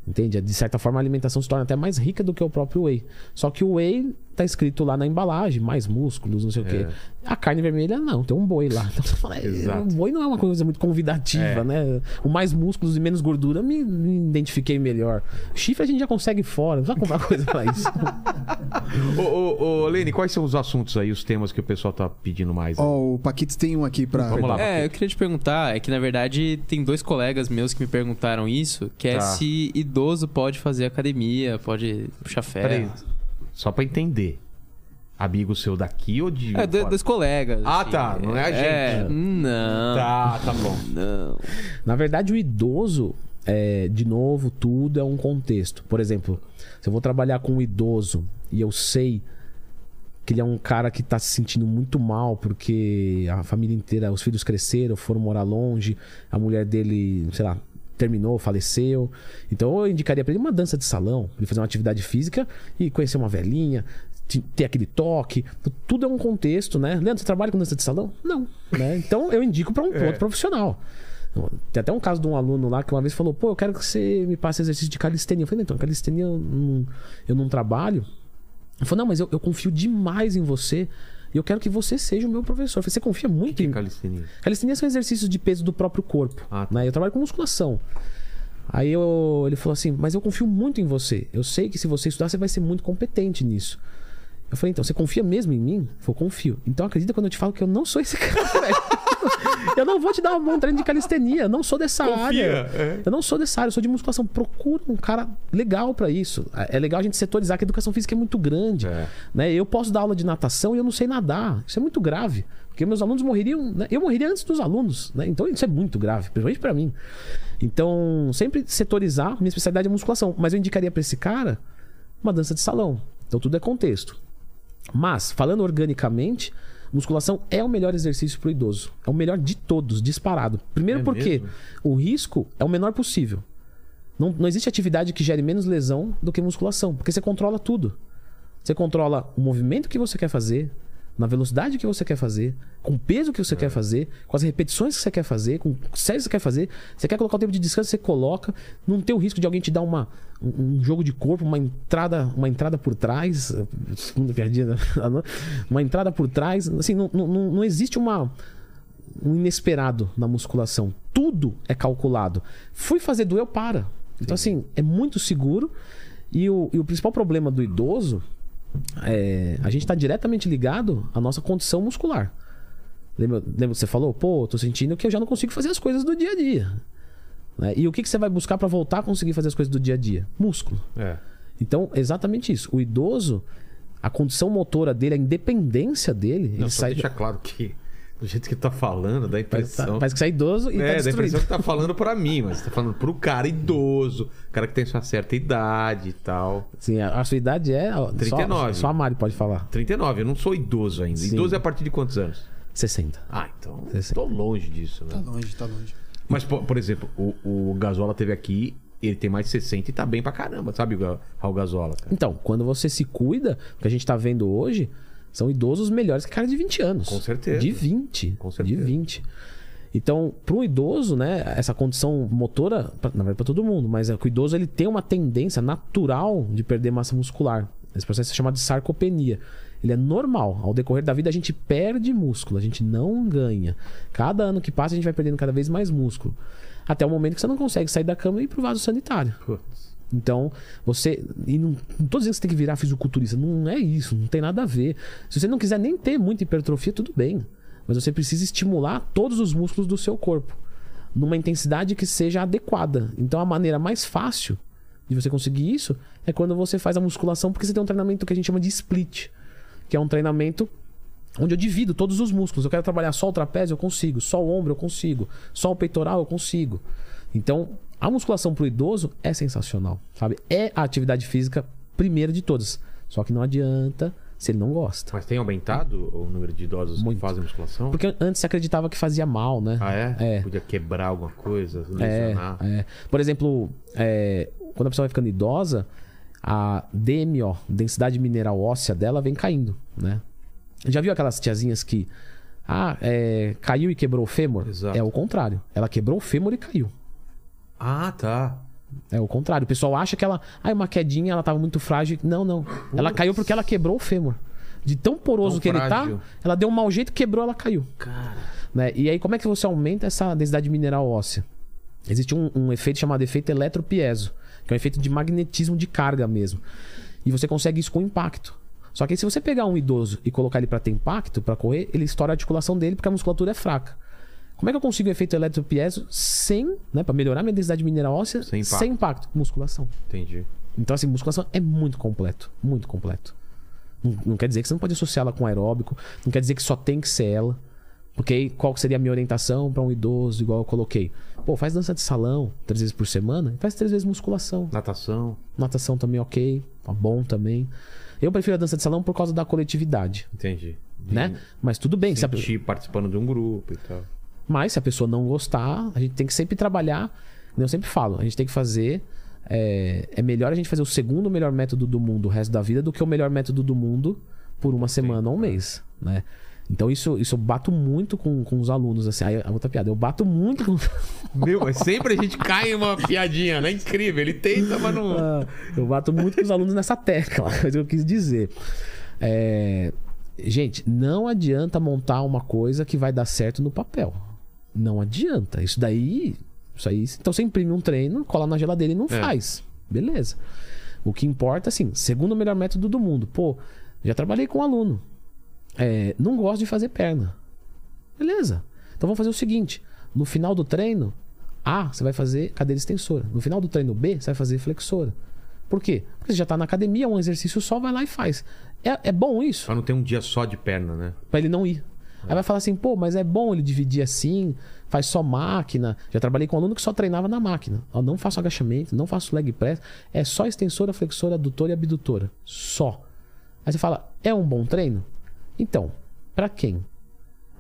Entende? De certa forma a alimentação se torna até mais rica do que o próprio whey. Só que o whey tá escrito lá na embalagem, mais músculos, não sei o quê. A carne vermelha não, tem um boi lá. Então, você fala, é, Exato. o boi não é uma coisa muito convidativa, né? O mais músculos e menos gordura, me, me identifiquei melhor. Chifre a gente já consegue fora, não precisa comprar coisa pra isso. Ô, ô, ô, Lene, quais são os assuntos aí, os temas que o pessoal tá pedindo mais? Ó, o Paquitos tem um aqui pra. Vamos lá. É, eu queria te perguntar, é que na verdade tem dois colegas meus que me perguntaram isso, que é Tá. se idoso pode fazer academia, pode puxar ferro. Peraí, só pra entender. Amigo seu daqui ou de. É, do- dois colegas. Ah, assim. tá, não é a gente. É, não. Tá, tá bom. Não. Na verdade, o idoso, é, de novo, tudo é um contexto. Por exemplo, se eu vou trabalhar com um idoso e eu sei que ele é um cara que tá se sentindo muito mal porque a família inteira, os filhos cresceram, foram morar longe, a mulher dele, sei lá, terminou, faleceu. Então eu indicaria pra ele uma dança de salão, ele fazer uma atividade física e conhecer uma velhinha, te- ter aquele toque. Tudo é um contexto, né? Leandro, você trabalha com dança de salão? Não. Né? Então eu indico pra um pra outro profissional. Tem até um caso de um aluno lá que uma vez falou: pô, eu quero que você me passe exercício de calistenia. Eu falei: então, calistenia eu não, eu não trabalho. Ele falou: não, mas eu, eu confio demais em você e eu quero que você seja o meu professor. Eu falei: você confia muito Que em calistenia? Calistenia são exercícios de peso do próprio corpo. Ah, tá. né? Eu trabalho com musculação. Aí eu- ele falou assim: Mas eu confio muito em você. Eu sei que se você estudar, você vai ser muito competente nisso. Eu falei: Então, você confia mesmo em mim? Falou: Confio. Então acredita quando eu te falo que eu não sou esse cara, velho. Eu não vou te dar um treino de calistenia. Eu não sou dessa Confia, área. é. Eu não sou dessa área, eu sou de musculação. Procura um cara legal pra isso. É legal a gente setorizar que a educação física é muito grande. É. Né? Eu posso dar aula de natação e eu não sei nadar. Isso é muito grave. Porque meus alunos morreriam. né? Eu morreria antes dos alunos. Né? Então isso é muito grave, principalmente pra mim. Então, sempre setorizar. Minha especialidade é musculação. Mas eu indicaria pra esse cara uma dança de salão. Então tudo é contexto. Mas, falando organicamente, musculação é o melhor exercício pro idoso. É o melhor de todos, disparado. Primeiro É porque mesmo? o risco é o menor possível. Não, não existe atividade que gere menos lesão do que musculação, porque você controla tudo. Você controla o movimento que você quer fazer, na velocidade que você quer fazer, com o peso que você quer fazer, com as repetições que você quer fazer, com o sério que você quer fazer. Você quer colocar o tempo de descanso, você coloca. Não tem o risco de alguém te dar uma, um um jogo de corpo, uma entrada, uma entrada por trás. Segunda piadinha. da- Uma entrada por trás. Assim, não, não, não existe uma um inesperado na musculação. Tudo é calculado. Fui fazer doer, eu para. Então, assim, é muito seguro. E o, e o principal problema do idoso é, a gente está diretamente ligado à nossa condição muscular. Lembra, lembra que você falou? Pô, tô sentindo que eu já não consigo fazer as coisas do dia a dia. Né? E o que, que você vai buscar para voltar a conseguir fazer as coisas do dia a dia? Músculo. É. Então, exatamente isso. O idoso, a condição motora dele, a independência dele, Não, ele só sai. deixa claro que, do jeito que tá falando, dá a Parece, tá- impressão. parece que você é idoso e é, tá dá a destruído. impressão que tá falando pra mim, mas tá falando pro cara idoso, cara que tem sua certa idade e tal. Sim, a, a sua idade é. ó, 39. Só, só a Mari pode falar. 39, eu não sou idoso ainda. Sim. Idoso é a partir de quantos anos? 60. Ah, então. Sessenta. Tô longe disso, né? Tá longe, tá longe. Mas, por, por exemplo, o, o Gasola teve aqui, ele tem mais de 60 e tá bem pra caramba, sabe, Raul Gasola? Cara? Então, quando você se cuida, o que a gente tá vendo hoje são idosos melhores que cara de 20 anos. Com certeza. De 20. Com certeza. De 20. Então, para um idoso, né, essa condição motora, pra- na verdade para todo mundo, mas é que o idoso ele tem uma tendência natural de perder massa muscular. Esse processo é chamado de sarcopenia. Ele é normal. Ao decorrer da vida a gente perde músculo, a gente não ganha. Cada ano que passa a gente vai perdendo cada vez mais músculo. Até o momento que você não consegue sair da cama e ir pro vaso sanitário. Putz. Então, você. E não, não tô dizendo que você tem que virar fisiculturista. Não é isso, não tem nada a ver. Se você não quiser nem ter muita hipertrofia, tudo bem. Mas você precisa estimular todos os músculos do seu corpo. Numa intensidade que seja adequada. Então, a maneira mais fácil de você conseguir isso é quando você faz a musculação, porque você tem um treinamento que a gente chama de split. Que é um treinamento onde eu divido todos os músculos. Eu quero trabalhar só o trapézio, eu consigo. Só o ombro, eu consigo. Só o peitoral, eu consigo. Então, a musculação pro idoso é sensacional, sabe? É a atividade física primeira de todas. Só que não adianta se ele não gosta. Mas tem aumentado o número de idosos Muito. que fazem musculação? Porque antes se acreditava que fazia mal, né? Ah, é? É. Podia quebrar alguma coisa, É, lesionar. é. Por exemplo, é, quando a pessoa vai ficando idosa, a DMO, densidade mineral óssea dela, vem caindo, né? Já viu aquelas tiazinhas que ah, é, caiu e quebrou o fêmur? Exato. É o contrário. Ela quebrou o fêmur e caiu. Ah, tá. É o contrário. O pessoal acha que ela, ah, uma quedinha, ela tava muito frágil. Não, não. Ela caiu porque ela quebrou o fêmur. De tão poroso Tão que ele frágil. tá, ela deu um mau jeito, quebrou, ela caiu. Cara. né? E aí, como é que você aumenta essa densidade mineral óssea? Existe um, um efeito chamado efeito eletropieso, que é um efeito de magnetismo de carga mesmo. E você consegue isso com impacto. Só que aí, se você pegar um idoso e colocar ele para ter impacto, para correr, ele estoura a articulação dele porque a musculatura é fraca. Como é que eu consigo efeito eletropieso sem, né, para melhorar minha densidade mineral óssea, Sem impacto. sem impacto? Musculação. Entendi. Então, assim, musculação é muito completo. Muito completo. Não, não quer dizer que você não pode associá-la com aeróbico. Não quer dizer que só tem que ser ela. Porque aí, qual seria a minha orientação para um idoso, igual eu coloquei? Pô, faz dança de salão três vezes por semana. Faz três vezes musculação. Natação. Natação também ok. Tá bom também. Eu prefiro a dança de salão por causa da coletividade, Entendi. De né? Mas tudo bem. Sentir participando de um grupo e tal. Mas se a pessoa não gostar, a gente tem que sempre trabalhar. Eu sempre falo, a gente tem que fazer. É, é melhor a gente fazer o segundo melhor método do mundo o resto da vida do que o melhor método do mundo por uma semana ou um mês, né? Então isso, isso eu bato muito com, com os alunos, assim. Aí a outra piada, eu bato muito com. Meu, mas sempre a gente cai em uma piadinha, né? Incrível. Ele tenta, mas não. Ah, eu bato muito com os alunos nessa tecla, mas eu quis dizer. É, Gente, não adianta montar uma coisa que vai dar certo no papel. Não adianta. Isso daí. Isso aí. Então você imprime um treino, cola na geladeira e não É. faz. Beleza. O que importa, assim, segundo melhor método do mundo. Pô, já trabalhei com um aluno. É, não gosto de fazer perna. Beleza. Então vamos fazer o seguinte: no final do treino, A, você vai fazer cadeira extensora. No final do treino B, você vai fazer flexora. Por quê? Porque você já tá na academia, um exercício só, vai lá e faz. É, é bom isso? Pra não ter um dia só de perna, né? Pra ele não ir. Aí vai falar assim, pô, mas é bom ele dividir assim, faz só máquina. Já trabalhei com um aluno que só treinava na máquina. Ó, não faço agachamento, não faço leg press, é só extensora, flexora, adutora e abdutora. Só. Aí você fala, é um bom treino? Então, pra quem?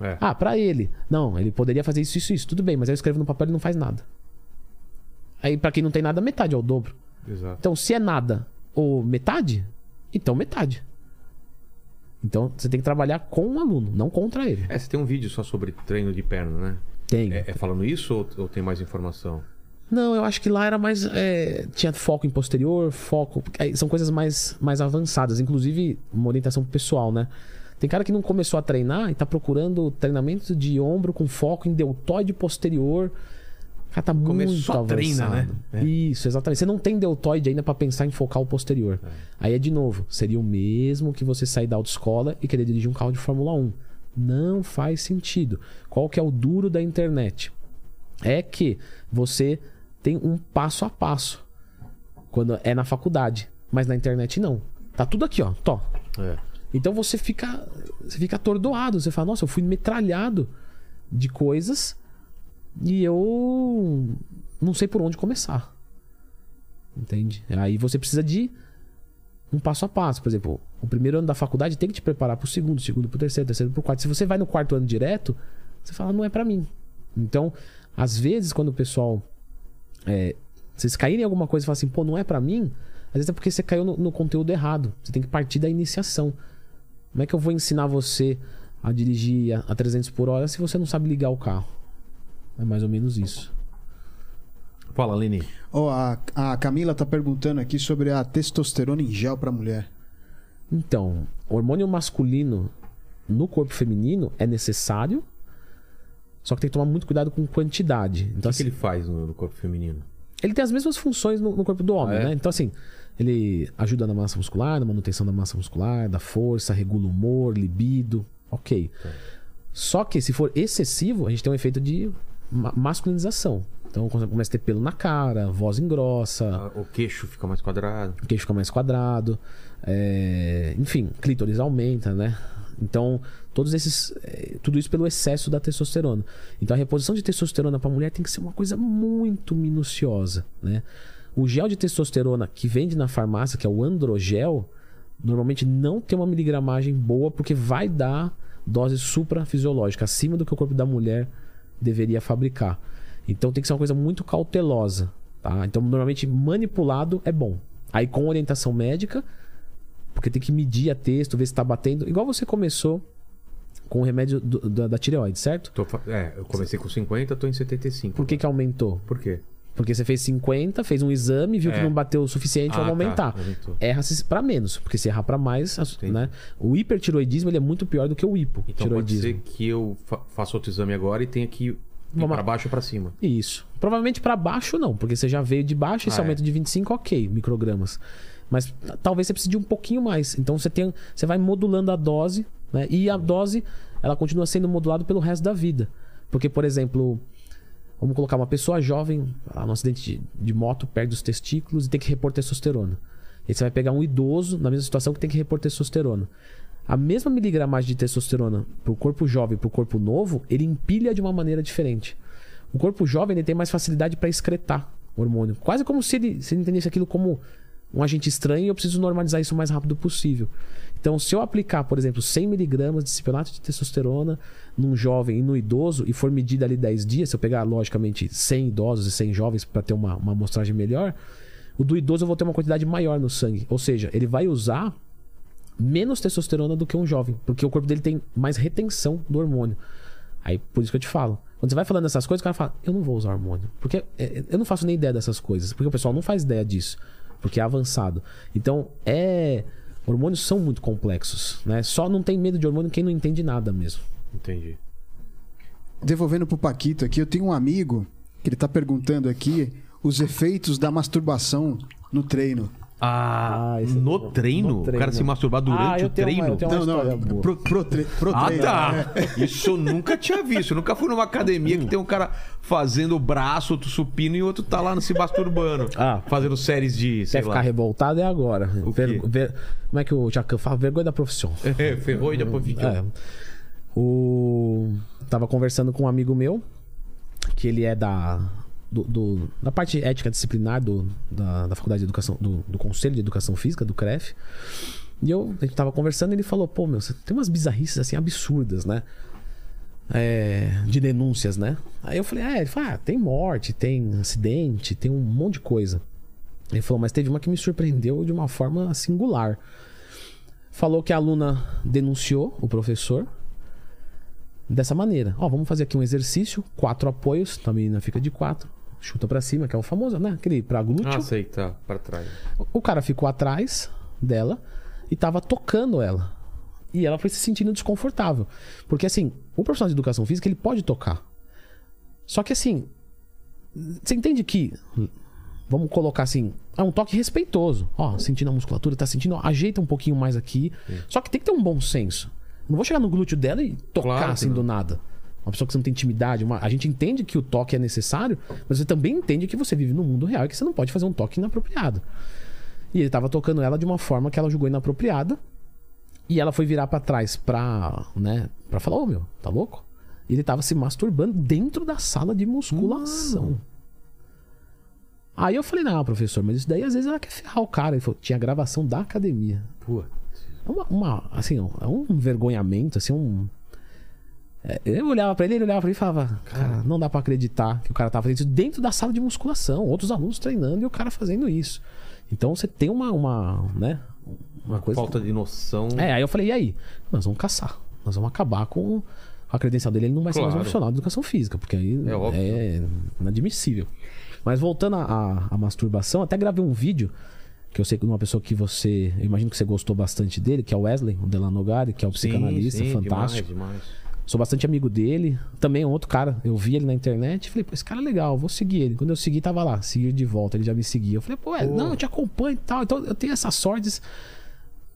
É. Ah, pra ele. Não, ele poderia fazer isso, isso, isso. Tudo bem, mas aí eu escrevo no papel e não faz nada. Aí pra quem não tem nada, metade é o dobro. Exato. Então, se é nada ou metade, então metade. Então, você tem que trabalhar com o aluno, não contra ele. É, você tem um vídeo só sobre treino de perna, né? Tem. É, é falando isso ou, ou tem mais informação? Não, eu acho que lá era mais. é, tinha foco em posterior, foco. aí São coisas mais, mais avançadas. Inclusive, uma orientação pessoal, né? Tem cara que não começou a treinar e tá procurando treinamento de ombro com foco em deltoide posterior. O cara tá começo muito só avançado. treina, né? É. Isso, exatamente. Você não tem deltoide ainda pra pensar em focar o posterior. Aí é de novo, seria o mesmo que você sair da autoescola e querer dirigir um carro de Fórmula 1. Não faz sentido. Qual que é o duro da internet? É que você tem um passo a passo quando é na faculdade, mas na internet não. Tá tudo aqui, ó. Tó. É. Então você fica, você fica atordoado. Você fala, nossa, eu fui metralhado de coisas e eu não sei por onde começar. Entende? Aí você precisa de um passo a passo. Por exemplo, o primeiro ano da faculdade tem que te preparar pro segundo, segundo pro terceiro, terceiro pro quarto. Se você vai no quarto ano direto, você fala, não é pra mim. Então, às vezes, quando o pessoal. É, vocês caírem em alguma coisa e falam assim, pô, não é pra mim, às vezes é porque você caiu no, no conteúdo errado. Você tem que partir da iniciação. Como é que eu vou ensinar você a dirigir a, a 300 por hora se você não sabe ligar o carro? É mais ou menos isso. Fala, Leni. Ó, a, a Camila tá perguntando aqui sobre a testosterona em gel pra mulher. Então, o hormônio masculino no corpo feminino é necessário, só que tem que tomar muito cuidado com quantidade. O Então, que, assim, que ele faz no, no corpo feminino? ele tem as mesmas funções no, no corpo do homem, Ah, é? né? Então, assim, ele ajuda na massa muscular, na manutenção da massa muscular, da força, regula o humor, libido, ok. Só que se for excessivo, a gente tem um efeito de masculinização. Então começa a ter pelo na cara, voz engrossa, Ah, O queixo fica mais quadrado. o queixo fica mais quadrado, é, enfim, clítoris aumenta, né? Então, todos esses. é, tudo isso pelo excesso da testosterona. Então, a reposição de testosterona para mulher tem que ser uma coisa muito minuciosa, né? O gel de testosterona que vende na farmácia, que é o androgel, normalmente não tem uma miligramagem boa, porque vai dar dose suprafisiológica, acima do que o corpo da mulher deveria fabricar. Então tem que ser uma coisa muito cautelosa, tá? Então normalmente manipulado é bom. Aí com orientação médica, porque tem que medir a texto, ver se tá batendo. Igual você começou com o remédio do- da, da tireoide, certo? Tô é, eu comecei com 50, tô em 75. Por que que aumentou? Por quê? Porque você fez 50, fez um exame, viu que É. não bateu o suficiente, Ah, vamos tá, aumentar. aumentou. Erra para menos, porque se errar para mais, Entendi. né? O hipertiroidismo ele é muito pior do que o Então pode ser que eu fa faça outro exame agora e tenha que pra lá. baixo ou pra cima. Isso. Provavelmente para baixo não, porque você já veio de baixo, esse Ah, é. aumento de 25, ok, microgramas. Mas talvez você precise de um pouquinho mais. Então você tem, você vai modulando a dose, né? E a dose, ela continua sendo modulada pelo resto da vida. Porque, por exemplo, vamos colocar uma pessoa jovem, ela num acidente de, de moto, perde os testículos e tem que repor testosterona. E você vai pegar um idoso na mesma situação que tem que repor testosterona. A mesma miligramagem de testosterona pro corpo jovem e pro corpo novo, ele empilha de uma maneira diferente. O corpo jovem ele tem mais facilidade para excretar hormônio. Quase como se ele, se ele entendesse aquilo como um agente estranho e eu preciso normalizar isso o mais rápido possível. Então, se eu aplicar, por exemplo, 100mg de cipionato de testosterona num jovem e no idoso e for medida ali 10 dias, se eu pegar, logicamente, 100 idosos e 100 jovens para ter uma, uma amostragem melhor, o do idoso eu vou ter uma quantidade maior no sangue. Ou seja, ele vai usar menos testosterona do que um jovem, porque o corpo dele tem mais retenção do hormônio. Aí, por isso que eu te falo. Quando você vai falando essas coisas, o cara fala, eu não vou usar hormônio. Porque é, eu não faço nem ideia dessas coisas. Porque o pessoal não faz ideia disso. Porque é avançado. Então, é. Hormônios são muito complexos, né? Só não tem medo de hormônio quem não entende nada mesmo. Entendi. Devolvendo pro Paquito aqui, eu tenho um amigo que ele tá perguntando aqui os efeitos da masturbação no treino. Ah, Ah, esse- no, treino? no O cara treino. se masturbar durante Ah, o treino? uma- Não, não, pro, pro, tre- pro Ah, treino. tá. é. Isso eu nunca tinha visto. Eu nunca fui numa academia que tem um cara fazendo o braço, outro supino e outro tá lá se masturbando. Ah. Fazendo séries de. Sei Quer lá. ficar revoltado é agora. O Ver- quê? ver- como é que o Jacan fala? Vergonha da profissão. É, ferrou e depois ficou. É. O... Tava conversando com um amigo meu, que ele é da. Do, do- da parte ética disciplinar do, da, da Faculdade de Educação, do, do Conselho de Educação Física, do CREF. E eu, a gente tava conversando e ele falou, pô, meu, você tem umas bizarrices assim absurdas, né? É, de denúncias, né? Aí eu falei, é, ele falou, ah, tem morte, tem acidente, tem um monte de coisa. Ele falou, mas teve uma que me surpreendeu de uma forma singular. Falou que a aluna denunciou o professor dessa maneira. Ó, vamos fazer aqui um exercício, quatro apoios, então a menina fica de quatro, chuta pra cima, que é o famoso, né? Aquele pra glúteo. Ah, sei, tá. Pra trás. O cara ficou atrás dela e tava tocando ela. E ela foi se sentindo desconfortável. Porque assim, o profissional de educação física, ele pode tocar. Só que assim, Você entende que. Vamos colocar assim. É um toque respeitoso. Ó, sentindo a musculatura, tá sentindo. ó, ajeita um pouquinho mais aqui. Só que tem que ter um bom senso. Não vou chegar no glúteo dela e tocar Claro assim não. do nada. Uma pessoa que você não tem intimidade. uma- A gente entende que o toque é necessário, mas você também entende que você vive no mundo real e que você não pode fazer um toque inapropriado. E ele tava tocando ela de uma forma que ela julgou inapropriada. E ela foi virar pra trás pra, né, pra falar, ô meu, tá louco? E ele tava se masturbando dentro da sala de musculação. Aí eu falei, não, professor, mas isso daí às vezes ela quer ferrar o cara. Ele falou, tinha gravação da academia. Pô. É uma, uma- assim, é um envergonhamento, assim, um... É, eu olhava pra ele, ele olhava pra mim e falava, cara, não dá pra acreditar que o cara tava fazendo isso dentro da sala de musculação, outros alunos treinando e o cara fazendo isso. Então você tem uma, uma né, uma coisa... Falta de noção. É, aí eu falei, e aí? Nós vamos caçar. Nós vamos acabar com a credencial dele. Ele não vai ser mais um Claro. profissional de educação física, porque aí É é inadmissível. Mas voltando à, masturbação, até gravei um vídeo que eu sei que uma pessoa que você. Eu imagino que você gostou bastante dele, que é o Wesley, o Delanogari, que é o Sim, psicanalista, sim, fantástico. Demais, demais. Sou bastante amigo dele. Também é um outro cara. Eu vi ele na internet e falei, pô, esse cara é legal, vou seguir ele. Quando eu segui, tava lá, seguir de volta, ele já me seguia. Eu falei, pô, é, Pô. não, eu te acompanho e tal. Então eu tenho essas sortes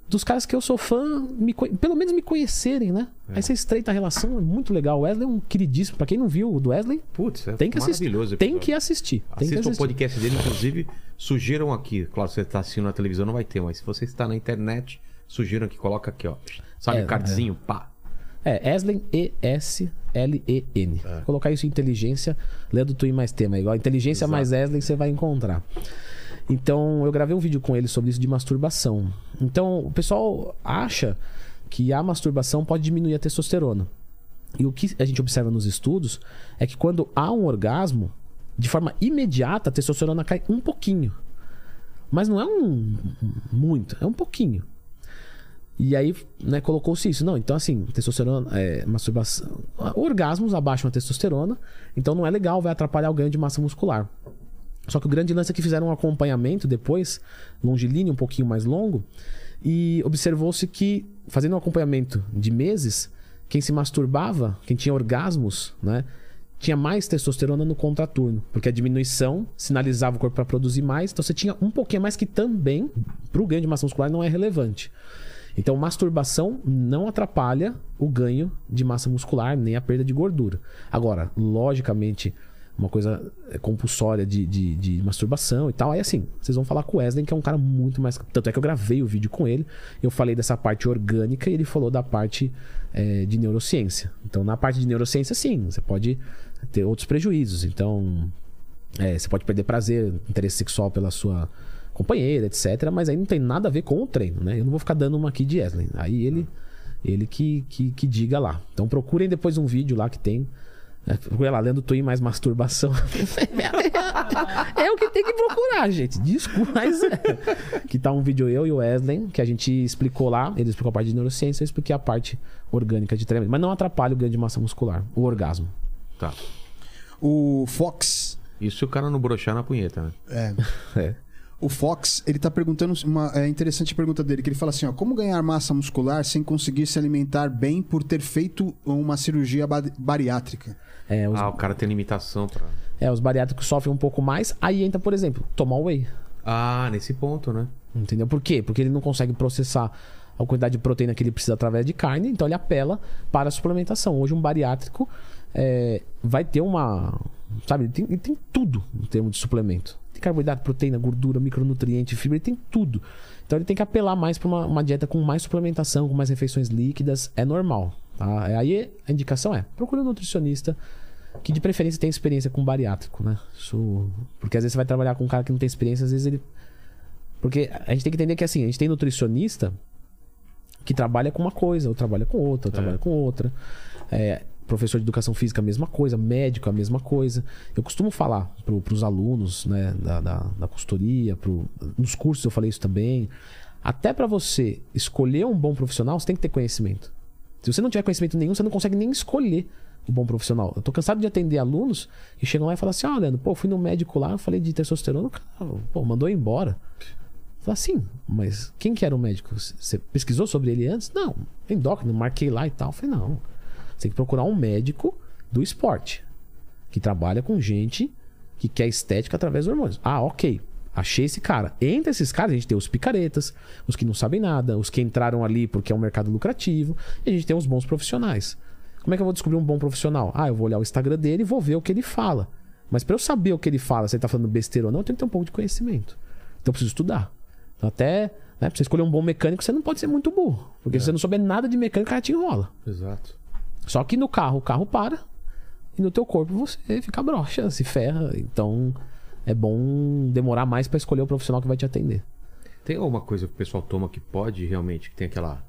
dos caras que eu sou fã, me pelo menos me conhecerem, né? É. Essa estreita relação é muito legal. O Wesley é um queridíssimo. Pra quem não viu o do Wesley, Putz, é tem que assistir. Tem que assistir. Tem que Assista o podcast dele, inclusive, sugiram aqui. Claro, se você está assistindo na televisão, não vai ter, mas se você está na internet, sugiram aqui, coloca aqui, ó. Sabe É, o cardzinho? Pá. É, Eslen E-S-L-E-N. É. Colocar isso em inteligência, lendo e mais tema. Igual inteligência Exato. mais Eslen, você vai encontrar. Então, eu gravei um vídeo com ele sobre isso de masturbação. Então, o pessoal acha que a masturbação pode diminuir a testosterona. E o que a gente observa nos estudos é que quando há um orgasmo, de forma imediata, a testosterona cai um pouquinho. Mas não é um muito, é um pouquinho. E aí, né, colocou-se isso. Não, então assim, testosterona, é, masturbação. Orgasmos abaixam a testosterona, então não é legal, vai atrapalhar o ganho de massa muscular. Só que o grande lance é que fizeram um acompanhamento depois, longilíneo, um pouquinho mais longo, e observou-se que, fazendo um acompanhamento de meses, quem se masturbava, quem tinha orgasmos, né, tinha mais testosterona no contraturno, porque a diminuição sinalizava o corpo para produzir mais, então você tinha um pouquinho mais que também, para o ganho de massa muscular, não é relevante. Então, masturbação não atrapalha o ganho de massa muscular nem a perda de gordura. Agora, logicamente, uma coisa é, compulsória de, de, de masturbação e tal, aí assim, vocês vão falar com o Wesley, que é um cara muito mais. Tanto é que eu gravei o vídeo com ele, eu falei dessa parte orgânica e ele falou da parte é, de neurociência. Então, na parte de neurociência, sim, você pode ter outros prejuízos. Então, é, você pode perder prazer, interesse sexual pela sua companheira, etc. Mas aí não tem nada a ver com o treino, né? Eu não vou ficar dando uma aqui de Wesley. Aí ele, ele que, que, que diga lá. Então procurem depois um vídeo lá que tem. É, procura lá, lendo Twin mais masturbação. é o que tem que procurar, gente. Desculpa, mas é. Que tá um vídeo eu e o Wesley, que a gente explicou lá. Ele explicou a parte de neurociência, eu expliquei a parte orgânica de treinamento. Mas não atrapalha o ganho de massa muscular, o orgasmo. Tá. O Fox. Isso se o cara não broxar na punheta, né? É. É. O Fox, ele tá perguntando uma é interessante a pergunta dele, que ele fala assim, ó, como ganhar massa muscular sem conseguir se alimentar bem por ter feito uma cirurgia ba- bariátrica? É, os, Ah, o cara tem limitação pra. é, os bariátricos sofrem um pouco mais. Aí entra, por exemplo, tomar whey. Ah, nesse ponto, né? Entendeu? Por quê? Porque ele não consegue processar a quantidade de proteína que ele precisa através de carne, então ele apela para a suplementação. Hoje, um bariátrico é, vai ter uma. Sabe, ele tem, ele tem tudo em termos de suplemento. Tem carboidrato, proteína, gordura, micronutriente, fibra, ele tem tudo. Então ele tem que apelar mais para uma, uma dieta com mais suplementação, com mais refeições líquidas. É normal. Tá? Aí a indicação é: procure um nutricionista que de preferência tenha experiência com bariátrico, né? Isso, porque às vezes você vai trabalhar com um cara que não tem experiência, às vezes ele porque a gente tem que entender que assim, a gente tem nutricionista que trabalha com uma coisa, ou trabalha com outra, ou trabalha com outra. É, professor de educação física, a mesma coisa. Médico, a mesma coisa. Eu costumo falar para os alunos né, da, da, da consultoria, pro, nos cursos eu falei isso também. Até para você escolher um bom profissional, você tem que ter conhecimento. Se você não tiver conhecimento nenhum, você não consegue nem escolher o bom profissional. Eu tô cansado de atender alunos que chegam lá e falam assim: Ó, Leandro, pô, fui no médico lá, falei de testosterona, cara, pô, mandou embora. Fala assim, mas quem que era o médico? Você pesquisou sobre ele antes? Não, endócrino, marquei lá e tal. Eu falei, não. Você tem que procurar um médico do esporte. Que trabalha com gente que quer estética através dos hormônios. Ah, ok. Achei esse cara. Entre esses caras, a gente tem os picaretas, os que não sabem nada, os que entraram ali porque é um mercado lucrativo, e a gente tem os bons profissionais. Como é que eu vou descobrir um bom profissional? Ah, eu vou olhar o Instagram dele e vou ver o que ele fala. Mas para eu saber o que ele fala, se ele tá falando besteira ou não, eu tenho que ter um pouco de conhecimento. Então eu preciso estudar. Então, até, né, pra você escolher um bom mecânico, você não pode ser muito burro. Porque se você não souber nada de mecânica, o cara te enrola. Exato. Só que no carro, o carro para. E no teu corpo você fica broxa, se ferra. Então é bom demorar mais pra escolher o profissional que vai te atender. Tem alguma coisa que o pessoal toma que pode realmente, que tem aquela,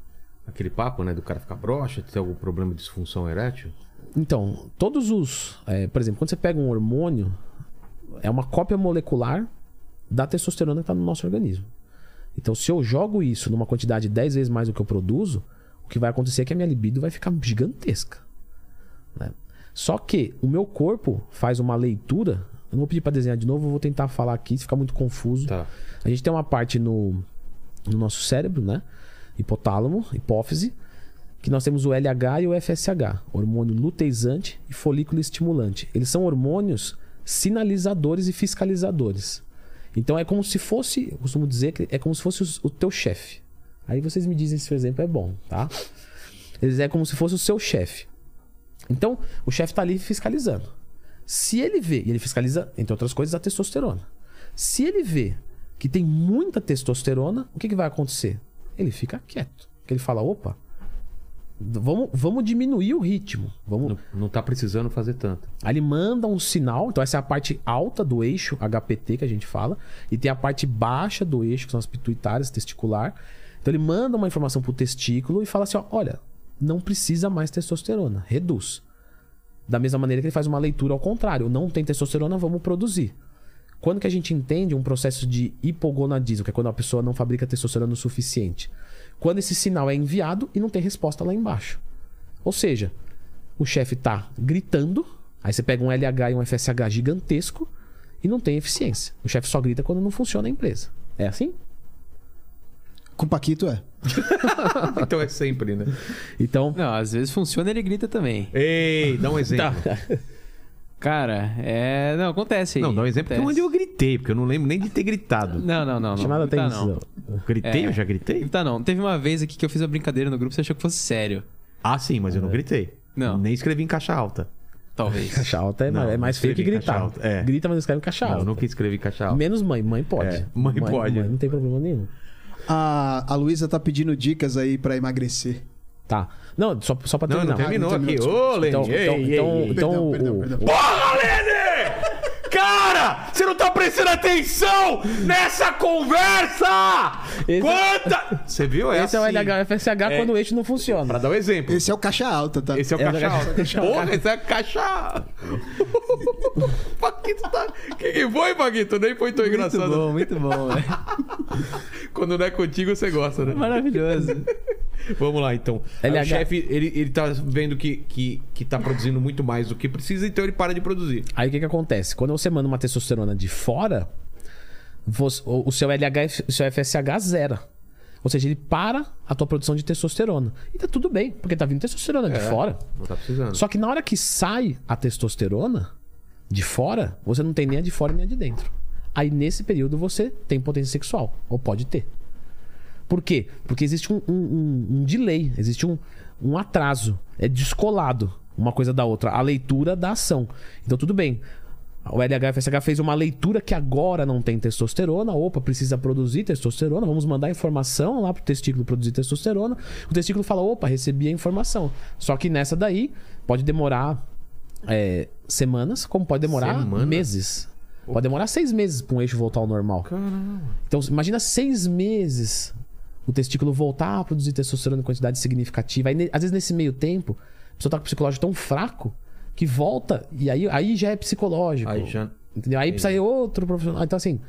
aquele papo, né, do cara ficar broxa, ter algum problema de disfunção erétil? Então, todos os. é, por exemplo, quando você pega um hormônio, é uma cópia molecular da testosterona que está no nosso organismo. Então, se eu jogo isso numa quantidade 10 vezes mais do que eu produzo, que vai acontecer é que a minha libido vai ficar gigantesca. né? Só que o meu corpo faz uma leitura. Eu não vou pedir para desenhar de novo, eu vou tentar falar aqui, se ficar muito confuso. Tá. A gente tem uma parte no, no nosso cérebro, né? Hipotálamo, hipófise, que nós temos o LH e o FSH, hormônio luteizante e folículo estimulante. Eles são hormônios sinalizadores e fiscalizadores. Então é como se fosse, eu costumo dizer que é como se fosse os- o, teu chefe. Aí vocês me dizem se o exemplo é bom, tá? Eles é como se fosse o seu chefe. Então, o chefe tá ali fiscalizando. Se ele vê, e ele fiscaliza, entre outras coisas, a testosterona. Se ele vê que tem muita testosterona, o que, que vai acontecer? Ele fica quieto. Porque ele fala: opa, vamos, vamos diminuir o ritmo. Vamos, Não, não tá precisando fazer tanto. Aí ele manda um sinal, então essa é a parte alta do eixo HPT que a gente fala, e tem a parte baixa do eixo, que são as pituitárias testicular. Então ele manda uma informação pro testículo e fala assim: ó, olha, não precisa mais testosterona, reduz. Da mesma maneira que ele faz uma leitura ao contrário, não tem testosterona, vamos produzir. Quando que a gente entende um processo de hipogonadismo, que é quando a pessoa não fabrica testosterona o suficiente? Quando esse sinal é enviado e não tem resposta lá embaixo. Ou seja, o chefe tá gritando, aí você pega um LH e um FSH gigantesco e não tem eficiência. O chefe só grita quando não funciona a empresa. É assim? Com o Paquito é. então é sempre, né? Então, Não, às vezes funciona e ele grita também. Ei, dá um exemplo. Cara, é. Não, acontece aí. Não, dá um exemplo que Acontece. onde eu gritei, porque eu não lembro nem de ter gritado. Não, não, não. não. chamada Gritar atenção. Não. Gritei? É. Eu já gritei? Gritar não. Teve uma vez aqui que eu fiz uma brincadeira no grupo, você achou que fosse sério. Ah, sim, mas eu não gritei. Não. Nem escrevi em caixa alta. Talvez. Caixa alta é, Não, mais- é mais feio que gritar. alta, é. Grita, mas não escreve em caixa Não, eu alta. nunca escrevi em caixa alta. Menos mãe. Mãe pode. É, mãe pode. não tem problema nenhum. A, a Luísa tá pedindo dicas aí pra emagrecer. Tá. Não, só, só pra Não, terminar. não terminou Ah, não aqui. terminou, Ô, Lenny, Então, então, então, então Perdão, o- perdão, o- perdão. Porra, Lenny! Cara, você não tá prestando atenção nessa conversa! Esse- Quanta... Você viu? É Esse é o assim. LH FSH É. quando o eixo não funciona. Pra dar um exemplo. Esse é o caixa alta, tá? Esse é o É caixa alta. caixa Porra, esse é caixa... Paquito tá... Que que foi, Paquito? Nem foi tão Muito engraçado. bom, muito bom, velho. Quando não é contigo, você gosta, né? Maravilhoso. Vamos lá, então. LH. o chefe, ele, ele tá vendo que, que, que tá produzindo muito mais do que precisa, então ele para de produzir. Aí o que, que acontece? Quando você manda uma testosterona de fora, você- o, seu LH o seu FSH zera. Ou seja, ele para a tua produção de testosterona. E tá tudo bem, porque tá vindo testosterona de É. fora. Não tá precisando. Só que na hora que sai a testosterona de fora, você não tem nem a de fora nem a de dentro. Aí nesse período você tem potência sexual, ou pode ter. Por quê? Porque existe um, um- um- delay, existe um, um atraso. É descolado uma coisa da outra. A leitura da ação. Então tudo bem. O LHFSH fez uma leitura que agora não tem testosterona. Opa, precisa produzir testosterona. Vamos mandar informação lá pro testículo produzir testosterona. O testículo fala: opa, recebi a informação. Só que nessa daí pode demorar é, semanas, como pode demorar Semana? meses. Pode demorar seis meses para um eixo voltar ao normal. Então, imagina seis meses o testículo voltar a produzir testosterona em quantidade significativa. Aí, às vezes, nesse meio tempo, a pessoa tá com o psicológico tão fraco que volta e aí, aí já é psicológico. Aí já. Entendeu? Aí precisa ir outro profissional. Então, assim,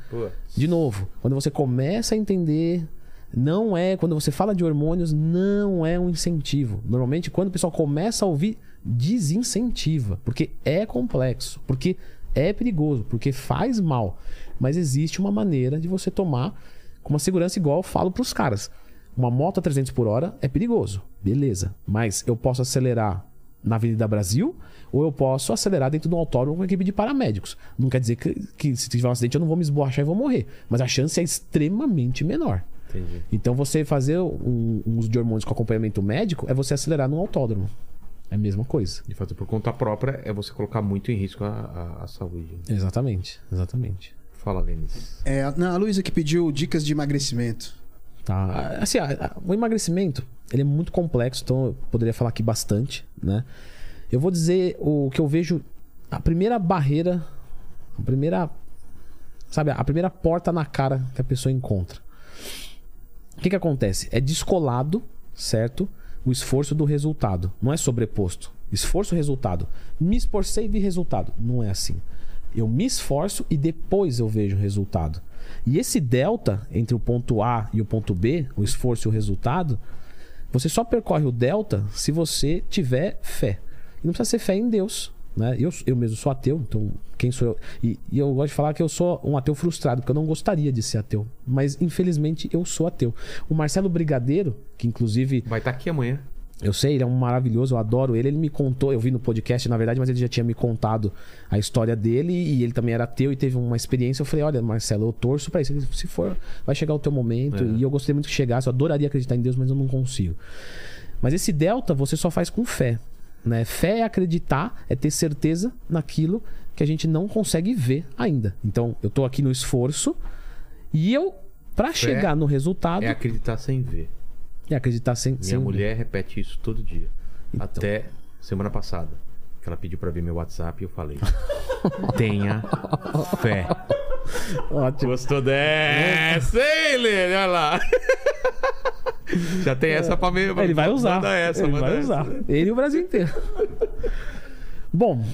de novo, quando você começa a entender, não é. Quando você fala de hormônios, não é um incentivo. Normalmente, quando o pessoal começa a ouvir, desincentiva. Porque é complexo. Porque é perigoso. Porque faz mal. Mas existe uma maneira de você tomar com uma segurança igual eu falo pros caras. Uma moto a 300 por hora é perigoso. Beleza. Mas eu posso acelerar na Avenida Brasil, ou eu posso acelerar dentro de um autódromo com uma equipe de paramédicos. Não quer dizer que, que se tiver um acidente eu não vou me esborrachar e vou morrer. Mas a chance é extremamente menor. Entendi. Então você fazer um, um uso de hormônios com acompanhamento médico é você acelerar num autódromo. É a mesma coisa. De fato, por conta própria, é você colocar muito em risco a, a, a saúde. Exatamente, exatamente. Fala, Lênis. É, não, a Luísa que pediu dicas de emagrecimento. Tá? Assim, o emagrecimento, ele é muito complexo, então eu poderia falar aqui bastante, né? Eu vou dizer o que eu vejo, a primeira barreira, a primeira, sabe, a primeira porta na cara que a pessoa encontra. O que que acontece? É descolado, certo? O esforço do resultado, não é sobreposto. Esforço resultado. Me esforcei e vi resultado. Não é assim. Eu me esforço e depois eu vejo o resultado. E esse delta entre o ponto A e o ponto B, o esforço e o resultado, você só percorre o delta se você tiver fé. E não precisa ser fé em Deus. Né? Eu, eu mesmo sou ateu, então quem sou eu? E, e eu gosto de falar que eu sou um ateu frustrado, porque eu não gostaria de ser ateu. Mas infelizmente eu sou ateu. O Marcelo Brigadeiro, que inclusive Vai estar aqui amanhã. Eu sei, ele é um maravilhoso, eu adoro ele. Ele me contou, eu vi no podcast, na verdade, mas ele já tinha me contado a história dele e ele também era ateu e teve uma experiência. Eu falei: Olha, Marcelo, eu torço pra isso. Ele, Se for, vai chegar o teu momento. É. E eu gostaria muito que chegasse. Eu adoraria acreditar em Deus, mas eu não consigo. Mas esse delta você só faz com fé. Né? Fé é acreditar, é ter certeza naquilo que a gente não consegue ver ainda. Então, eu tô aqui no esforço e eu, pra chegar no resultado, É acreditar sem ver. É acreditar sem. Minha sem mulher repete isso todo dia. Então. Até semana passada. Que ela pediu pra ver meu WhatsApp e eu falei. Tenha fé. Ótimo. Gostou dessa, hein, Lene? Olha lá. Já tem essa pra mim. Ele vai usar. Manda essa, ele manda vai essa. usar. Ele e o Brasil inteiro. Bom,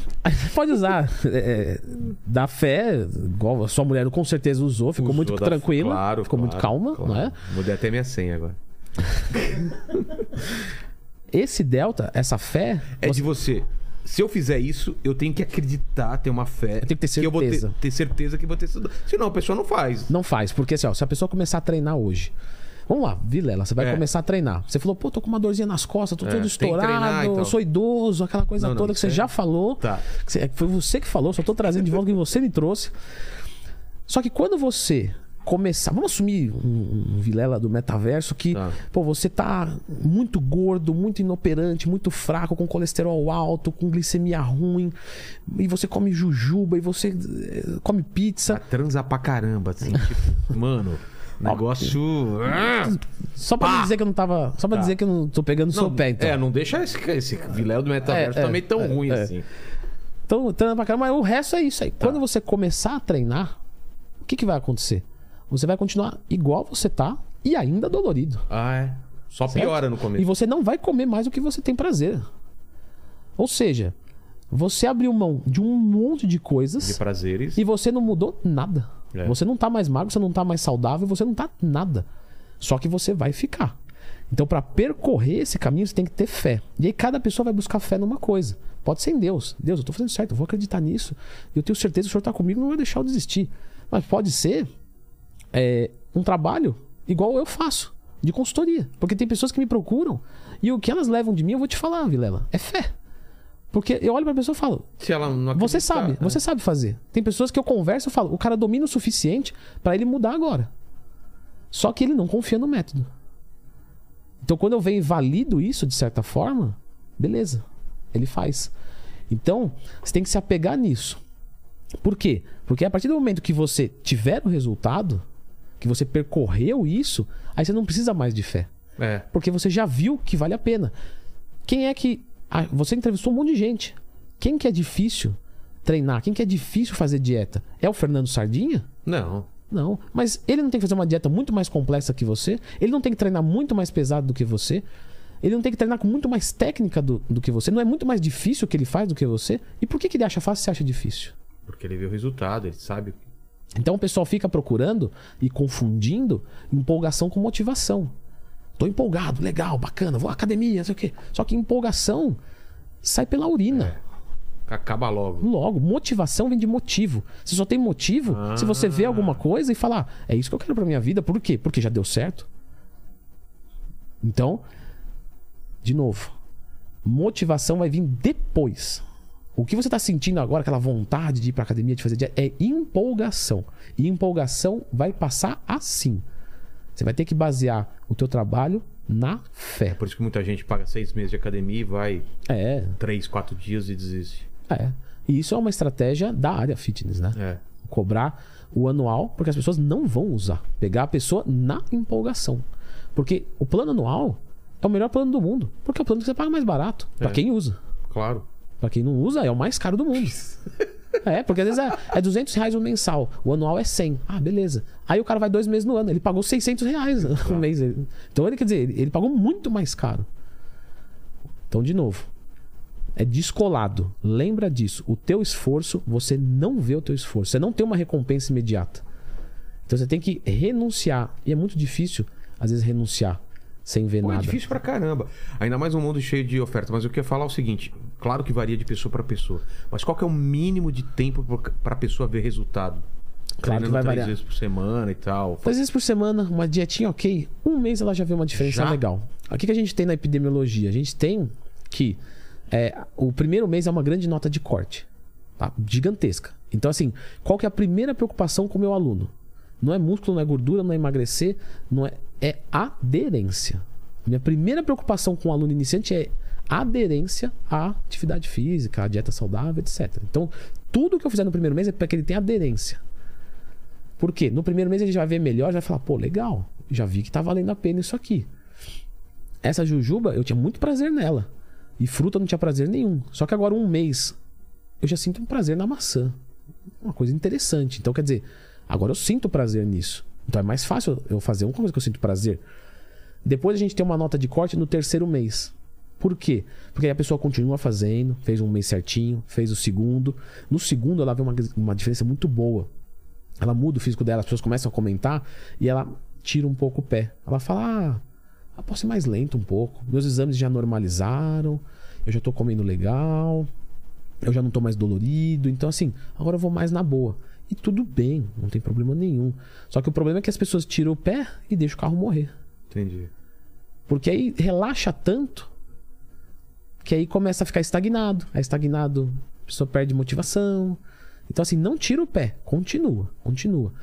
pode usar. É, da fé, igual a sua mulher com certeza usou, ficou Usou muito tranquila, claro, ficou muito claro, calma, claro. não é? Mudei até minha senha agora. Esse delta, essa fé, É você- de você. Se eu fizer isso, eu tenho que acreditar, ter uma fé. Eu tenho que ter eu vou ter, certeza. ter certeza que vou ter. Senão a pessoa não faz. não faz, porque assim, ó, se a pessoa começar a treinar hoje, Vamos lá, Vilela, você vai É. começar a treinar. Você falou, pô, tô com uma dorzinha nas costas, tô É, todo que estourado, treinar, então. eu sou idoso, aquela coisa Não, não, toda que isso você é- já falou. Tá. que você- Foi você que falou, só tô trazendo de volta o que você me trouxe. Só que quando você começar. Vamos assumir um, um Vilela do metaverso que, Tá. pô, você tá muito gordo, muito inoperante, muito fraco, com colesterol alto, com glicemia ruim, e você come jujuba, e você eh, come pizza. Transa pra caramba, assim, tipo, mano, negócio. Ah! Só pra dizer que eu não tava. Só pra Tá. dizer que eu não tô pegando o seu pé, então. É, não deixa esse, esse Viléo do metaverso É, é, também tão é, ruim é. assim. Então, treinando pra caramba, mas o resto é isso aí. Tá. Quando você começar a treinar, o que, que vai acontecer? Você vai continuar igual você tá e ainda dolorido. Ah, é. Só certo? piora no E começo. você não vai comer mais do que você tem prazer. Ou seja, você abriu mão de um monte de coisas De prazeres. e você não mudou nada. É. Você não tá mais magro, você não tá mais saudável, você não tá nada. Só que você vai ficar. Então, para percorrer esse caminho, você tem que ter fé. E aí, cada pessoa vai buscar fé numa coisa. Pode ser em Deus. Deus, eu tô fazendo certo, eu vou acreditar nisso. E eu tenho certeza que o Senhor tá comigo, não vai deixar eu desistir. Mas pode ser é, um trabalho igual eu faço, de consultoria. Porque tem pessoas que me procuram e o que elas levam de mim, eu vou te falar, Vilela, é fé. Porque eu olho pra pessoa e falo, Se ela não você sabe, é. você sabe fazer. Tem pessoas que eu converso e falo, o cara domina o suficiente pra ele mudar agora. Só que ele não confia no método. Então quando eu venho e valido isso de certa forma, beleza, ele faz. Então, você tem que se apegar nisso. Por quê? Porque a partir do momento que você tiver o resultado, que você percorreu isso, aí você não precisa mais de fé. É. Porque você já viu que vale a pena. Quem é que. Ah, você entrevistou um monte de gente. Quem que é difícil treinar? Quem que é difícil fazer dieta? É o Fernando Sardinha? Não. Não. Mas ele não tem que fazer uma dieta muito mais complexa que você. Ele não tem que treinar muito mais pesado do que você. Ele não tem que treinar com muito mais técnica do, do que você. Não é muito mais difícil o que ele faz do que você. E por que, que ele acha fácil e você acha difícil? Porque ele vê o resultado, ele sabe. Então o pessoal fica procurando e confundindo empolgação com motivação. Tô empolgado, legal, bacana, vou à academia, não sei o quê. Só que empolgação sai pela urina. Acaba logo. Logo, motivação vem de motivo. Você só tem motivo se você vê alguma coisa e falar, é isso que eu quero pra minha vida. Por quê? Porque já deu certo. Então, de novo, Motivação vai vir depois. O que você está sentindo agora, aquela vontade de ir para academia, de fazer dieta, é empolgação. E empolgação vai passar assim. Você vai ter que basear o teu trabalho na fé. Por isso que muita gente paga seis meses de academia e vai É, três, quatro dias e desiste. é. E isso é uma estratégia da área fitness, né? É. Cobrar o anual, porque as pessoas não vão usar. Pegar a pessoa na empolgação. Porque o plano anual é o melhor plano do mundo. Porque é o plano que você paga mais barato. É. quem usa. Claro. Pra quem não usa, é o mais caro do mundo. É, porque às vezes é, é 200 reais o mensal. O anual é 100. Ah, beleza. Aí o cara vai dois meses no ano. Ele pagou 600 reais no mês. Então, ele quer dizer, ele, ele pagou muito mais caro. Então, de novo. É descolado. Lembra disso. O teu esforço, você não vê o teu esforço. Você não tem uma recompensa imediata. Então, você tem que renunciar. E é muito difícil, às vezes, renunciar sem ver Pô, é nada. difícil pra caramba. Ainda mais um mundo cheio de oferta. Mas eu queria falar o seguinte: claro que varia de pessoa pra pessoa. Mas qual que é o mínimo de tempo pra- pra pessoa ver resultado? Claro que vai três variar. vezes por semana e tal. Três vezes por semana, uma dietinha ok, um mês ela já vê uma diferença Já? legal. O que, que a gente tem na epidemiologia? A gente tem que é, o primeiro mês é uma grande nota de corte. tá? Gigantesca. Então, assim, qual que é a primeira preocupação com o meu aluno? Não é músculo, não é gordura, não é emagrecer, não é. É aderência. Minha primeira preocupação com o aluno iniciante é aderência à atividade física, à dieta saudável, etc. Então, tudo que eu fizer no primeiro mês é para que ele tenha aderência. Por quê? No primeiro mês ele já vai ver melhor, já vai falar, pô, legal, já vi que tá valendo a pena isso aqui. Essa jujuba, eu tinha muito prazer nela. E fruta não tinha prazer nenhum. Só que agora, um mês, eu já sinto um prazer na maçã. Uma coisa interessante. Então, quer dizer, agora eu sinto prazer nisso. Então é mais fácil eu fazer uma coisa que eu sinto prazer. Depois a gente tem uma nota de corte no terceiro mês. Por quê? Porque aí a pessoa continua fazendo, fez um mês certinho, fez o segundo. No segundo ela vê uma, uma diferença muito boa. Ela muda o físico dela, as pessoas começam a comentar e ela tira um pouco o pé. Ela fala: Ah, posso ir mais lento um pouco. Meus exames já normalizaram, eu já tô comendo legal, eu já não tô mais dolorido. Então, assim, agora eu vou mais na boa. E tudo bem, não tem problema nenhum. Só que o problema é que as pessoas tiram o pé e deixam o carro morrer. Entendi. Porque aí relaxa tanto que aí começa a ficar estagnado. Aí estagnado, a pessoa perde motivação. Então, assim, não tira o pé, continua, continua.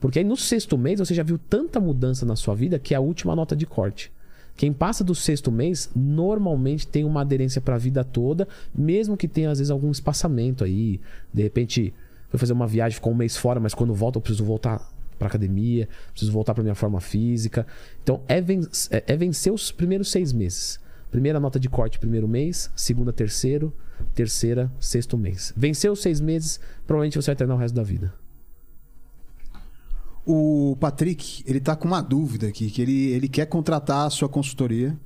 Porque aí no sexto mês você já viu tanta mudança na sua vida que é a última nota de corte. Quem passa do sexto mês normalmente tem uma aderência para a vida toda, mesmo que tenha às vezes algum espaçamento aí. De repente, foi fazer uma viagem, ficou um mês fora, mas quando volta eu preciso voltar para academia, preciso voltar para minha forma física. Então é, ven- é- é vencer os primeiros seis meses. Primeira nota de corte, primeiro mês. Segunda, terceiro. Terceira, sexto mês. Venceu os seis meses, provavelmente você vai treinar o resto da vida. O Patrick, ele tá com uma dúvida aqui, que ele, ele quer contratar a sua consultoria,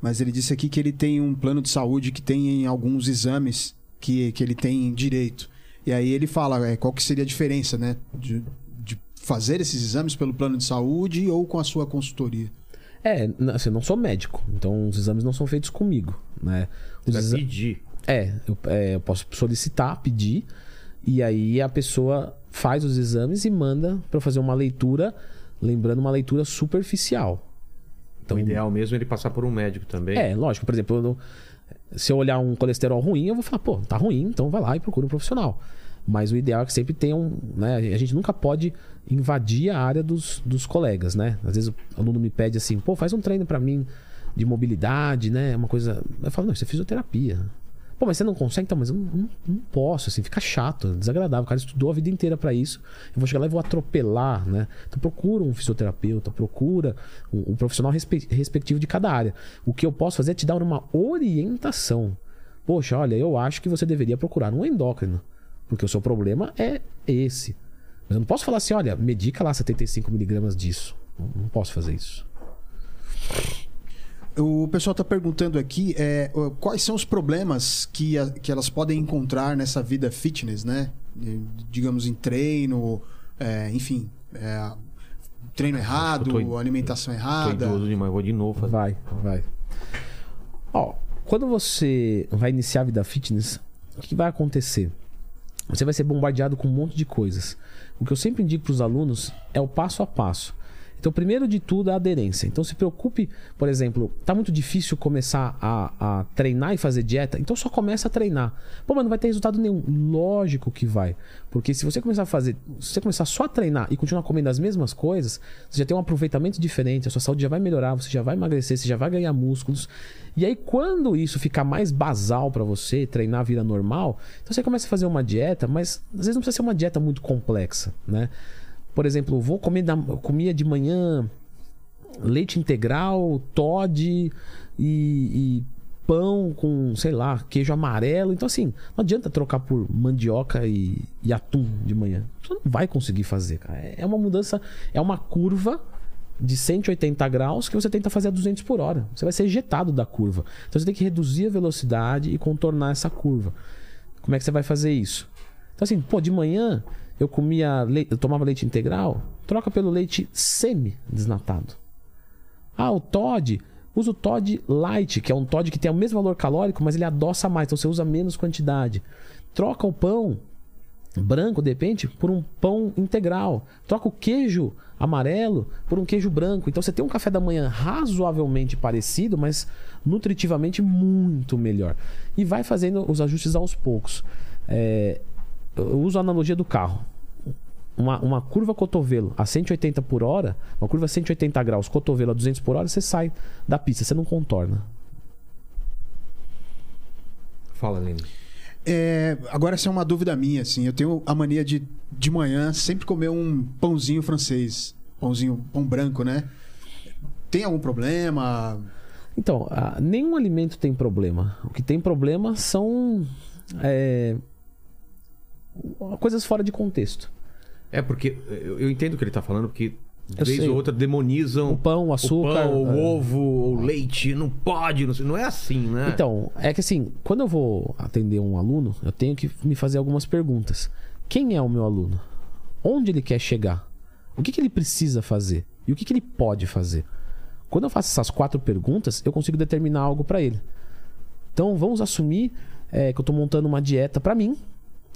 mas ele disse aqui que ele tem um plano de saúde que tem alguns exames que, que ele tem direito. E aí ele fala é, qual que seria a diferença, né? De, de fazer esses exames pelo plano de saúde ou com a sua consultoria. É, assim, eu não sou médico, então os exames não são feitos comigo, né? Os Vai exa- pedir. É, eu, é, eu posso solicitar, pedir, e aí a pessoa faz os exames e manda para eu fazer uma leitura, lembrando uma leitura superficial. Então, o ideal mesmo é ele passar por um médico também. É, lógico, por exemplo, eu não- se eu olhar um colesterol ruim, eu vou falar, pô, tá ruim, então vai lá e procura um profissional. Mas o ideal é que sempre tenha um. Né, a gente nunca pode invadir a área dos, dos colegas, né? Às vezes o aluno me pede assim, pô, faz um treino pra mim de mobilidade, né? Uma coisa. Eu falo, não, isso é fisioterapia. Pô, mas você não consegue? Então, mas eu não, não- posso, assim, fica chato, desagradável. O cara estudou a vida inteira pra isso. Eu vou chegar lá e vou atropelar, né? Então procura um fisioterapeuta, procura um, um profissional respe- respectivo de cada área. O que eu posso fazer é te dar uma orientação. Poxa, olha, eu acho que você deveria procurar um endócrino. Porque o seu problema é esse. Mas eu não posso falar assim, olha, medica lá 75mg disso. Não, posso fazer isso. O pessoal está perguntando aqui é, quais são os problemas que, a- que elas podem encontrar nessa vida fitness, né? Digamos em treino, é, enfim, é, treino errado, tô- alimentação Tô errada. idoso demais, vou de novo fazer. Vai, vai. Ó, quando você vai iniciar a vida fitness, o que vai acontecer? Você vai ser bombardeado com um monte de coisas. O que eu sempre indico para os alunos é o passo a passo. Então, primeiro de tudo, a aderência. Então, se preocupe, por exemplo, tá muito difícil começar a, a treinar e fazer dieta, então só começa a treinar. Pô, mas não vai ter resultado nenhum. Lógico que vai. Porque se você começar a fazer, se você começar só a treinar e continuar comendo as mesmas coisas, você já tem um aproveitamento diferente, a sua saúde já vai melhorar, você já vai emagrecer, você já vai ganhar músculos. E aí, quando isso ficar mais basal para você, treinar vira normal, então você começa a fazer uma dieta, mas às vezes não precisa ser uma dieta muito complexa, né? Por exemplo, vou comer da, comia de manhã leite integral, Todd e, e pão com, sei lá, queijo amarelo. Então, assim, não adianta trocar por mandioca e, e atum de manhã. Você não vai conseguir fazer, cara. É uma mudança, é uma curva de 180 graus que você tenta fazer a 200 por hora. Você vai ser ejetado da curva. Então, você tem que reduzir a velocidade e contornar essa curva. Como é que você vai fazer isso? Então, assim, pô, de manhã eu comia leite, eu tomava leite integral, troca pelo leite semi-desnatado. Ah, o Todd, usa o Todd Light, que é um Todd que tem o mesmo valor calórico, mas ele adoça mais, então você usa menos quantidade. Troca o pão branco, de repente, por um pão integral. Troca o queijo amarelo por um queijo branco. Então você tem um café da manhã razoavelmente parecido, mas nutritivamente muito melhor. E vai fazendo os ajustes aos poucos. É, eu uso a analogia do carro. Uma, uma curva cotovelo a 180 por hora, uma curva a 180 graus, cotovelo a 200 por hora, você sai da pista, você não contorna. Fala, Lene. É, agora essa é uma dúvida minha, assim. Eu tenho a mania de, de manhã, sempre comer um pãozinho francês. Pãozinho, pão branco, né? Tem algum problema? Então, nenhum alimento tem problema. O que tem problema são é, coisas fora de contexto. É, porque eu, entendo o que ele tá falando, porque de Eu vez sei. ou outra demonizam O pão, o açúcar. o, pão, o é. ovo, o leite, não pode, não, não é assim, né? Então, é que assim, quando eu vou atender um aluno, eu tenho que me fazer algumas perguntas. Quem é o meu aluno? Onde ele quer chegar? O que, que ele precisa fazer? E o que, que ele pode fazer? Quando eu faço essas quatro perguntas, eu consigo determinar algo para ele. Então, vamos assumir é, que eu estou montando uma dieta para mim.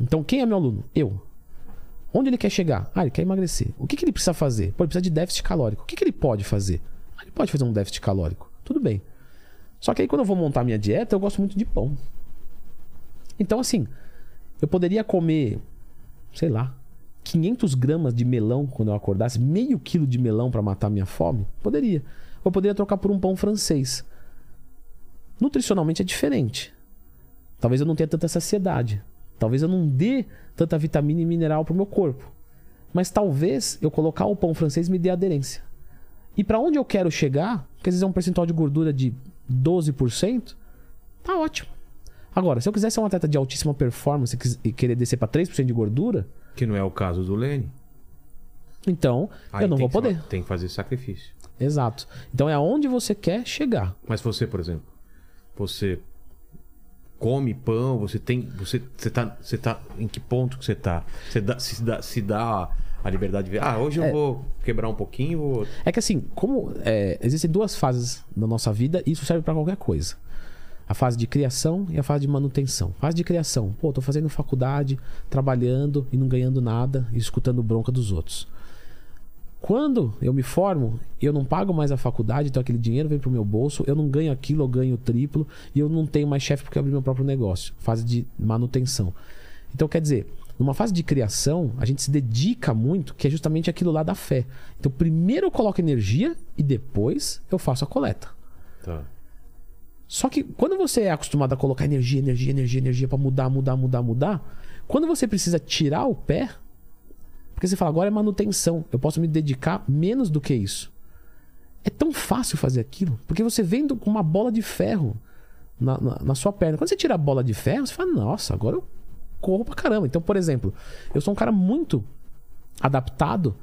Então, quem é meu aluno? Eu. Onde ele quer chegar? Ah, ele quer emagrecer. O que, que ele precisa fazer? Pô, ele precisa de déficit calórico. O que, que ele pode fazer? Ah, ele pode fazer um déficit calórico. Tudo bem. Só que aí quando eu vou montar minha dieta, eu gosto muito de pão. Então, assim, eu poderia comer, sei lá, 500 gramas de melão quando eu acordasse, meio quilo de melão para matar minha fome? Poderia. Ou eu poderia trocar por um pão francês. Nutricionalmente é diferente. Talvez eu não tenha tanta saciedade. Talvez eu não dê tanta vitamina e mineral pro meu corpo. Mas talvez eu colocar o pão francês me dê aderência. E para onde eu quero chegar, que às vezes é um percentual de gordura de 12%, tá ótimo. Agora, se eu quiser ser um atleta de altíssima performance e querer descer para 3% de gordura, Que não é o caso do Lene. então Aí eu não vou poder. Tem que fazer sacrifício. Exato. Então é aonde você quer chegar. Mas você, por exemplo, você come pão, você tem. Você, você, tá, você tá. Em que ponto que você tá? Você dá, se, dá, se dá a liberdade de ver. Ah, hoje eu É. vou quebrar um pouquinho, vou. É que assim, como é, existem duas fases na nossa vida, e isso serve para qualquer coisa. A fase de criação e a fase de manutenção. Fase de criação, pô, tô fazendo faculdade, trabalhando e não ganhando nada e escutando bronca dos outros. Quando eu me formo, eu não pago mais a faculdade, então aquele dinheiro vem pro meu bolso, eu não ganho aquilo, eu ganho o triplo e eu não tenho mais chefe porque eu abri meu próprio negócio. Fase de manutenção. Então quer dizer, numa fase de criação, a gente se dedica muito, que é justamente aquilo lá da fé. Então primeiro eu coloco energia e depois eu faço a coleta. Tá. Só que quando você é acostumado a colocar energia, energia, energia, energia pra mudar, mudar, mudar, mudar, quando você precisa tirar o pé, porque você fala, agora é manutenção, eu posso me dedicar menos do que isso. É tão fácil fazer aquilo, porque você vem com uma bola de ferro na, na, na sua perna. Quando você tira a bola de ferro, você fala, nossa, agora eu corro pra caramba. Então, por exemplo, eu sou um cara muito adaptado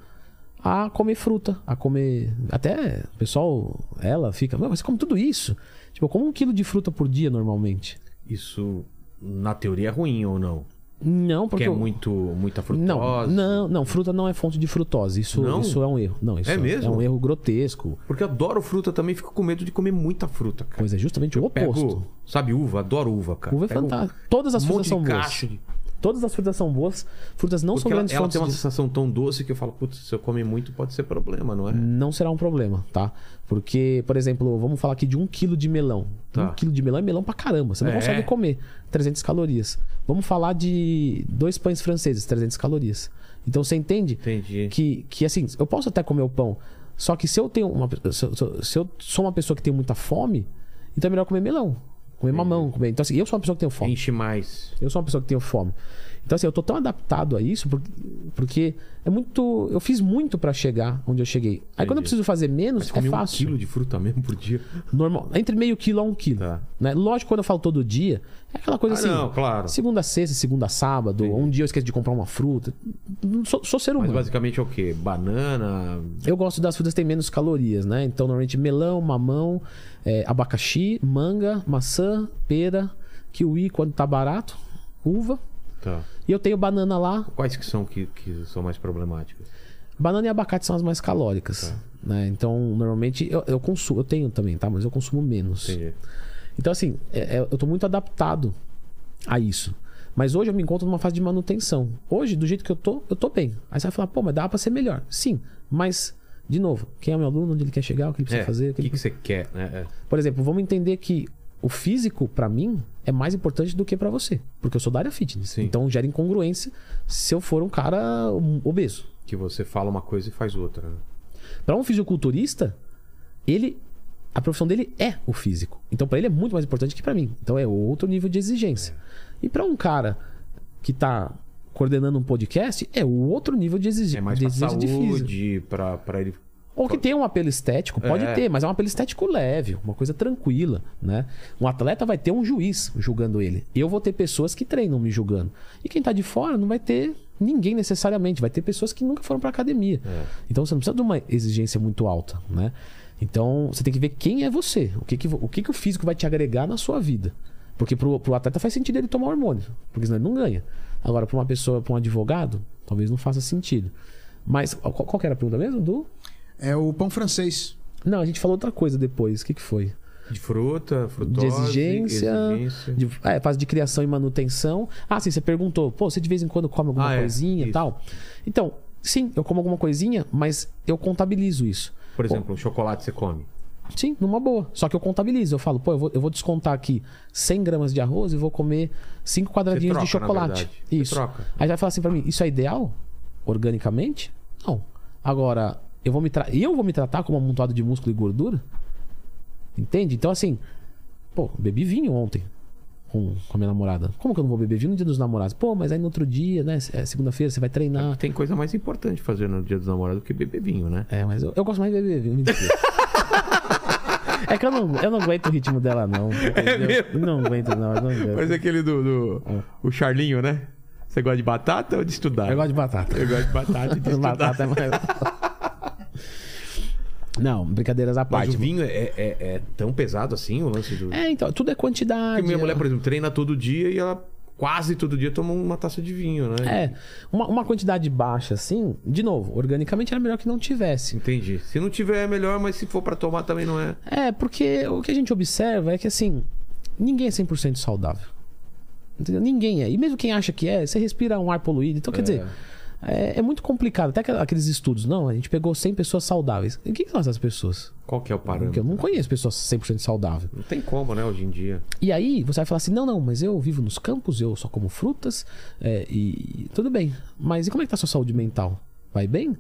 a comer fruta, a comer. Até o pessoal, ela fica, "Mas você come tudo isso? Tipo, eu como um quilo de fruta por dia normalmente. Isso, na teoria, é ruim ou não? Não, Porque porque. é eu- muito, muita Não, frutose. não, não, fruta não é fonte de frutose. Isso, Não? isso é um erro. Não, isso É mesmo? é um erro grotesco. Porque eu adoro fruta também, fico com medo de comer muita fruta, cara. Pois é justamente o oposto. Pego, sabe, uva, adoro uva, cara. Uva é Pego fantástico. Todas as um frutas são de boas. Todas as frutas são boas. Frutas não Porque são ela, grandes ela fontes tem uma de... sensação tão doce que eu falo, putz, se eu comer muito pode ser problema, não é? Não será um problema, tá? Porque, por exemplo, vamos falar aqui de um quilo de melão. Tá. Um quilo de melão é melão pra caramba. Você não É. consegue comer 300 calorias. Vamos falar de dois pães franceses, 300 calorias. Então você entende Entendi. que, que assim, eu posso até comer o pão, só que se eu tenho uma se eu, se eu- sou uma pessoa que tem muita fome, então é melhor comer melão, comer mamão, comer. Então assim, eu sou uma pessoa que tenho fome. Enche mais. Eu sou uma pessoa que tenho fome. Então, assim, eu tô tão adaptado a isso porque, é muito. Eu fiz muito pra chegar onde eu cheguei. Aí quando eu preciso fazer menos, Mas é comer um fácil. quilo de fruta mesmo por dia. Normal. Entre meio quilo a um quilo. Tá. Né? Lógico, quando eu falo todo dia, é aquela coisa Ah, assim. não, claro. Segunda sexta, segunda sábado, um dia eu esqueço de comprar uma fruta. Sou, sou ser Mas humano. basicamente é o quê? Banana. Eu gosto das frutas que têm menos calorias, né? Então, normalmente, melão, mamão, é, abacaxi, manga, maçã, pera, kiwi quando tá barato, uva. Tá. E eu tenho banana lá, Quais que são que, que são mais problemáticas? Banana e abacate são as mais calóricas. Né? Então, normalmente, eu, eu consumo, eu tenho também, tá? Mas eu consumo menos. Entendi. Então, assim, é- é- eu tô muito adaptado a isso. Mas hoje eu me encontro numa fase de manutenção. Hoje, do jeito que eu tô, eu tô bem. Aí você vai falar, pô, mas dá pra ser melhor. Sim, mas, de novo, quem é meu aluno, onde ele quer chegar, o que ele precisa É, fazer. o que que, ele- que você quer? né? É. Por exemplo, vamos entender que o físico, pra mim, é mais importante do que pra você. Porque eu sou da área fitness. Sim. Então gera incongruência se eu for um cara obeso. Que você fala uma coisa e faz outra. né? Para um fisiculturista, ele a profissão dele é o físico. Então para ele é muito mais importante que para mim. Então é outro nível de exigência. E para um cara que tá coordenando um podcast, é o outro nível de, exigi É mais de pra exigência de físico. saúde, pra ele. Ou que tem um apelo estético, pode É. ter, mas é um apelo estético leve, uma coisa tranquila, né? Um atleta vai ter um juiz julgando ele. Eu vou ter pessoas que treinam me julgando. E quem tá de fora não vai ter ninguém necessariamente, vai ter pessoas que nunca foram pra academia. Então você não precisa de uma exigência muito alta, né? Então você tem que ver quem é você, o que que, o, que que o físico vai te agregar na sua vida. Porque pro, pro atleta faz sentido ele tomar hormônio, porque senão ele não ganha. Agora, pra uma pessoa, pra um advogado, talvez não faça sentido. Mas qual, qual era a pergunta mesmo? Do? É o pão francês. Não, a gente falou outra coisa depois. O que, que foi? De fruta, De frutose, exigência. exigência. De, é, fase de criação e manutenção. Ah, sim, você perguntou, pô, você de vez em quando come alguma Ah, é, coisinha e tal? Então, sim, eu como alguma coisinha, mas eu contabilizo isso. Por exemplo, um chocolate você come. Sim, numa boa. Só que eu contabilizo. Eu falo, pô, eu vou, eu vou descontar aqui 100 gramas de arroz e vou comer 5 quadradinhos troca, de chocolate. na verdade. Você Isso. troca. Aí vai falar assim pra mim, isso é ideal? Organicamente? Não. Agora, eu vou me, tra... eu vou me tratar como amontoado de músculo e gordura? Entende? Então, assim, pô, bebi vinho ontem com, com a minha namorada. Como que eu não vou beber vinho no dia dos namorados? Pô, mas aí no outro dia, né? é Segunda-feira você vai treinar. Tem coisa mais importante fazer no dia dos namorados do que beber vinho, né? É, mas eu, eu gosto mais de beber vinho. É que eu não, eu não aguento o ritmo dela, não. entendeu? mesmo? Não aguento, não. não aguento. Parece aquele do, do- o Charlinho, né? Você gosta de batata ou de estudar? Eu gosto de batata. Eu gosto de batata e de estudar. batata é mais. Não, brincadeiras à Mas parte. o vinho é, é- é tão pesado assim, o lance do... É, então, tudo é quantidade. Porque minha é- mulher, por exemplo, treina todo dia e ela quase todo dia toma uma taça de vinho, né? É, uma, uma quantidade baixa, assim, de novo, organicamente era melhor que não tivesse. Entendi. Se não tiver é melhor, mas se for pra tomar também não é. É, porque o que a gente observa é que, assim, ninguém é 100% saudável. Entendeu? Ninguém é. E mesmo quem acha que é, você respira um ar poluído. Então, quer dizer, é, é muito complicado. Até aqueles estudos, não, a gente pegou 100 pessoas saudáveis. E quem são essas pessoas? Qual que é o Porque eu parâmetro? não conheço pessoas 100% saudáveis. Não tem como, né, hoje em dia. E aí você vai falar assim: não, não, mas eu vivo nos campos, eu só como frutas, é, e, e tudo bem. Mas e como é que tá a sua saúde mental? Vai bem?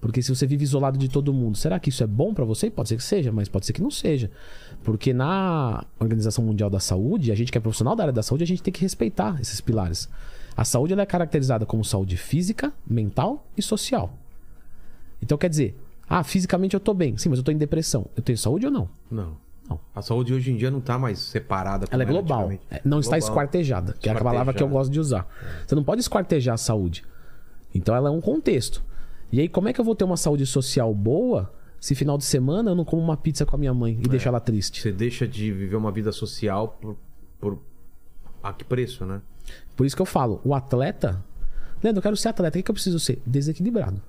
Porque se você vive isolado de todo mundo, será que isso é bom pra você? Pode ser que seja, mas pode ser que não seja. Porque na Organização Mundial da Saúde, a gente que é profissional da área da saúde, a gente tem que respeitar esses pilares. A saúde ela é caracterizada como saúde física, mental e social. Então quer dizer, ah, fisicamente eu tô bem. Sim, mas eu tô em depressão. Eu tenho saúde ou não? Não. Não. A saúde hoje em dia não tá mais separada. Ela é global. É, Não está Global. esquartejada, que é a palavra que eu gosto de usar. Você não pode esquartejar a saúde. Então ela é um contexto. E aí, como é que eu vou ter uma saúde social boa se final de semana eu não como uma pizza com a minha mãe e deixo ela triste? Você deixa de viver uma vida social por. por... A que preço, né? Por isso que eu falo, o atleta. Leandro, eu quero ser atleta. O que, eu preciso ser? Desequilibrado.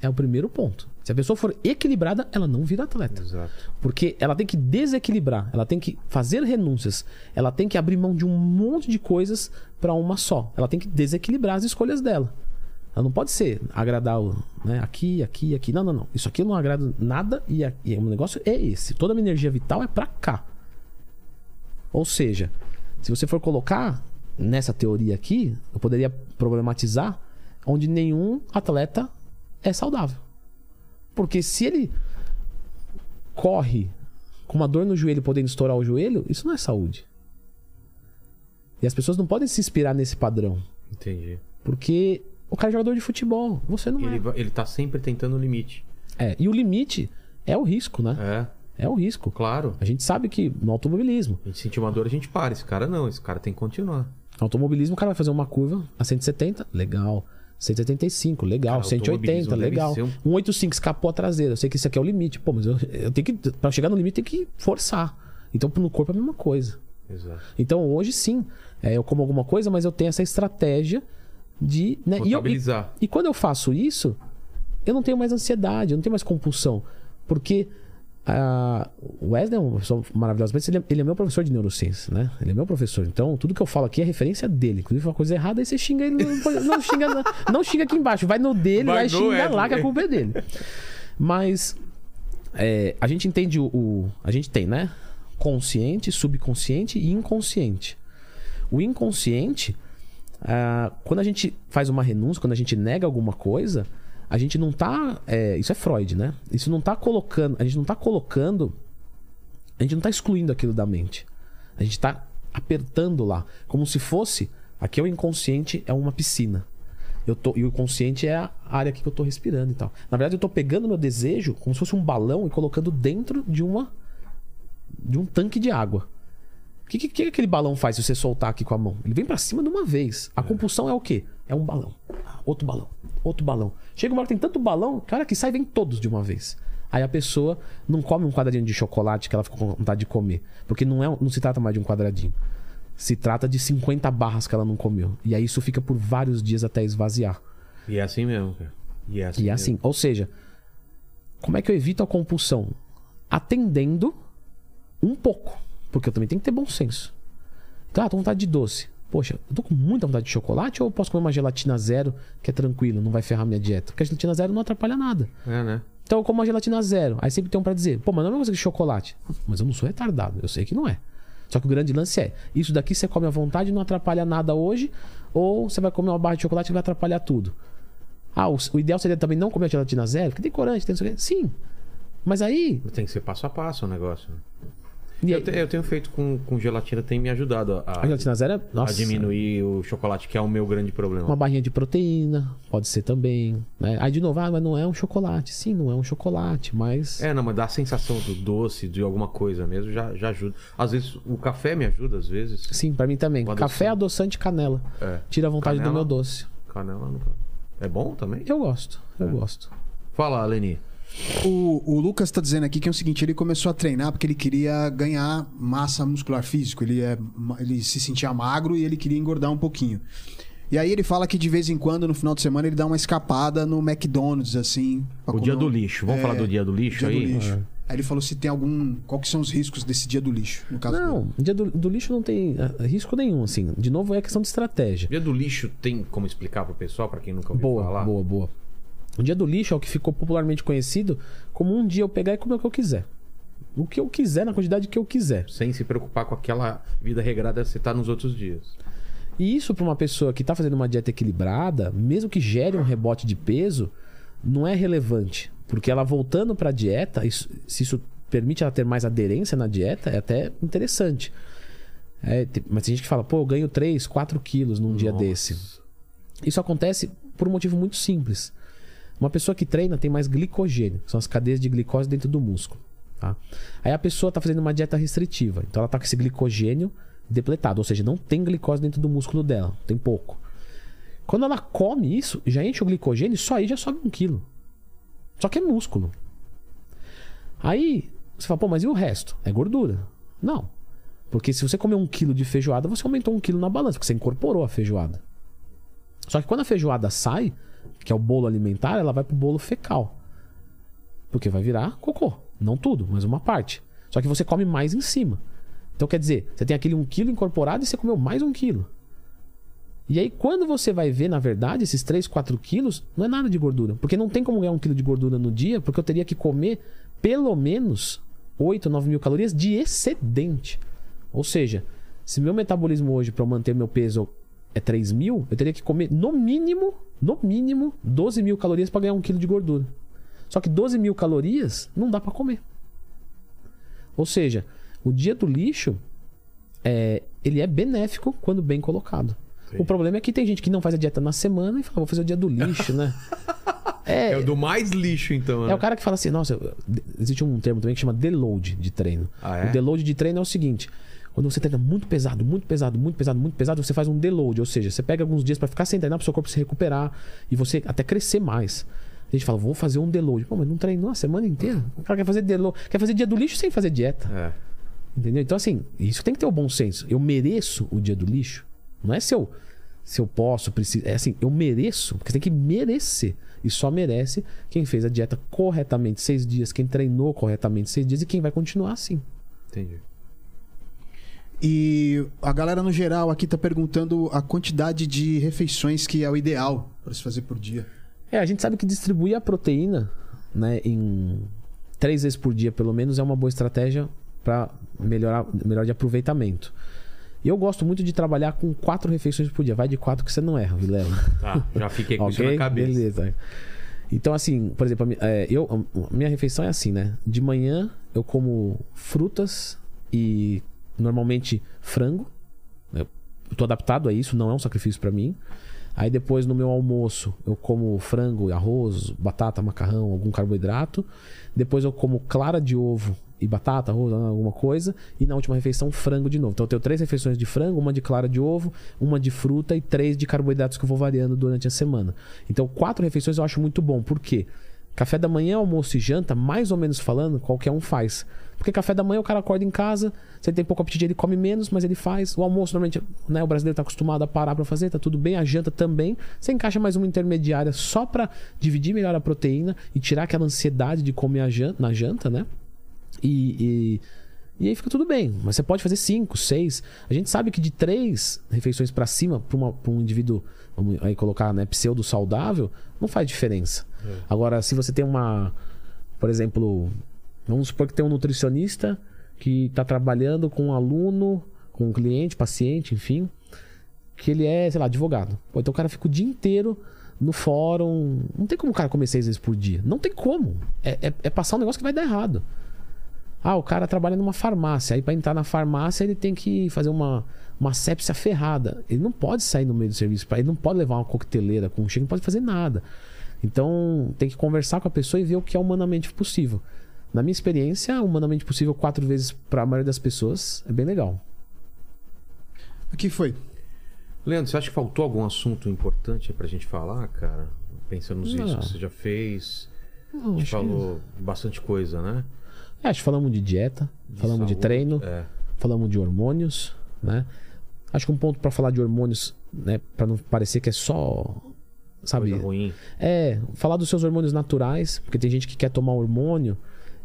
É o primeiro ponto. Se a pessoa for equilibrada, ela não vira atleta. Exato. Porque ela tem que desequilibrar, ela tem que fazer renúncias, ela tem que abrir mão de um monte de coisas para uma só. Ela tem que desequilibrar as escolhas dela. Ela não pode ser agradar né, aqui, aqui, aqui. Não, não, não. Isso aqui não agrada nada e, e o negócio é esse. Toda a minha energia vital é para cá. Ou seja, se você for colocar nessa teoria aqui, eu poderia problematizar onde nenhum atleta é saudável. Porque se ele corre com uma dor no joelho podendo estourar o joelho, isso não é saúde. E as pessoas não podem se inspirar nesse padrão. Entendi. Porque o cara é jogador de futebol, você não Ele, é. ele tá sempre tentando o limite. é. E o limite é o risco, né? É, É o risco. claro. A gente sabe que no automobilismo, A gente sentir uma dor, a gente para. Esse cara não, esse cara tem que continuar. Automobilismo o cara vai fazer uma curva a 170, legal. 175, legal. Cara, 180, automobilismo deve legal. um- 185 escapou a traseira. Eu sei que isso aqui é o limite. Pô, mas eu, eu tenho que. Pra chegar no limite, tem que forçar. Então, no corpo é a mesma coisa. Exato. Então, hoje sim, é, eu como alguma coisa, mas eu tenho essa estratégia de. Né? E, eu, e, e quando eu faço isso, eu não tenho mais ansiedade, eu não tenho mais compulsão. Porque o Wesley é uma pessoa maravilhosa, mas ele é, ele é meu professor de neurociência, né? Ele é meu professor. Então, tudo que eu falo aqui é referência dele. Inclusive, uma coisa errada, aí você xinga ele. Não, não xinga, não, não xinga aqui embaixo, vai no dele, Vai vai, xingar lá que a culpa é dele. Mas é, a gente entende o, o- A gente tem, né? Consciente, subconsciente e inconsciente. O inconsciente, ah, quando a gente faz uma renúncia, quando a gente nega alguma coisa, a gente não tá. é, isso é Freud, né? Isso não tá colocando. A gente não tá colocando. A gente não tá excluindo aquilo da mente. A gente tá apertando lá. Como se fosse. Aqui é o inconsciente, é uma piscina. Eu tô, e o consciente é a área aqui que eu tô respirando e tal. Na verdade, eu tô pegando meu desejo como se fosse um balão e colocando dentro de uma. de um tanque de água. O que, que, que aquele balão faz se você soltar aqui com a mão? Ele vem pra cima de uma vez. A compulsão é o quê? É um balão. Outro balão. Outro balão. Chega uma hora que tem tanto balão que hora que sai vem todos de uma vez. Aí a pessoa não come um quadradinho de chocolate que ela ficou com vontade de comer. Porque não, é, não se trata mais de um quadradinho. Se trata de 50 barras que ela não comeu. E aí isso fica por vários dias até esvaziar. E é assim mesmo, cara. E é assim. E é assim. Ou seja, como é que eu evito a compulsão? Atendendo um pouco. Porque eu também tenho que ter bom senso. Então, ah, tô com vontade de doce. Poxa, eu tô com muita vontade de chocolate ou eu posso comer uma gelatina zero, que é tranquilo, não vai ferrar minha dieta? Porque a gelatina zero não atrapalha nada. É, né? Então eu como uma gelatina zero. Aí sempre tem um pra dizer, pô, mas não é uma coisa que chocolate. Mas eu não sou retardado, eu sei que não é. Só que o grande lance é, isso daqui você come à vontade, não atrapalha nada hoje, ou você vai comer uma barra de chocolate que vai atrapalhar tudo. Ah, o, o ideal seria também não comer a gelatina zero, porque tem corante, tem não sei o quê. Sim. Mas aí. Tem que ser passo a passo o negócio. Eu, te- eu tenho feito com, com gelatina, tem me ajudado a, a gelatina zero é. a Nossa, diminuir o chocolate, que é o meu grande problema. Uma barrinha de proteína, pode ser também. Né? Aí de novo, ah, mas não é um chocolate. Sim, não é um chocolate, mas. É, não, mas dá a sensação do doce, de alguma coisa mesmo, já, já ajuda. Às vezes o café me ajuda, às vezes. Sim, pra mim também. Café adoçante canela. É. Tira a vontade do Canela? meu doce. Canela. É bom também? Eu gosto, eu gosto. Fala, Leni. O, o Lucas tá dizendo aqui que é o seguinte: ele começou a treinar porque ele queria ganhar massa muscular físico. Ele, é, ele se sentia magro e ele queria engordar um pouquinho. E aí ele fala que de vez em quando, no final de semana, ele dá uma escapada no McDonald's, assim. O comer dia um- do lixo. Vamos É, falar do dia do lixo dia aí? do lixo. Aí ele falou se tem algum. Qual que são os riscos desse dia do lixo, no caso dele. Não, dia do, do lixo não tem ah, risco nenhum, assim. De novo, é questão de estratégia. O dia do lixo tem como explicar pro pessoal, pra quem nunca ouviu Boa, falar? boa, boa. O dia do lixo é o que ficou popularmente conhecido como um dia eu pegar e comer o que eu quiser. O que eu quiser, na quantidade que eu quiser. Sem se preocupar com aquela vida regrada que você tá nos outros dias. E isso para uma pessoa que está fazendo uma dieta equilibrada, mesmo que gere um rebote de peso, não é relevante. Porque ela voltando para a dieta, isso- se isso permite ela ter mais aderência na dieta, é até interessante. É, mas tem gente que fala, pô, eu ganho 3, 4 quilos num dia Nossa. desse. Isso acontece por um motivo muito simples. Uma pessoa que treina tem mais glicogênio, são as cadeias de glicose dentro do músculo. Tá? Aí a pessoa está fazendo uma dieta restritiva, então ela está com esse glicogênio depletado, ou seja, não tem glicose dentro do músculo dela, tem pouco. Quando ela come isso, já enche o glicogênio só aí já sobe um quilo. Só que é músculo. Aí você fala, pô, mas e o resto? É gordura. Não. Porque se você comer um quilo de feijoada, você aumentou um quilo na balança, porque você incorporou a feijoada. Só que quando a feijoada sai, que é o bolo alimentar, ela vai pro bolo fecal. Porque vai virar cocô. Não tudo, mas uma parte. Só que você come mais em cima. Então quer dizer, você tem aquele 1 quilo incorporado e você comeu mais um quilo. E aí, quando você vai ver, na verdade, esses 3, 4 quilos, não é nada de gordura. Porque não tem como ganhar um quilo de gordura no dia, porque eu teria que comer pelo menos 8, 9 mil calorias de excedente. Ou seja, se meu metabolismo hoje, para eu manter meu peso, é 3 mil, eu teria que comer no mínimo, no mínimo, 12 mil calorias para ganhar um quilo de gordura. Só que 12 mil calorias não dá para comer. Ou seja, o dia do lixo, é, ele é benéfico quando bem colocado. O problema é que tem gente que não faz a dieta na semana e fala, vou fazer o dia do lixo, né? É, é o do mais lixo, então. É o cara que fala assim, nossa, existe um termo também que chama deload de treino. Ah, é? O deload de treino é o seguinte: quando você treina muito pesado, muito pesado, muito pesado, muito pesado, você faz um deload, ou seja, você pega alguns dias para ficar sem treinar, para o seu corpo se recuperar e você até crescer mais. A gente fala, vou fazer um deload. Pô, mas não treinou a semana inteira? O cara quer fazer deload, quer fazer dia do lixo sem fazer dieta. É. Entendeu? Então, assim, isso tem que ter o bom senso. Eu mereço o dia do lixo. Não é se eu, se eu posso, preciso. É assim, eu mereço, porque você tem que merecer. E só merece quem fez a dieta corretamente seis dias, quem treinou corretamente seis dias e quem vai continuar assim. Entendi. E a galera no geral aqui tá perguntando a quantidade de refeições que é o ideal para se fazer por dia. É, a gente sabe que distribuir a proteína, né, em três vezes por dia pelo menos é uma boa estratégia para melhorar melhor de aproveitamento. E eu gosto muito de trabalhar com quatro refeições por dia. Vai de quatro que você não erra, Vilela. Tá, já fiquei com isso na cabeça. Beleza. Então, assim, por exemplo, é, eu, a minha refeição é assim, né? De manhã eu como frutas e normalmente frango. Eu tô adaptado a isso, não é um sacrifício para mim. Aí depois no meu almoço eu como frango, arroz, batata, macarrão, algum carboidrato. Depois eu como clara de ovo e batata, arroz, alguma coisa. E na última refeição, frango de novo. Então eu tenho três refeições de frango, uma de clara de ovo, uma de fruta e três de carboidratos que eu vou variando durante a semana. Então quatro refeições eu acho muito bom. Por quê? Café da manhã, almoço e janta, mais ou menos falando, qualquer um faz. Porque café da manhã o cara acorda em casa, se ele tem pouco apetite, ele come menos, mas ele faz. O almoço, normalmente, né, o brasileiro tá acostumado a parar para fazer, tá tudo bem. A janta também. Você encaixa mais uma intermediária só para dividir melhor a proteína e tirar aquela ansiedade de comer janta, na janta, né? E, e, e aí fica tudo bem. Mas você pode fazer cinco, seis. A gente sabe que de três refeições para cima, para um indivíduo, vamos aí colocar, né, pseudo saudável, não faz diferença. Agora, se você tem uma, por exemplo, vamos supor que tem um nutricionista que está trabalhando com um aluno, com um cliente, paciente, enfim, que ele é, sei lá, advogado. Pô, então o cara fica o dia inteiro no fórum. Não tem como o cara comer seis vezes por dia. Não tem como. É, é, é passar um negócio que vai dar errado. Ah, o cara trabalha numa farmácia. Aí, para entrar na farmácia, ele tem que fazer uma, uma sepsia ferrada. Ele não pode sair no meio do serviço. Ele não pode levar uma coqueteleira com um cheiro, não pode fazer nada. Então, tem que conversar com a pessoa e ver o que é humanamente possível. Na minha experiência, humanamente possível quatro vezes para a maioria das pessoas é bem legal. Aqui foi. Leandro, você acha que faltou algum assunto importante pra gente falar, cara? Pensando nos vídeos que você já fez. Não, A gente acho que- falou bastante coisa, né? É, acho que falamos de dieta, falamos de saúde, treino, É. falamos de hormônios, né? Acho que um ponto para falar de hormônios, né, para não parecer que é só, sabe? Coisa ruim. É, falar dos seus hormônios naturais, porque tem gente que quer tomar hormônio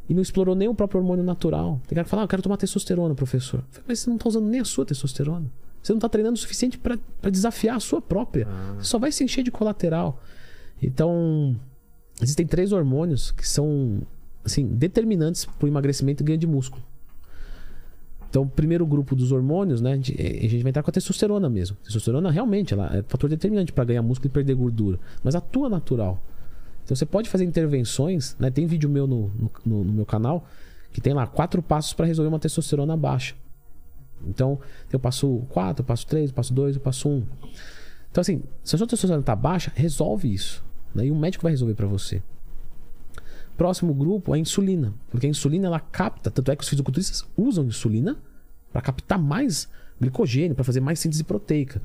e não explorou nem o próprio hormônio natural. Tem cara que fala, ah, eu quero tomar testosterona, professor. Falei, Mas você não tá usando nem a sua testosterona. Você não tá treinando o suficiente para desafiar a sua própria. Você só vai se encher de colateral. Então, existem três hormônios que são assim, determinantes para o emagrecimento e ganho de músculo. Então, o primeiro grupo dos hormônios, né? A gente, a gente vai entrar com a testosterona mesmo. A testosterona realmente ela é fator determinante para ganhar músculo e perder gordura. Mas atua natural. Então você pode fazer intervenções, né? Tem vídeo meu no, no, no meu canal que tem lá quatro passos para resolver uma testosterona baixa. Então, o passo 4, o passo 3, o passo 2, o passo 1. Então, assim, se a sua testosterona está baixa, resolve isso. Né? E o médico vai resolver para você. Próximo grupo é a insulina. Porque a insulina ela capta, tanto é que os fisiculturistas usam insulina para captar mais glicogênio, para fazer mais síntese proteica.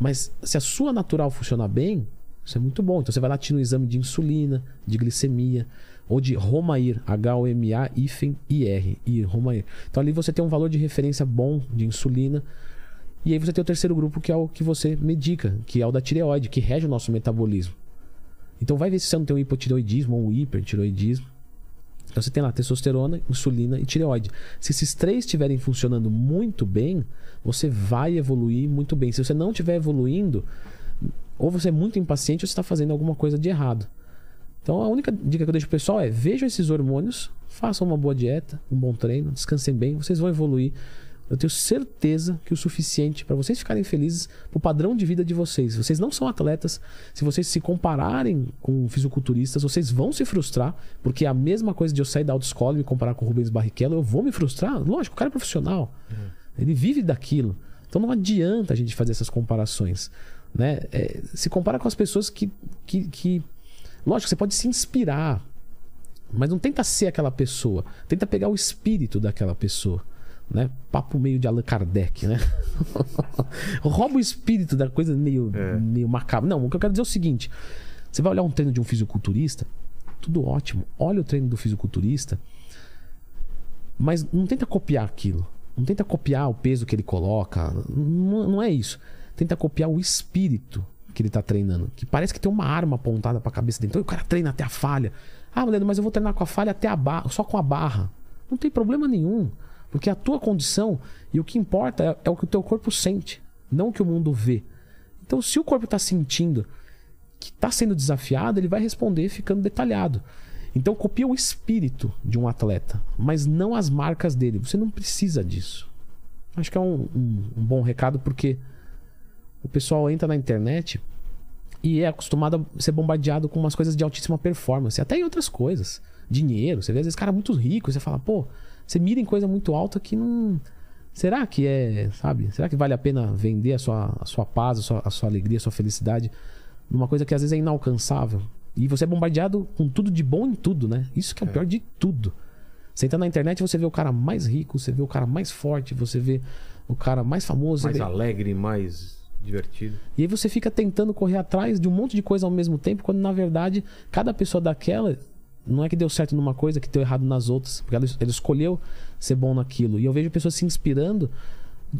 Mas se a sua natural funcionar bem, isso é muito bom. Então você vai lá tira um exame de insulina, de glicemia, ou de Romair, H-O-M-A-I-R, ir, Romair. Então ali você tem um valor de referência bom de insulina. E aí você tem o terceiro grupo, que é o que você medica, que é o da tireoide, que rege o nosso metabolismo. Então vai ver se você não tem um hipotireoidismo ou um hipertireoidismo. Então você tem lá testosterona, insulina e tireoide. Se esses três estiverem funcionando muito bem, você vai evoluir muito bem. Se você não estiver evoluindo, ou você é muito impaciente ou você está fazendo alguma coisa de errado. Então a única dica que eu deixo pro pessoal é vejam esses hormônios, façam uma boa dieta, um bom treino, descansem bem, vocês vão evoluir. Eu tenho certeza que o suficiente para vocês ficarem felizes pro padrão de vida de vocês. Vocês não são atletas. Se vocês se compararem com fisiculturistas, vocês vão se frustrar, porque é a mesma coisa de eu sair da autoescola e me comparar com o Rubens Barrichello, eu vou me frustrar. Lógico, o cara é profissional. Ele vive daquilo. Então não adianta a gente fazer essas comparações. Né? É, se compara com as pessoas que, que, que. Lógico, você pode se inspirar, mas não tenta ser aquela pessoa. Tenta pegar o espírito daquela pessoa. Né? Papo meio de Allan Kardec, né? Rouba o espírito da coisa meio, É. meio macabra. Não, o que eu quero dizer é o seguinte: você vai olhar um treino de um fisiculturista, tudo ótimo. Olha o treino do fisiculturista, mas não tenta copiar aquilo. Não tenta copiar o peso que ele coloca. Não, não é isso. Tenta copiar o espírito que ele tá treinando. Que parece que tem uma arma apontada pra cabeça dele. Então o cara treina até a falha. Ah, Leandro, mas eu vou treinar com a falha até a barra, só com a barra. Não tem problema nenhum. Porque a tua condição e o que importa é, é o que o teu corpo sente, não o que o mundo vê. Então, se o corpo está sentindo que está sendo desafiado, ele vai responder ficando detalhado. Então, copia o espírito de um atleta, mas não as marcas dele. Você não precisa disso. Acho que é um, um- um bom recado, porque o pessoal entra na internet e é acostumado a ser bombardeado com umas coisas de altíssima performance, até em outras coisas. Dinheiro, você vê às vezes cara muito rico, você fala, pô, você mira em coisa muito alta que não. Será que é, sabe? Será que vale a pena vender a sua, a sua paz, a sua, a sua alegria, a sua felicidade numa coisa que às vezes é inalcançável? E você é bombardeado com tudo de bom em tudo, né? Isso que é o pior de tudo. Você entra na internet e você vê o cara mais rico, você vê o cara mais forte, você vê o cara mais famoso. Mais vê- alegre, mais divertido. e aí você fica tentando correr atrás de um monte de coisa ao mesmo tempo, quando na verdade cada pessoa daquela não é que deu certo numa coisa que deu errado nas outras, porque ela, ela escolheu ser bom naquilo. E eu vejo pessoas se inspirando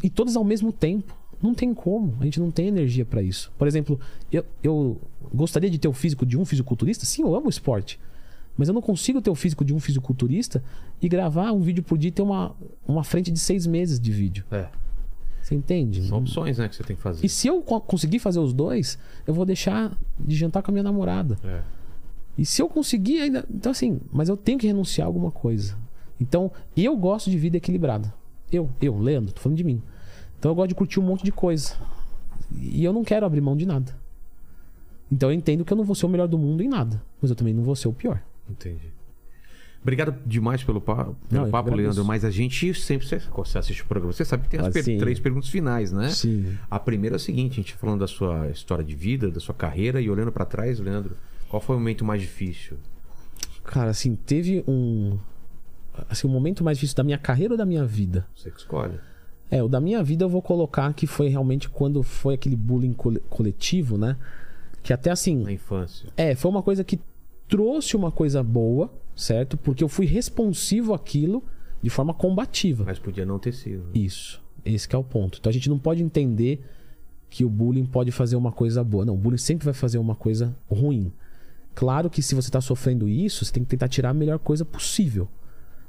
e todas ao mesmo tempo. Não tem como, a gente não tem energia pra isso. Por exemplo, eu, eu gostaria de ter o físico de um fisiculturista? Sim, eu amo esporte. Mas eu não consigo ter o físico de um fisiculturista e gravar um vídeo por dia e ter uma, uma frente de seis meses de vídeo. É. Você entende? São opções, né, que você tem que fazer. E se eu co- conseguir fazer os dois, eu vou deixar de jantar com a minha namorada. É. E se eu conseguir ainda. Então, assim, mas eu tenho que renunciar a alguma coisa. Então, eu gosto de vida equilibrada. Eu, eu, Leandro, tô falando de mim. Então eu gosto de curtir um monte de coisa. E eu não quero abrir mão de nada. Então eu entendo que eu não vou ser o melhor do mundo em nada. Mas eu também não vou ser o pior. Entendi. Obrigado demais pelo, pa- pelo Não, papo. Leandro. Mas a gente sempre. Você, você assiste o programa, você sabe que tem as Ah, per- sim. três perguntas finais, né? Sim. A primeira é a seguinte: a gente falando da sua história de vida, da sua carreira, e olhando pra trás, Leandro, qual foi o momento mais difícil? Cara, assim, teve um. Assim, o momento mais difícil da minha carreira ou da minha vida? Você que escolhe. É, o da minha vida eu vou colocar que foi realmente quando foi aquele bullying cole- coletivo, né? Que até assim. Na infância. É, foi uma coisa que trouxe uma coisa boa, certo? Porque eu fui responsivo àquilo de forma combativa. Mas podia não ter sido. né? Isso. Esse que é o ponto. Então a gente não pode entender que o bullying pode fazer uma coisa boa. Não, o bullying sempre vai fazer uma coisa ruim. Claro que se você está sofrendo isso, você tem que tentar tirar a melhor coisa possível.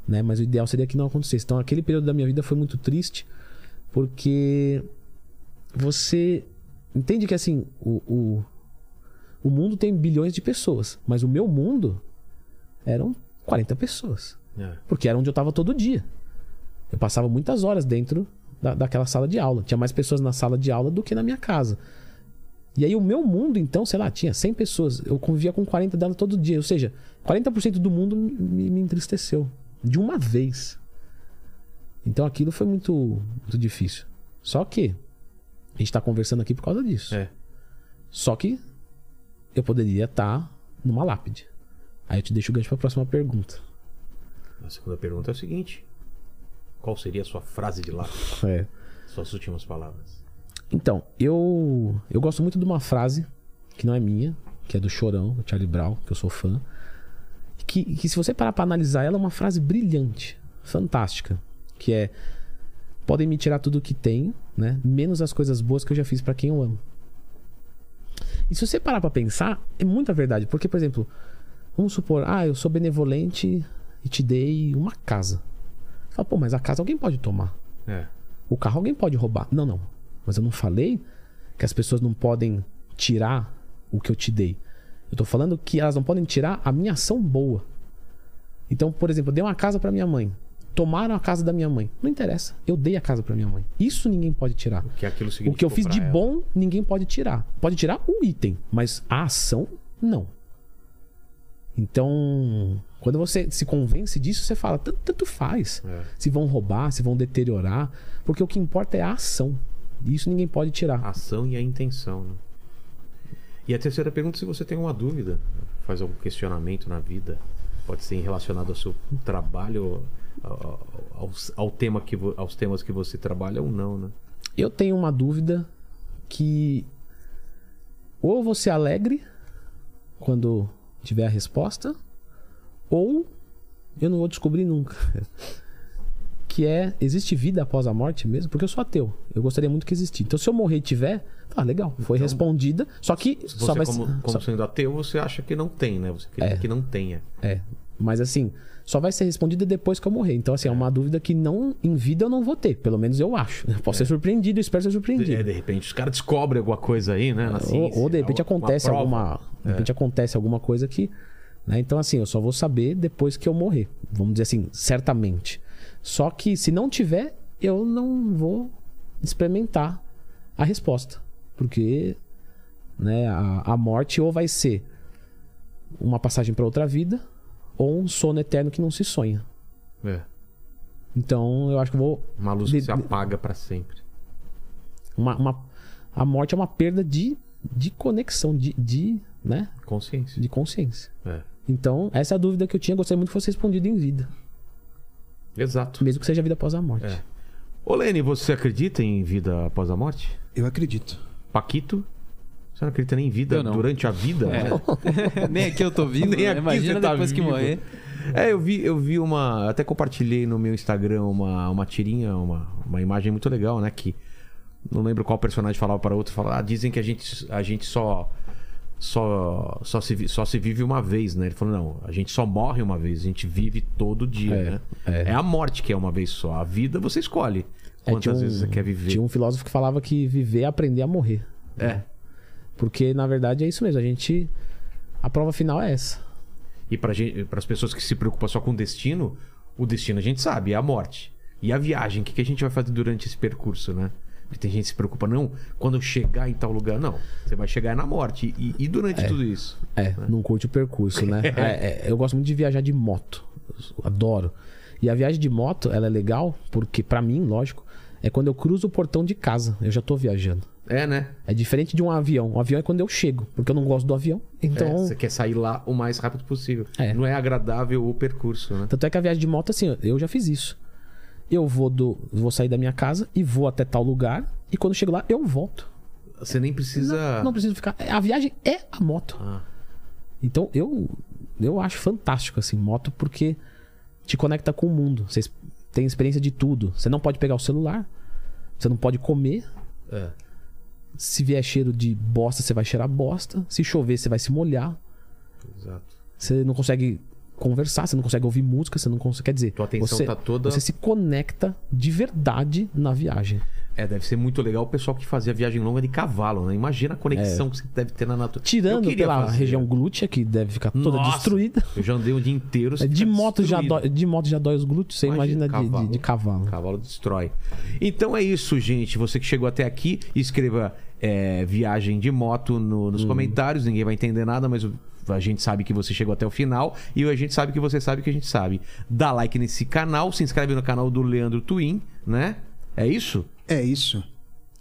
Né? Mas o ideal seria que não acontecesse. Então aquele período da minha vida foi muito triste, porque você entende que assim, o, o, o mundo tem bilhões de pessoas, mas o meu mundo eram 40 pessoas. É. Porque era onde eu estava todo dia. Eu passava muitas horas dentro da, daquela sala de aula. Tinha mais pessoas na sala de aula do que na minha casa. E aí o meu mundo, então, sei lá, tinha 100 pessoas. Eu convivia com 40 delas todo dia. Ou seja, 40% do mundo me, me entristeceu. De uma vez. Então aquilo foi muito, muito difícil. Só que a gente tá conversando aqui por causa disso. É. Só que eu poderia estar numa lápide. Aí eu te deixo o gancho pra próxima pergunta. A segunda pergunta é o seguinte: Qual seria a sua frase de lá? É. Suas últimas palavras. Então, eu eu gosto muito de uma frase que não é minha, que é do Chorão, do Charlie Brown, que eu sou fã. Que, que se você parar pra analisar ela, é uma frase brilhante, fantástica. Que é: Podem me tirar tudo o que tenho, né? Menos as coisas boas que eu já fiz pra quem eu amo. E se você parar pra pensar, é muita verdade. Porque, por exemplo, vamos supor, ah, eu sou benevolente e te dei uma casa. Fala, pô, mas a casa alguém pode tomar. É. O carro alguém pode roubar. Não, não. Mas eu não falei que as pessoas não podem tirar o que eu te dei. Eu tô falando que elas não podem tirar a minha ação boa. Então, por exemplo, eu dei uma casa pra minha mãe. Tomaram a casa da minha mãe. Não interessa. Eu dei a casa pra minha mãe. Isso ninguém pode tirar. Que aquilo O que eu fiz de ela. bom, ninguém pode tirar. Pode tirar o item, mas a ação, não. Então, quando você se convence disso, você fala, tanto, tanto faz. É. Se vão roubar, se vão deteriorar. Porque o que importa é a ação. Isso ninguém pode tirar. A ação e a intenção, né? E a terceira pergunta, se você tem uma dúvida, faz algum questionamento na vida, pode ser relacionado ao seu trabalho, ao, ao, ao tema que, aos temas que você trabalha ou não, né? Eu tenho uma dúvida que ou vou ser alegre quando tiver a resposta, ou eu não vou descobrir nunca. Que é, existe vida após a morte mesmo? Porque eu sou ateu. Eu gostaria muito que existisse. Então, se eu morrer e tiver, tá legal, foi respondida. Só que só vai como, como só- sendo ateu, você acha que não tem, né? Você acredita É. que não tenha. É. Mas assim, só vai ser respondida depois que eu morrer. Então, assim, é uma dúvida que não em vida eu não vou ter. Pelo menos eu acho. Eu Posso ser surpreendido, espero ser surpreendido. É, de repente, os caras descobrem alguma coisa aí, né? Ou, ou de repente acontece alguma. De repente acontece alguma coisa que. né? Então, assim, eu só vou saber depois que eu morrer. Vamos dizer assim, certamente. Só que se não tiver, eu não vou experimentar a resposta. Porque né, a, a morte ou vai ser uma passagem para outra vida, ou um sono eterno que não se sonha. É. Então eu acho que eu vou. Uma luz De- que se apaga pra sempre. Uma, uma- a morte é uma perda de, de conexão, de, de, né, Consciência. de consciência. É. Então, essa é a dúvida que eu tinha. Gostaria muito que fosse respondida em vida. Exato. Mesmo que seja vida após a morte. É. Ô, Lene, você acredita em vida após a morte? Eu acredito. Paquito? Você não acredita nem em vida Eu não. durante a vida? É. Nem aqui eu tô vivo, Nem né? aqui Imagina você tá depois que vivo. morrer. É, eu vi, eu vi uma. Até compartilhei no meu Instagram uma, uma tirinha, uma, uma imagem muito legal, né? Que não lembro qual personagem falava para outro. Falava, ah, dizem que a gente, a gente só. Só, só, se, só se vive uma vez, né? Ele falou, não, a gente só morre uma vez, a gente vive todo dia, É, né? é. a morte que é uma vez só. A vida você escolhe É, quantas tinha um- vezes você quer viver. Tinha um filósofo que falava que viver é aprender a morrer. É. Porque, na verdade, é isso mesmo. A gente. A prova final é essa. E para as pessoas que se preocupam só com o destino, o destino a gente sabe, é a morte. E a viagem, o que, que a gente vai fazer durante esse percurso, né? Porque tem gente que se preocupa, não, quando eu chegar em tal lugar. Não, você vai chegar na morte. E, e durante tudo isso? É, não curte o percurso, né? É, é, eu gosto muito de viajar de moto. Adoro. E a viagem de moto, ela é legal porque, pra mim, lógico, é quando eu cruzo o portão de casa. Eu já tô viajando. É, né? É diferente de um avião. O avião é quando eu chego, porque eu não gosto do avião. É, Então. você quer sair lá o mais rápido possível. É. Não é agradável o percurso, né? Tanto é que a viagem de moto, assim, eu já fiz isso. Eu vou do. Vou sair da minha casa e vou até tal lugar. E quando chego lá, eu volto. Você nem precisa. Não, não preciso ficar. A viagem é a moto. Ah, Então eu eu acho fantástico assim moto porque te conecta com o mundo. Você tem experiência de tudo. Você não pode pegar o celular. Você não pode comer. é. Se vier cheiro de bosta, você vai cheirar bosta. Se chover, você vai se molhar. Exato. Você não consegue conversar, você não consegue ouvir música, você não consegue. Quer dizer, Tua atenção você, tá toda- você se conecta de verdade na viagem. É, deve ser muito legal o pessoal que fazia viagem longa de cavalo, né? Imagina a conexão que você deve ter na natureza. Tirando pela fazer. região glútea, que deve ficar toda Nossa, destruída. Eu já andei o dia inteiro. você De moto, já dói, de moto já dói os glúteos, você imagina, de- de, de cavalo. Cavalo destrói. Então é isso, gente. Você que chegou até aqui, escreva é, viagem de moto no- Hum. nos comentários. Ninguém vai entender nada, mas o- a gente sabe que você chegou até o final. E a gente sabe que você sabe que a gente sabe. Dá like nesse canal, se inscreve no canal do Leandro Twin, né? É isso? É isso.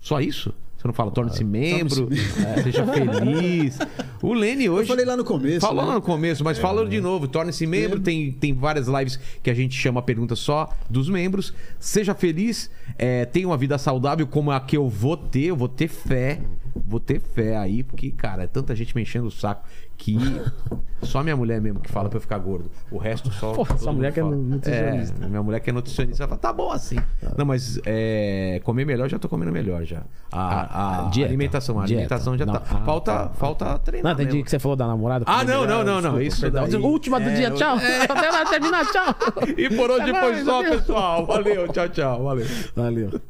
Só isso? Você não fala, torne-se membro, é, seja feliz. O Lene hoje. Eu falei lá no começo. Falou né? lá no começo, mas fala de novo. Torne-se membro. Tem, tem várias lives que a gente chama pergunta só dos membros. Seja feliz. é, tenha uma vida saudável como a que eu vou ter. Eu vou ter fé. Vou ter fé aí, porque, cara, é tanta gente me enchendo o saco que só minha mulher mesmo que fala pra eu ficar gordo. O resto só. Todo sua mulher que é nutricionista. É, minha mulher que é nutricionista, ela fala, tá bom assim. Não, mas é, comer melhor, já tô comendo melhor já. A, a, a dieta. alimentação, a Dieta. alimentação já Não, tá. ah, falta, tá. falta treinar. Não, entendi mesmo. que você falou da namorada. Ah, não, melhor, não, não, não. desculpa, Isso daí- Última do é, dia, tchau. Até lá terminar, tchau. E por hoje foi só, pessoal. Valeu, tchau, tchau. Valeu. Valeu.